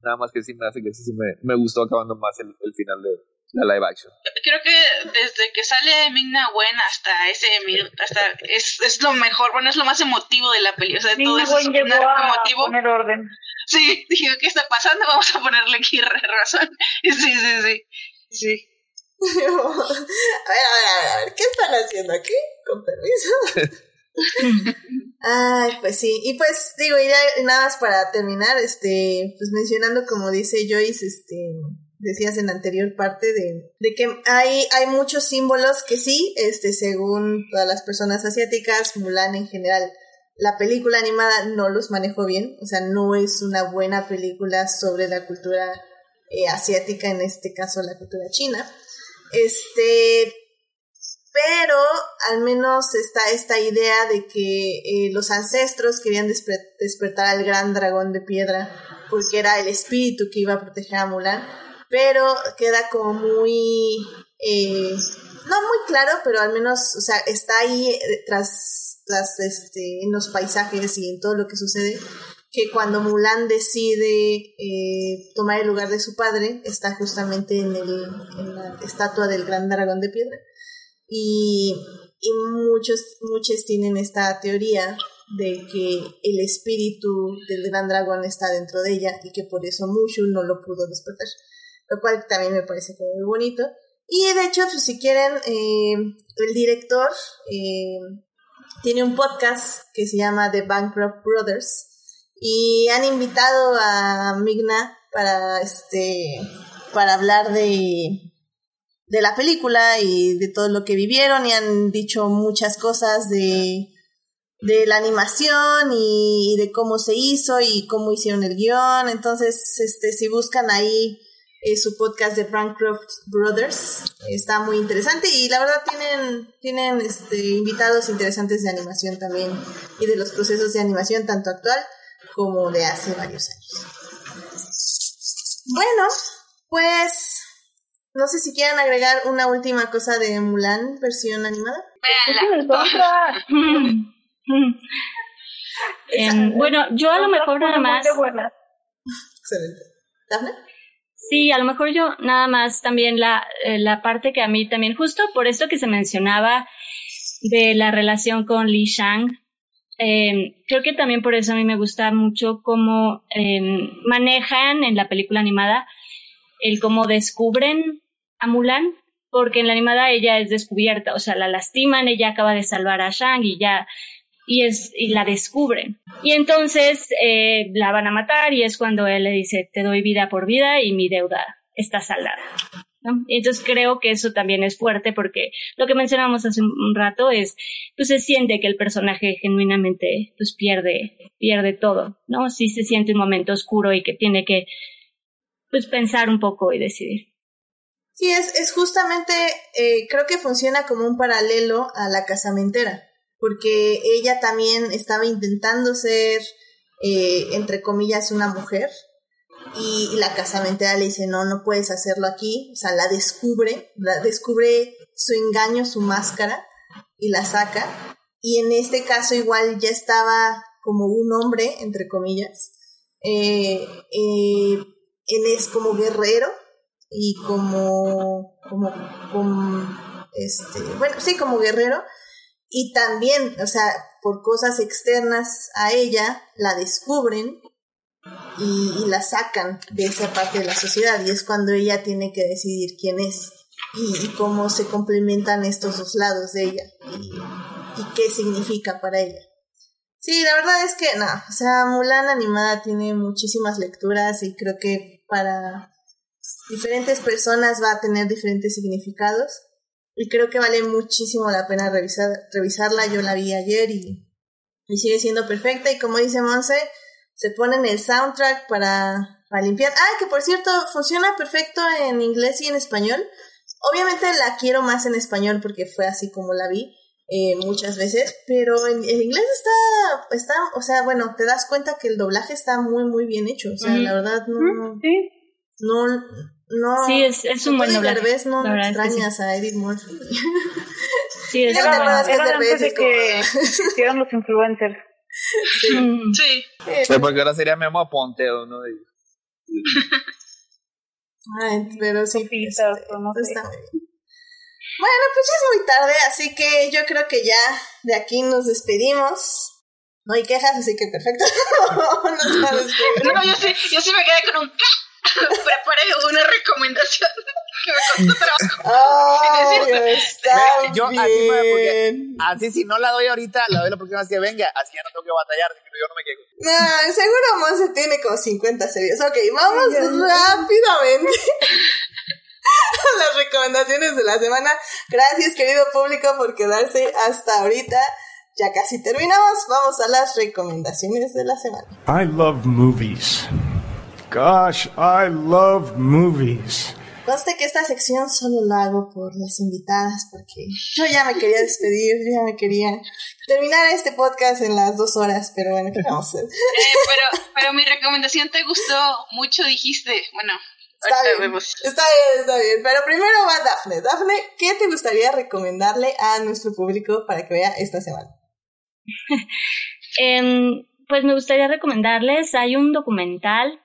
nada más que sí me hace que sí me, me gustó acabando más el, el, final de la live action. Creo que desde que sale Mingna Wen hasta ese minuto, hasta es, es lo mejor, bueno, es lo más emotivo de la peli, o sea, todo eso es emotivo. poner orden. Sí, dije, ¿qué está pasando? Vamos a ponerle aquí razón. Sí, sí, sí. Sí. a ver, a ver, a ver, a ver, ¿qué están haciendo aquí? Con permiso. Ay, pues sí. Y pues digo, y nada más para terminar, este, pues mencionando como dice Joyce, este, decías en la anterior parte de, de que hay, hay muchos símbolos que sí, este, según todas las personas asiáticas, Mulan en general, la película animada no los manejó bien, o sea, no es una buena película sobre la cultura eh, asiática, en este caso la cultura china. Este, pero al menos está esta idea de que eh, los ancestros querían despertar al gran dragón de piedra porque era el espíritu que iba a proteger a Mulan, pero queda como muy, eh, no muy claro, pero al menos, o sea, está ahí eh, tras, este, en los paisajes y en todo lo que sucede, que cuando Mulan decide tomar el lugar de su padre, está justamente en, el, en la estatua del gran dragón de piedra y, y muchos, muchos tienen esta teoría de que el espíritu del gran dragón está dentro de ella y que por eso Mushu no lo pudo despertar. Lo cual también me parece muy bonito. Y de hecho, pues, si quieren, eh, el director eh, tiene un podcast que se llama The Bankrupt Brothers y han invitado a Migna para este para hablar de de la película y de todo lo que vivieron y han dicho muchas cosas de de la animación y de cómo se hizo y cómo hicieron el guion. Entonces, este, si buscan ahí eh, su podcast de Bancroft Brothers, está muy interesante y la verdad tienen, tienen este, invitados interesantes de animación también y de los procesos de animación tanto actual como de hace varios años. Bueno, pues no sé si quieren agregar una última cosa de Mulan versión animada. Em, bueno, yo a lo mejor nada más. Excelente. ¿Dafne? Sí, a lo mejor yo nada más también la, eh, la parte que a mí también, justo por esto que se mencionaba de la relación con Li Shang, eh, creo que también por eso a mí me gusta mucho cómo eh, manejan en la película animada el cómo descubren a Mulan, porque en la animada ella es descubierta, o sea, la lastiman, ella acaba de salvar a Shang y ya y, es, y la descubren. Y entonces eh, la van a matar y es cuando él le dice, te doy vida por vida y mi deuda está saldada. ¿no? Entonces creo que eso también es fuerte porque lo que mencionamos hace un rato es, pues se siente que el personaje genuinamente pues pierde, pierde todo, ¿no? Sí se siente un momento oscuro y que tiene que pues pensar un poco y decidir. Sí, es, es justamente, eh, creo que funciona como un paralelo a la casamentera porque ella también estaba intentando ser, eh, entre comillas, una mujer. Y, la casamentera le dice, no, no puedes hacerlo aquí. O sea, la descubre, la descubre su engaño, su máscara, y la saca. Y en este caso igual ya estaba como un hombre, entre comillas. Eh, eh, él es como guerrero y como, como, como, este, bueno, sí, como guerrero y también, o sea, por cosas externas a ella, la descubren y, la sacan de esa parte de la sociedad. Y es cuando ella tiene que decidir quién es y, cómo se complementan estos dos lados de ella y, qué significa para ella. Sí, la verdad es que no, o sea, Mulan animada tiene muchísimas lecturas y creo que para diferentes personas va a tener diferentes significados. Y creo que vale muchísimo la pena revisar, revisarla. Yo la vi ayer y, y sigue siendo perfecta. Y como dice Monse, se ponen el soundtrack para, para limpiar. Ah, que por cierto, funciona perfecto en inglés y en español. Obviamente la quiero más en español porque fue así como la vi eh, muchas veces, pero en, inglés está, está, o sea, bueno, te das cuenta que el doblaje está muy, muy bien hecho. O sea, la verdad no, no, no, sí, es, es un buen doblaje. Derbez no extrañas a Edith Murphy. Sí, es era, era antes de que hicieron los influencers. Sí. sí. sí. porque ahora sería Memo Aponte o uno de ellos. Ay, pero sí. Está muy bien. Bueno, pues ya es muy tarde, así que yo creo que ya de aquí nos despedimos. No hay quejas, así que perfecto. no, yo sí, yo sí me quedé con un preparé una recomendación que me costó trabajo. está yo bien. así me porque así si no la doy ahorita, la doy la próxima vez que venga, así ya no tengo que batallar, yo no me quedo. No, seguro Monse tiene como 50 series. Ok, vamos rápidamente. a las recomendaciones de la semana. Gracias, querido público, por quedarse hasta ahorita. Ya casi terminamos. Vamos a las recomendaciones de la semana. I love movies. Gosh, I love movies. Conste que esta sección solo la hago por las invitadas, porque yo ya me quería despedir, yo ya me quería terminar este podcast en las dos horas, pero bueno, ¿qué vamos a hacer? Eh, pero, pero mi recomendación te gustó mucho, dijiste. Bueno, está bien, está bien, está bien. Pero primero va Dafne. Dafne, ¿qué te gustaría recomendarle a nuestro público para que vea esta semana? Em, pues me gustaría recomendarles, hay un documental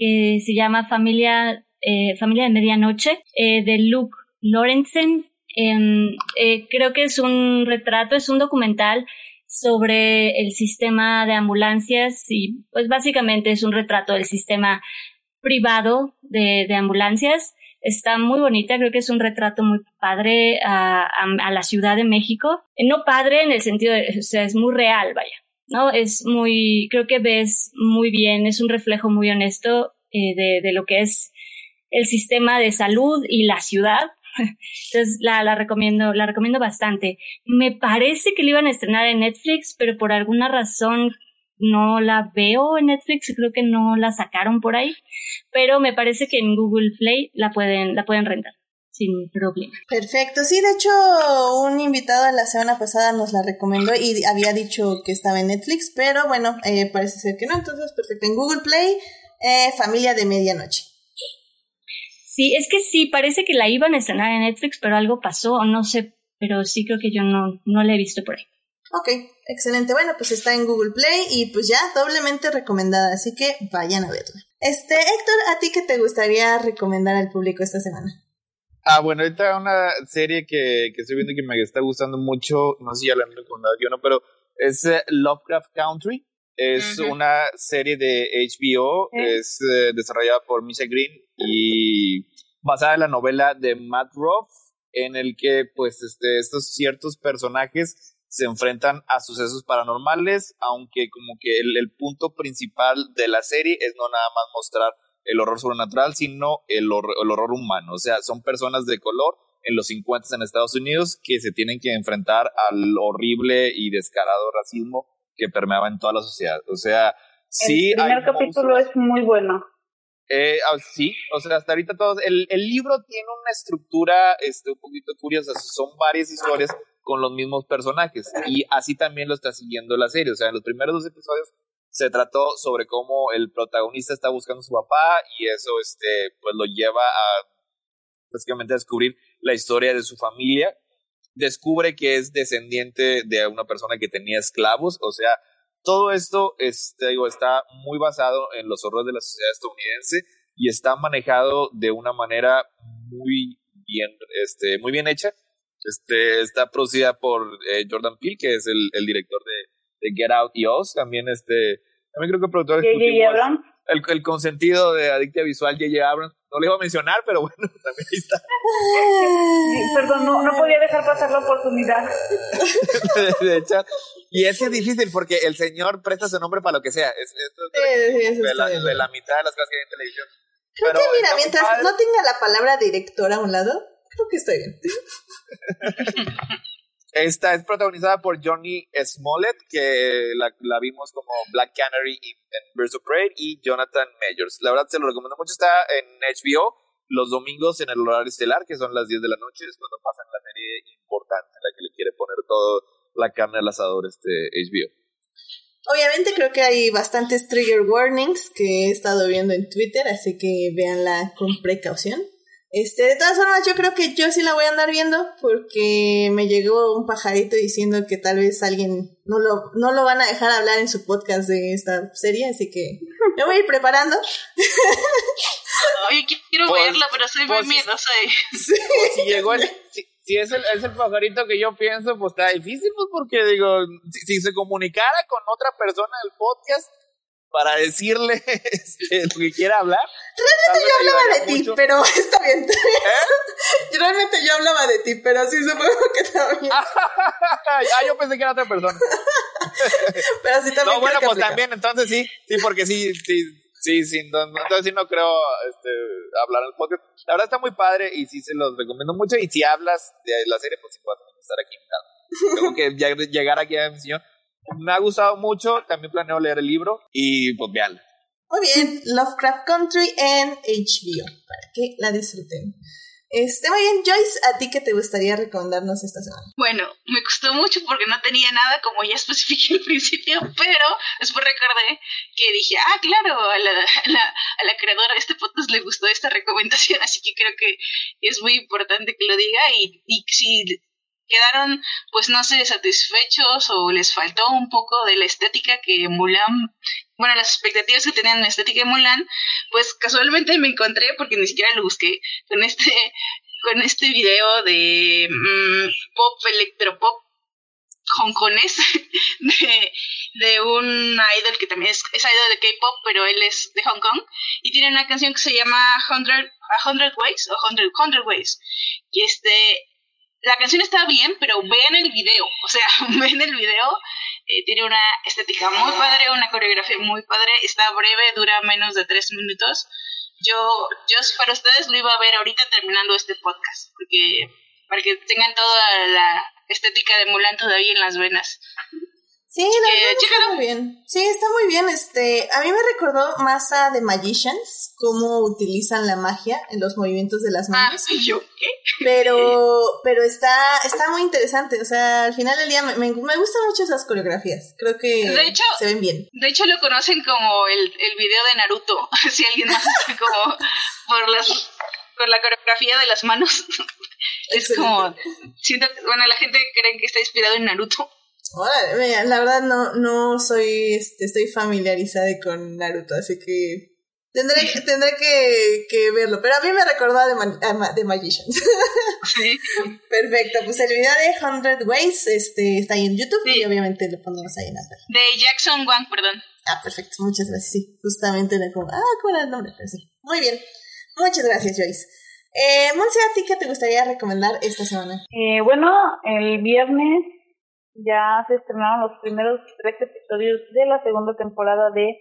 que se llama Familia, eh, Familia de Medianoche, eh, de Luke Lorenzen. Em, eh, creo que es un retrato, es un documental sobre el sistema de ambulancias y pues básicamente es un retrato del sistema privado de, de ambulancias. Está muy bonita, creo que es un retrato muy padre a, a, la Ciudad de México. No padre en el sentido de, o sea, es muy real, vaya, ¿no? Es muy, creo que ves muy bien, es un reflejo muy honesto eh, de, de lo que es el sistema de salud y la ciudad. Entonces la, la recomiendo, la recomiendo bastante. Me parece que la iban a estrenar en Netflix, pero por alguna razón no la veo en Netflix, creo que no la sacaron por ahí, pero me parece que en Google Play la pueden, la pueden rentar sin problema. Perfecto, sí, de hecho un invitado la semana pasada nos la recomendó y había dicho que estaba en Netflix, pero bueno, eh, parece ser que no, entonces perfecto, en Google Play, eh, Familia de Medianoche. Sí, es que sí, parece que la iban a estrenar en Netflix, pero algo pasó, no sé, pero sí creo que yo no, no la he visto por ahí. Ok, excelente. Bueno, pues está en Google Play y pues ya doblemente recomendada, así que vayan a verla. Este, Héctor, ¿a ti qué te gustaría recomendar al público esta semana? Ah, bueno, ahorita una serie que, que estoy viendo que me está gustando mucho, no sé si ya la han recomendado yo no, pero es eh, Lovecraft Country. Es una serie de HBO, es eh, desarrollada por Misha Green y basada en la novela de Matt Ruff, en el que pues este, estos ciertos personajes se enfrentan a sucesos paranormales, aunque como que el, punto principal de la serie es no nada más mostrar el horror sobrenatural, sino el, el horror humano. O sea, son personas de color en los 50 en Estados Unidos que se tienen que enfrentar al horrible y descarado racismo que permeaba en toda la sociedad. O sea, sí. El primer capítulo es muy bueno. Eh, ah, sí, o sea, hasta ahorita todos. El, el libro tiene una estructura este, un poquito curiosa. Son varias historias con los mismos personajes. Y así también lo está siguiendo la serie. O sea, en los primeros dos episodios se trató sobre cómo el protagonista está buscando a su papá y eso este, pues lo lleva a básicamente a descubrir la historia de su familia. Descubre que es descendiente de una persona que tenía esclavos. O sea, todo esto este, digo, está muy basado en los horrores de la sociedad estadounidense y está manejado de una manera muy bien, este, muy bien hecha este, está producida por eh, Jordan Peele, que es el, el director de, de, Get Out y Oz. También, este, también creo que el productor ejecutivo el, el, consentido de Adictia Visual, J.J. Abrams. No le iba a mencionar, pero bueno, también ahí está. Perdón, no, no podía dejar pasar la oportunidad. de hecho, y es difícil porque el señor presta su nombre para lo que sea. Es, de, la, de, la, mitad de las cosas que hay en televisión. Creo que, mira, mientras no tenga la palabra director a un lado, creo que está bien. Esta es protagonizada por Johnny Smollett, que la, vimos como Black Canary en Birds of Prey, y Jonathan Majors. La verdad se lo recomiendo mucho. Está en HBO los domingos en el horario estelar, que son las 10 de la noche. Es cuando pasan la serie importante, la que le quiere poner todo la carne al asador este HBO. Obviamente creo que hay bastantes trigger warnings que he estado viendo en Twitter, así que véanla con precaución. Este, de todas formas, yo creo que yo sí la voy a andar viendo porque me llegó un pajarito diciendo que tal vez alguien no lo, no lo van a dejar hablar en su podcast de esta serie, así que me voy a ir preparando. Oye, quiero pues, verla, pero soy muy pues, miedosa. Sí. Pues, si llegó el, si, es, el, es el pajarito que yo pienso, pues está difícil, pues porque digo, si, si se comunicara con otra persona del podcast, para decirle este, lo que quiera hablar. Realmente yo hablaba de ti, pero está bien. ¿Eh? Realmente yo hablaba de ti, pero sí supongo que también. ah, yo pensé que era otra persona. pero sí también. No, bueno, pues también, entonces sí, sí, porque sí, sí, sí, sí, entonces sí no creo este, hablar en el podcast. La verdad está muy padre y sí se los recomiendo mucho. Y si hablas de la serie, pues sí, puedes estar aquí Tengo que llegar aquí a mi señor me ha gustado mucho, también planeo leer el libro y pues veanla. Muy bien, Lovecraft Country en HBO, para que la disfruten. Este, muy bien, Joyce, ¿a ti qué te gustaría recomendarnos esta semana? Bueno, me costó mucho porque no tenía nada, como ya especifiqué al principio, pero después recordé que dije, ah, claro, a la, a la, creadora de este podcast le gustó esta recomendación, así que creo que es muy importante que lo diga y, y si quedaron, pues no sé, satisfechos o les faltó un poco de la estética que Mulan, bueno, las expectativas que tenían en la estética de Mulan, pues casualmente me encontré, porque ni siquiera lo busqué, con este, con este video de mm, pop, electropop, hongkonés de, de un idol que también es, es idol de K-pop, pero él es de Hong Kong, y tiene una canción que se llama Hundred, A Hundred Ways, o Hundred, Hundred Ways, y este, la canción está bien, pero vean el video, o sea, ven el video, eh, tiene una estética muy padre, una coreografía muy padre, está breve, dura menos de tres minutos, yo, yo para ustedes lo iba a ver ahorita terminando este podcast, porque para que tengan toda la estética de Mulan todavía en las venas. Sí, está muy bien. Sí, está muy bien. Este, a mí me recordó más a The Magicians, cómo utilizan la magia en los movimientos de las Ah, manos. ¿yo qué? Pero, pero está, está muy interesante. O sea, al final del día me, me, me gustan mucho esas coreografías. Creo que De hecho- se ven bien. De hecho lo conocen como el, el video de Naruto, si alguien más está como por las por la coreografía de las manos. es como siento que- bueno, la gente cree que está inspirado en Naruto. Órale, mira, la verdad no, no soy, este, estoy familiarizada con Naruto, así que tendré, tendré que, que verlo. Pero a mí me recordó a The, Ma- a Ma- The Magicians. Sí. Perfecto, pues el video de 100 Ways este, está ahí en YouTube y obviamente lo pondremos ahí en la página. De Jackson Wang, perdón. Ah, perfecto, muchas gracias. Sí, justamente era como, ah, ¿cuál era el nombre? Pero sí. Muy bien, muchas gracias, Joyce. Eh, Monse, ¿a ti qué te gustaría recomendar esta semana? Eh, bueno, el viernes ya se estrenaron los primeros tres episodios de la segunda temporada de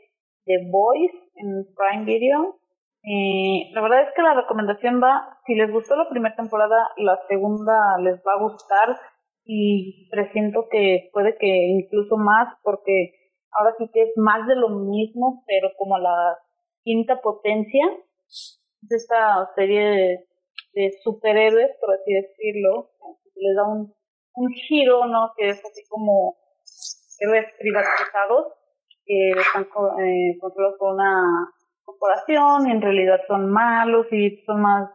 The Boys en Prime Video. Eh, la verdad es que la recomendación va, si les gustó la primera temporada, la segunda les va a gustar y presiento que puede que incluso más porque ahora sí que es más de lo mismo, pero como la quinta potencia de esta serie de, superhéroes, por así decirlo, les da un, un giro, ¿no? Que es así como héroes privatizados que están eh, controlados por una corporación y en realidad son malos y son más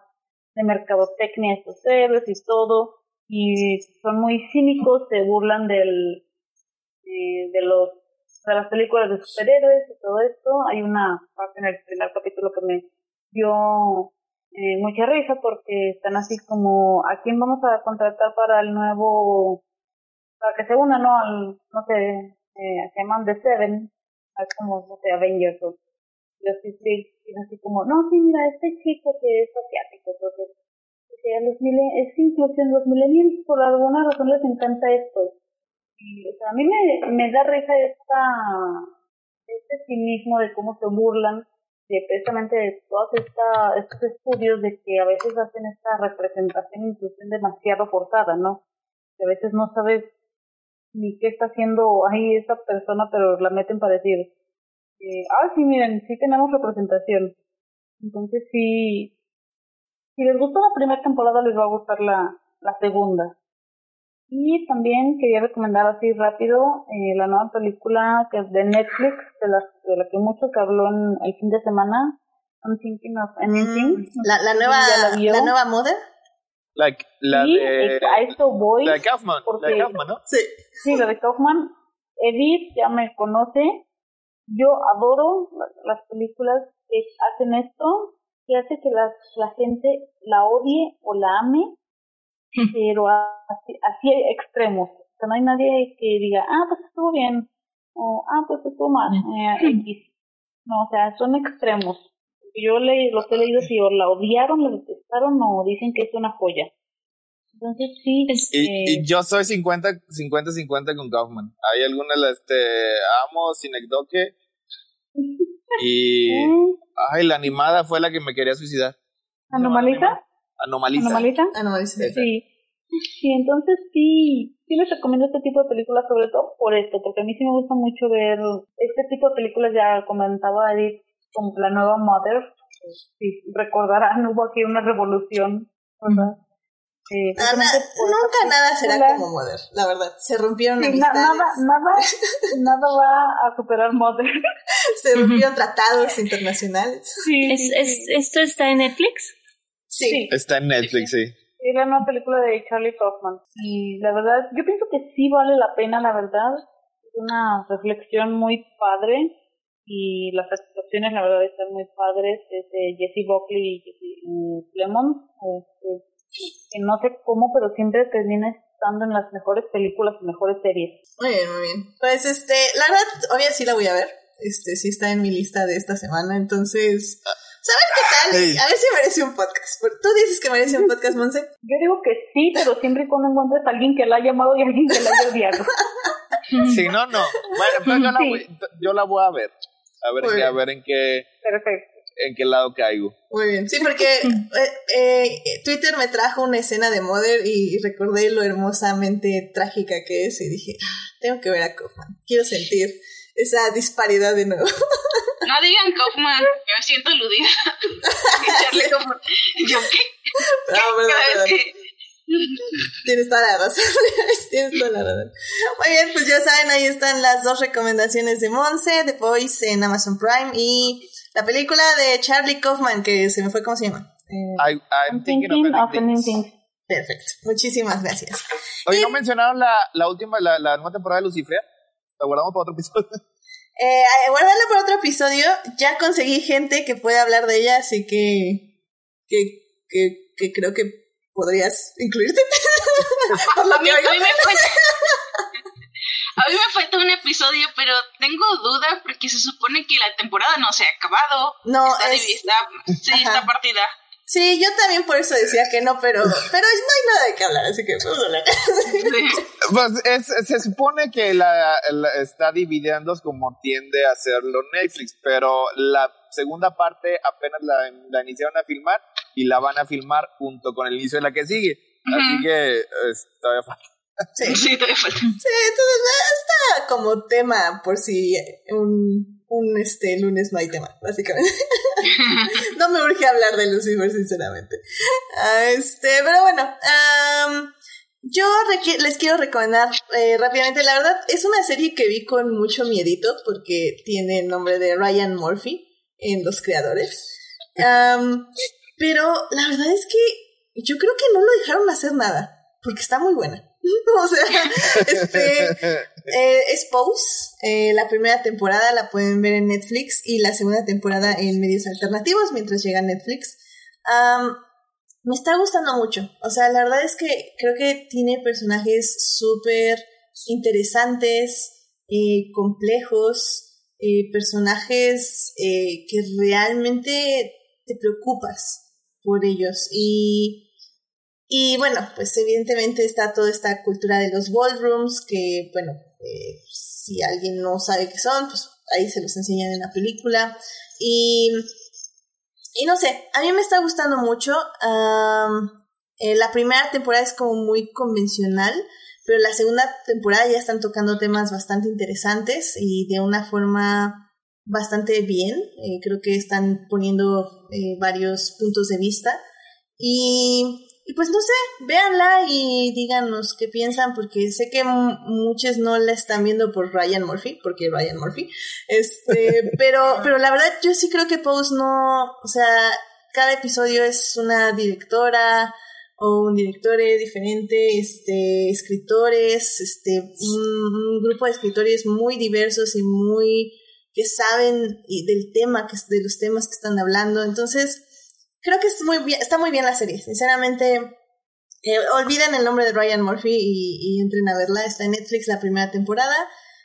de mercadotecnia estos héroes y todo y son muy cínicos, se burlan del eh, de los de las películas de superhéroes y todo esto. Hay una parte en el primer capítulo que me dio eh, mucha risa porque están así como a quién vamos a contratar para el nuevo para que se una no al no sé eh, se llaman The Seven como no sé Avengers o y así sí, y así como no sí mira este chico que es asiático entonces que a los es inclusión los millennials por alguna razón les encanta esto y, o sea, a mí me, me da risa esta, este cinismo de cómo se burlan de precisamente todos estos estudios de que a veces hacen esta representación inclusión demasiado forzada, ¿no? Que a veces no sabes ni qué está haciendo ahí esta persona, pero la meten para decir, eh, ah, sí, miren, sí tenemos representación. Entonces sí, si les gustó la primera temporada, les va a gustar la segunda. Y también quería recomendar así rápido eh, la nueva película que es de Netflix, de la, de la que mucho se habló en el fin de semana, I'm Thinking of Anything. Mm, La, la nueva, ¿Ya la vio? la nueva Mother. La, la Sí, de. a esto voy. La de Kaufman. La porque- de Kaufman, ¿no? Sí. Sí, la de Kaufman. Edith ya me conoce. Yo adoro la- las películas que hacen esto, que hace que la, la gente la odie o la ame, pero así, así hay extremos. O sea, no hay nadie que diga, ah, pues estuvo bien, o ah, pues estuvo mal, eh, X. No, o sea, son extremos. Yo le, los he leído si o la odiaron, la detestaron o dicen que es una joya. Entonces sí, Y, eh, y yo soy 50 50-50 con Kaufman. Hay algunas, la, este, amo Cinecdoque. Y. ¿eh? Ay, la animada fue la que me quería suicidar. ¿Anomaliza? Anomaliza. ¿Anomaliza? Sí. Sí, entonces sí, sí les recomiendo este tipo de películas, sobre todo por esto, porque a mí sí me gusta mucho ver este tipo de películas, ya comentaba Edith, como la nueva Mother, si recordarán, hubo aquí una revolución, nunca nada será como Mother, la verdad. Se rompieron Sí, na- nada, nada, nada va a superar Mother. se rompieron tratados internacionales. Sí, ¿Es, sí, es, sí. ¿Esto está en Netflix? Sí. Está en Netflix, sí. La nueva película de Charlie Kaufman. Y la verdad, yo pienso que sí vale la pena, la verdad. Es una reflexión muy padre. Y las actuaciones, la verdad, están muy padres. Es de Jesse Buckley y Jesse eh, Plemons. Este, que no sé cómo, pero siempre termina estando en las mejores películas y mejores series. Muy bien, muy bien. Pues este, la verdad, obvio sí la voy a ver. Este, sí está en mi lista de esta semana, entonces... ¿Saben qué tal? A ver si merece un podcast. Tú dices que merece un podcast, Monse. Yo digo que sí, pero siempre y cuando encuentres a alguien que la ha llamado y alguien que la haya odiado. Si no, no. Bueno, pero yo, la voy, yo la voy a ver. A ver, en qué, a ver en qué. Perfecto. En qué lado caigo. Muy bien, sí, porque eh, eh, Twitter me trajo una escena de Mother y recordé lo hermosamente trágica que es y dije, ah, tengo que ver a Kaufman, quiero sentir esa disparidad de nuevo. No digan Kaufman, me siento aludida. ¿Yo qué? No, verdad, Tienes toda la razón. Tienes toda la razón. Muy bien, pues ya saben, ahí están las dos recomendaciones de Monse, The Voice en Amazon Prime y la película de Charlie Kaufman, que se me fue, ¿cómo se llama? Eh, I'm, thinking, of, anything. Perfecto. Muchísimas gracias. Oye, ¿no mencionaron la, la última, la, la nueva temporada de Lucifer? ¿La guardamos para otro episodio? Eh, guardarla para otro episodio. Ya conseguí gente que pueda hablar de ella, así que, que, que, que creo que podrías incluirte. a, mí, a, mí, me falta, a mí me falta un episodio, pero tengo dudas porque se supone que la temporada no se ha acabado. No, está, es... sí, está partida. Sí, yo también por eso decía que no, pero, pero no hay nada de qué hablar, así que vamos hablar. Pues se supone que la, está dividiendo como tiende a hacerlo Netflix, pero la segunda parte apenas la, la, iniciaron a filmar y la van a filmar junto con el inicio de la que sigue. Así que todavía falta. Sí. sí, todavía falta. Sí, entonces está como tema por si un un este lunes no hay tema, básicamente. no me urge hablar de Lucifer, sinceramente. Ah, este, pero bueno, yo les quiero recomendar eh, rápidamente, la verdad, es una serie que vi con mucho miedito porque tiene el nombre de Ryan Murphy en los creadores. pero la verdad es que yo creo que no lo dejaron hacer nada, porque está muy buena. o sea, este, eh, es Pose. Eh, la primera temporada la pueden ver en Netflix y la segunda temporada en medios alternativos mientras llega Netflix. me está gustando mucho. O sea, la verdad es que creo que tiene personajes súper interesantes, eh, complejos, eh, personajes que realmente te preocupas por ellos. Y y bueno, pues evidentemente está toda esta cultura de los ballrooms, que bueno, eh, si alguien no sabe qué son, pues ahí se los enseñan en la película. Y, y no sé, a mí me está gustando mucho. Eh, la primera temporada es como muy convencional, pero la segunda temporada ya están tocando temas bastante interesantes y de una forma bastante bien. Eh, creo que están poniendo varios puntos de vista. Y y pues no sé, véanla y díganos qué piensan, porque sé que muchos no la están viendo por Ryan Murphy, porque Ryan Murphy, este, pero, pero la verdad yo sí creo que Pose no, o sea, cada episodio es una directora o un director diferente, este, escritores, este, un, grupo de escritores muy diversos y muy que saben del tema, que, de los temas que están hablando, entonces creo que es muy bien, está muy bien la serie. Sinceramente, eh, olviden el nombre de Ryan Murphy y, entren a verla. Está en Netflix la primera temporada.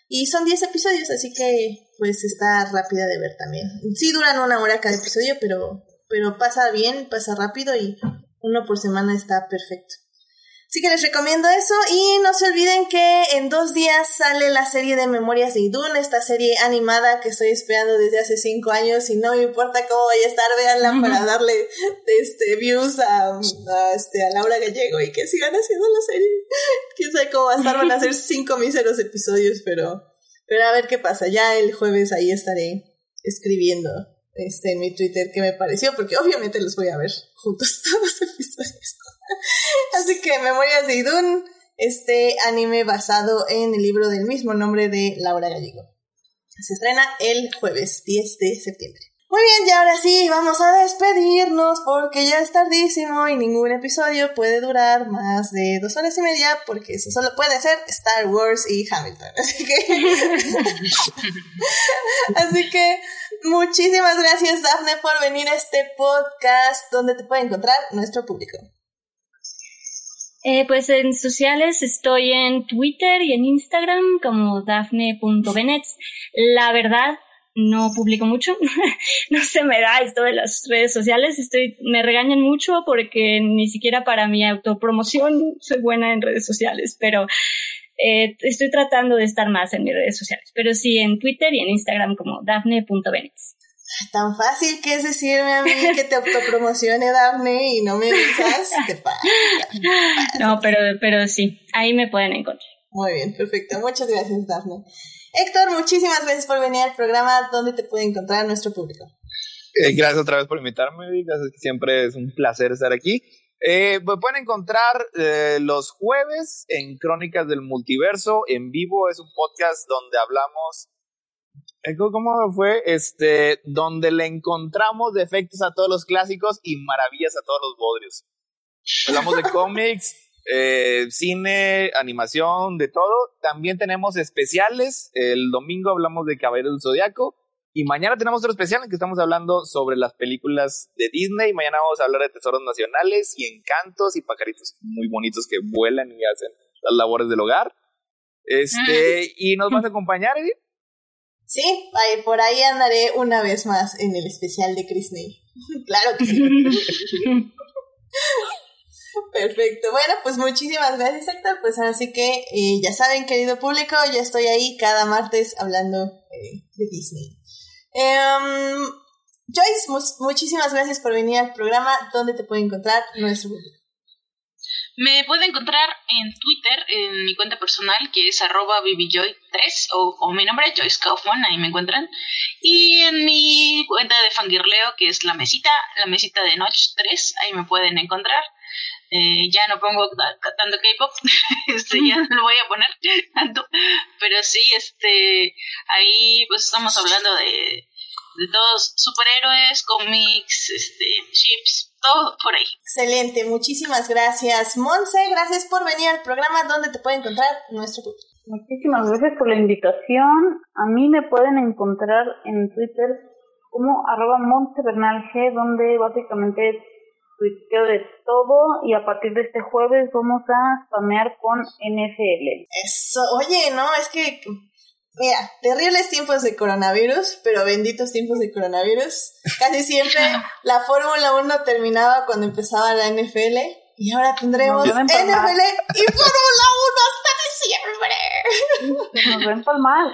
Y son 10 episodios, así que pues está rápida de ver también. Sí duran una hora cada episodio, pero, pero pasa bien, pasa rápido y uno por semana está perfecto. Así que les recomiendo eso y no se olviden que en dos días sale la serie de Memorias de Idun, esta serie animada que estoy esperando desde hace cinco años y no me importa cómo vaya a estar, véanla para darle este, views a, este, a Laura Gallego y que sigan haciendo la serie. Quién sabe cómo va a estar, van a ser cinco míseros episodios, pero, pero a ver qué pasa. Ya el jueves ahí estaré escribiendo este, en mi Twitter qué me pareció, porque obviamente los voy a ver juntos todos los episodios. Así que Memorias de Idun, este anime basado en el libro del mismo nombre de Laura Gallego. Se estrena el jueves 10 de septiembre. Muy bien, y ahora sí, vamos a despedirnos porque ya es tardísimo y ningún episodio puede durar más de dos horas y media porque eso solo puede ser Star Wars y Hamilton. Así que... Así muchísimas gracias Daphne por venir a este podcast donde te puede encontrar nuestro público. Eh, pues en sociales estoy en Twitter y en Instagram como dafne.benets. La verdad, no publico mucho, no se me da esto de las redes sociales, estoy, me regañan mucho porque ni siquiera para mi autopromoción soy buena en redes sociales, pero eh, estoy tratando de estar más en mis redes sociales, pero sí en Twitter y en Instagram como dafne.benix. Tan fácil que es decirme a mí que te autopromocione Dafne y no me digas, te pasa. No, pero, pero sí, ahí me pueden encontrar. Muy bien, perfecto. Muchas gracias, Dafne. Héctor, muchísimas gracias por venir al programa. ¿Dónde te puede encontrar nuestro público? Eh, gracias otra vez por invitarme, gracias, siempre es un placer estar aquí. Eh, me pueden encontrar eh, los jueves en Crónicas del Multiverso en vivo. Es un podcast donde hablamos. ¿Cómo fue? Este, donde le encontramos defectos a todos los clásicos y maravillas a todos los bodrios. Hablamos de cómics, eh, cine, animación, de todo. También tenemos especiales. El domingo hablamos de Caballero del Zodiaco. Y mañana tenemos otro especial en que estamos hablando sobre las películas de Disney. Mañana vamos a hablar de tesoros nacionales y encantos y pajaritos muy bonitos que vuelan y hacen las labores del hogar. Este, y nos vas a acompañar, Edith. Sí, ahí- por ahí andaré una vez más en el especial de Disney. claro que sí. Perfecto. Bueno, pues muchísimas gracias, Héctor. Pues así que eh, ya saben, querido público, ya estoy ahí cada martes hablando eh, de Disney. Em, Joyce, mu- muchísimas gracias por venir al programa. ¿Dónde te puede encontrar nuestro público? Me puede encontrar en Twitter, en mi cuenta personal, que es arroba BBJoy3, o, o mi nombre es Joyce Kaufman, ahí me encuentran. Y en mi cuenta de fangirleo, que es la mesita, la mesita de Notch 3, ahí me pueden encontrar. Eh, ya no pongo ta- tanto K-pop, este, ya no lo voy a poner tanto, pero sí, este, ahí pues estamos hablando de, de todos superhéroes, cómics, este, chips, todo por ahí. Excelente, muchísimas gracias. Monse, gracias por venir al programa. ¿Dónde te puede encontrar nuestro público? Muchísimas gracias por la invitación. A mí me pueden encontrar en Twitter como arroba montebernalg, donde básicamente tuiteo de todo y a partir de este jueves vamos a spamear con NFL. Eso, oye, no, es que, mira, terribles tiempos de coronavirus, pero benditos tiempos de coronavirus. Casi siempre la Fórmula 1 terminaba cuando empezaba la NFL y ahora tendremos NFL y Fórmula 1 hasta diciembre. Nos va a empalmar.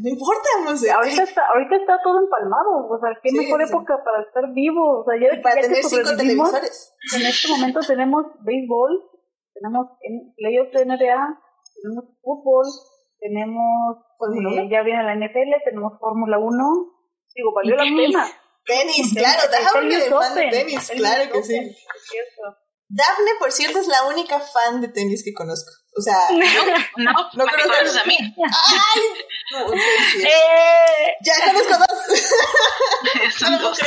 No importa, Monse. Ahorita está, ahorita está todo empalmado. O sea, qué Sí, mejor sí. época para estar vivo. O sea, ya, para ya que tener cinco televisores. En este momento tenemos béisbol, tenemos en- playoffs de NBA, tenemos fútbol, tenemos, Fórmula eh, ya viene la NFL, tenemos Fórmula 1. Digo, valió la pena. Tenis, claro, Daphne de fan de tenis, claro que sí. Daphne, por cierto, es la única fan de tenis que conozco. O sea, No, No me creo que- conoces a mí. ¡ay! No. ¡Eh! Ya conozco dos. Son dos.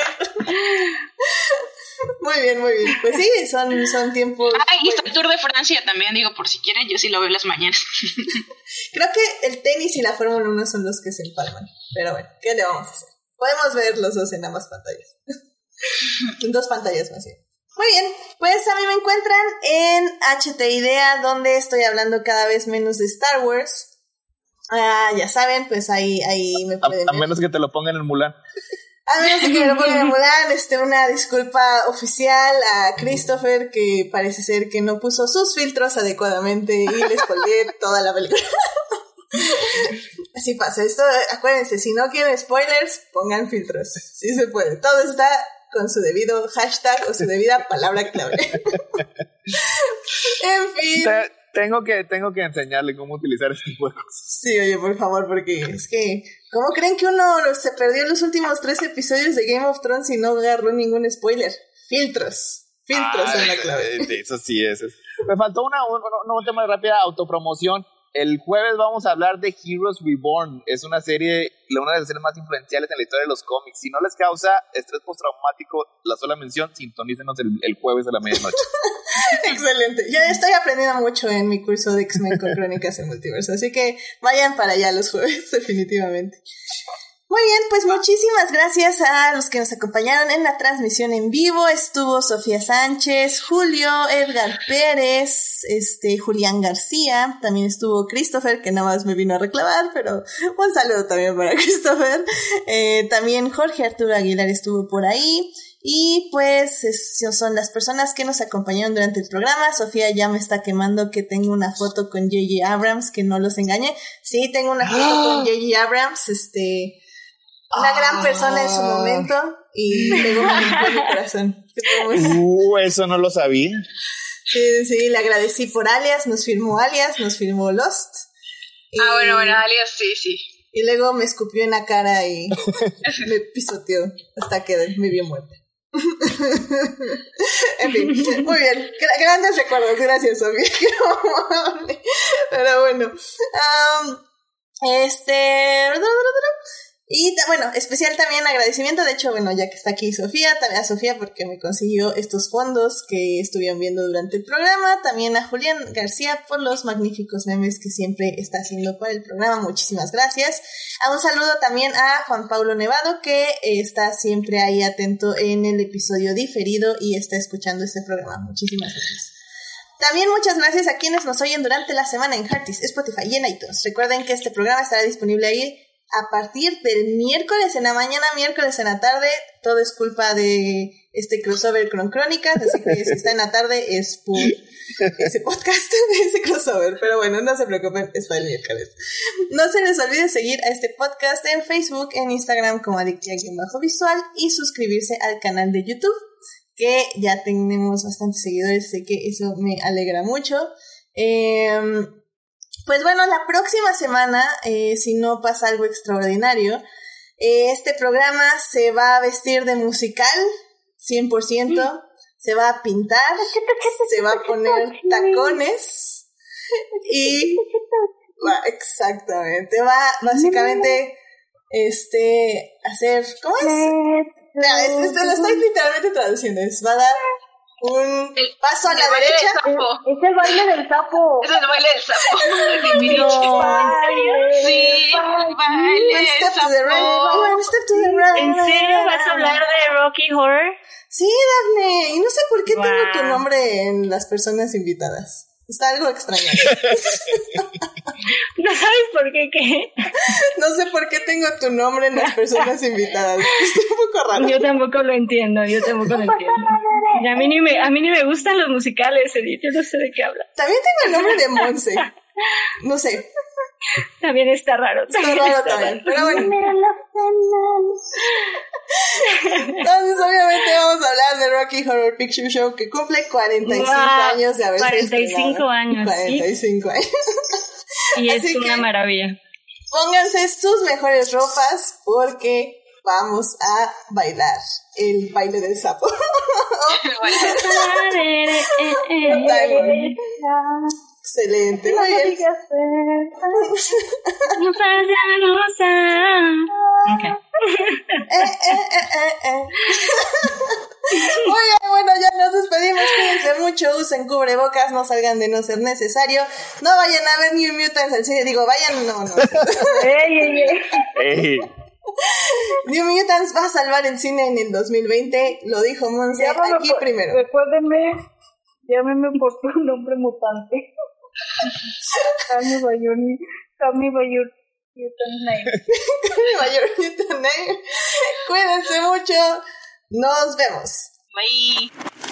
Muy bien, muy bien. Pues sí, son, son tiempos. Ah, y está el Tour de Francia también, digo, por si quieren, yo sí lo veo en las mañanas. Creo que el tenis y la Fórmula 1 son los que se empalman. Pero bueno, ¿qué le vamos a hacer? Podemos ver los dos en ambas pantallas. en dos pantallas más bien. Muy bien, pues a mí me encuentran en HT Idea, donde estoy hablando cada vez menos de Star Wars. Ah, ya saben, pues ahí, ahí me A, pueden a ver. menos que te lo pongan en Mulan. A menos que pongan en Mulan, este, una disculpa oficial a Christopher, que parece ser que no puso sus filtros adecuadamente y les spoileé toda la película. Así pasa, esto, acuérdense, si no quieren spoilers, pongan filtros. Sí se puede. Todo está con su debido hashtag o su debida palabra clave. en fin. Te- tengo, que, tengo que enseñarle cómo utilizar este tipo de cosas. Sí, oye, por favor, porque es que, ¿cómo creen que uno se perdió los últimos tres episodios de Game of Thrones y no agarró ningún spoiler? Filtros. Filtros en la clave. Eso sí es. es. Me faltó una, un, un- un tema de rápida autopromoción. El jueves vamos a hablar de Heroes Reborn. Es una serie, una de las series más influenciales en la historia de los cómics. Si no les causa estrés postraumático la sola mención, sintonícenos el, el jueves a la medianoche. Excelente. Ya estoy aprendiendo mucho en mi curso de X-Men con Crónicas en Multiverso, así que vayan para allá los jueves, definitivamente. Muy bien, pues muchísimas gracias a los que nos acompañaron en la transmisión en vivo. Estuvo Sofía Sánchez, Julio, Edgar Pérez, este, Julián García, también estuvo Christopher, que nada más me vino a reclamar, pero un saludo también para Christopher. Eh, también Jorge Arturo Aguilar estuvo por ahí. Y pues son las personas que nos acompañaron durante el programa. Sofía ya me está quemando que tengo una foto con J.J. Abrams, que no los engañe. Sí, tengo una foto con J.J. Abrams, este, una gran persona en su momento y luego me mi corazón. Uh, eso no lo sabía. Sí, sí, le agradecí por alias, nos firmó alias, nos firmó Lost. Ah, bueno, bueno, alias, sí, sí. Y luego me escupió en la cara y me pisoteó hasta que me vio muerta. en fin, muy bien. grandes recuerdos, gracias, Sofía. Pero bueno. este. Y bueno, especial también agradecimiento, de hecho, bueno, ya que está aquí Sofía, también a Sofía porque me consiguió estos fondos que estuvieron viendo durante el programa, también a Julián García por los magníficos memes que siempre está haciendo para el programa, muchísimas gracias. A un saludo también a Juan Pablo Nevado que está siempre ahí atento en el episodio diferido y está escuchando este programa, muchísimas gracias. También muchas gracias a quienes nos oyen durante la semana en Heartis, Spotify y en iTunes. Recuerden que este programa estará disponible ahí a partir del miércoles en la mañana, miércoles en la tarde, todo es culpa de este crossover con Crónicas, así que si está en la tarde es por ese podcast de ese crossover, pero bueno, no se preocupen, está el miércoles. No se les olvide seguir a este podcast en Facebook, en Instagram como Bajo visual y suscribirse al canal de YouTube, que ya tenemos bastantes seguidores, sé que eso me alegra mucho. Eh, pues bueno, la próxima semana, eh, si no pasa algo extraordinario, eh, este programa se va a vestir de musical, 100%, se va a pintar, se va a poner tacones y... exactamente, va básicamente este hacer... ¿Cómo es? esto lo estoy literalmente traduciendo, es va a dar un el, paso a la derecha. Es el baile del sapo. Es el baile del sapo. no, ¿en serio? Sí, baile One step to the right, one step to the right. ¿En serio vas a hablar de Rocky Horror? Sí, Daphne. Y no sé por qué wow. tengo tu nombre en las personas invitadas. Está algo extraño. ¿No sabes por qué qué? No sé por qué tengo tu nombre en las personas invitadas. Está un poco raro. Yo tampoco lo entiendo, yo tampoco lo entiendo. Y a mí ni me, a mí ni me gustan los musicales, Edith, yo no sé de qué habla. También tengo el nombre de Monse. No sé. También está raro. Está raro está también, pero bueno. Entonces, obviamente vamos a hablar de Rocky Horror Picture Show que cumple 45 wow, años de haberse 45 estrenado. años. 45 ¿sí? años. Y es Así una que maravilla. Pónganse sus mejores ropas porque vamos a bailar el baile del sapo. Excelente, muy bien. Okay. Eh, eh, eh, eh. Muy bien, bueno, ya nos despedimos. Cuídense mucho, usen cubrebocas, no salgan de no ser necesario. No vayan a ver New Mutants al cine. Digo, vayan, no, no. ey, ey, ey. New Mutants va a salvar el cine en el 2020. Lo dijo Monse aquí primero. Recuérdenme, llámeme por tu nombre mutante. Call me by your, call me by your mutant name. Mayor Mutant Name. Cuídense mucho. Nos vemos. Bye.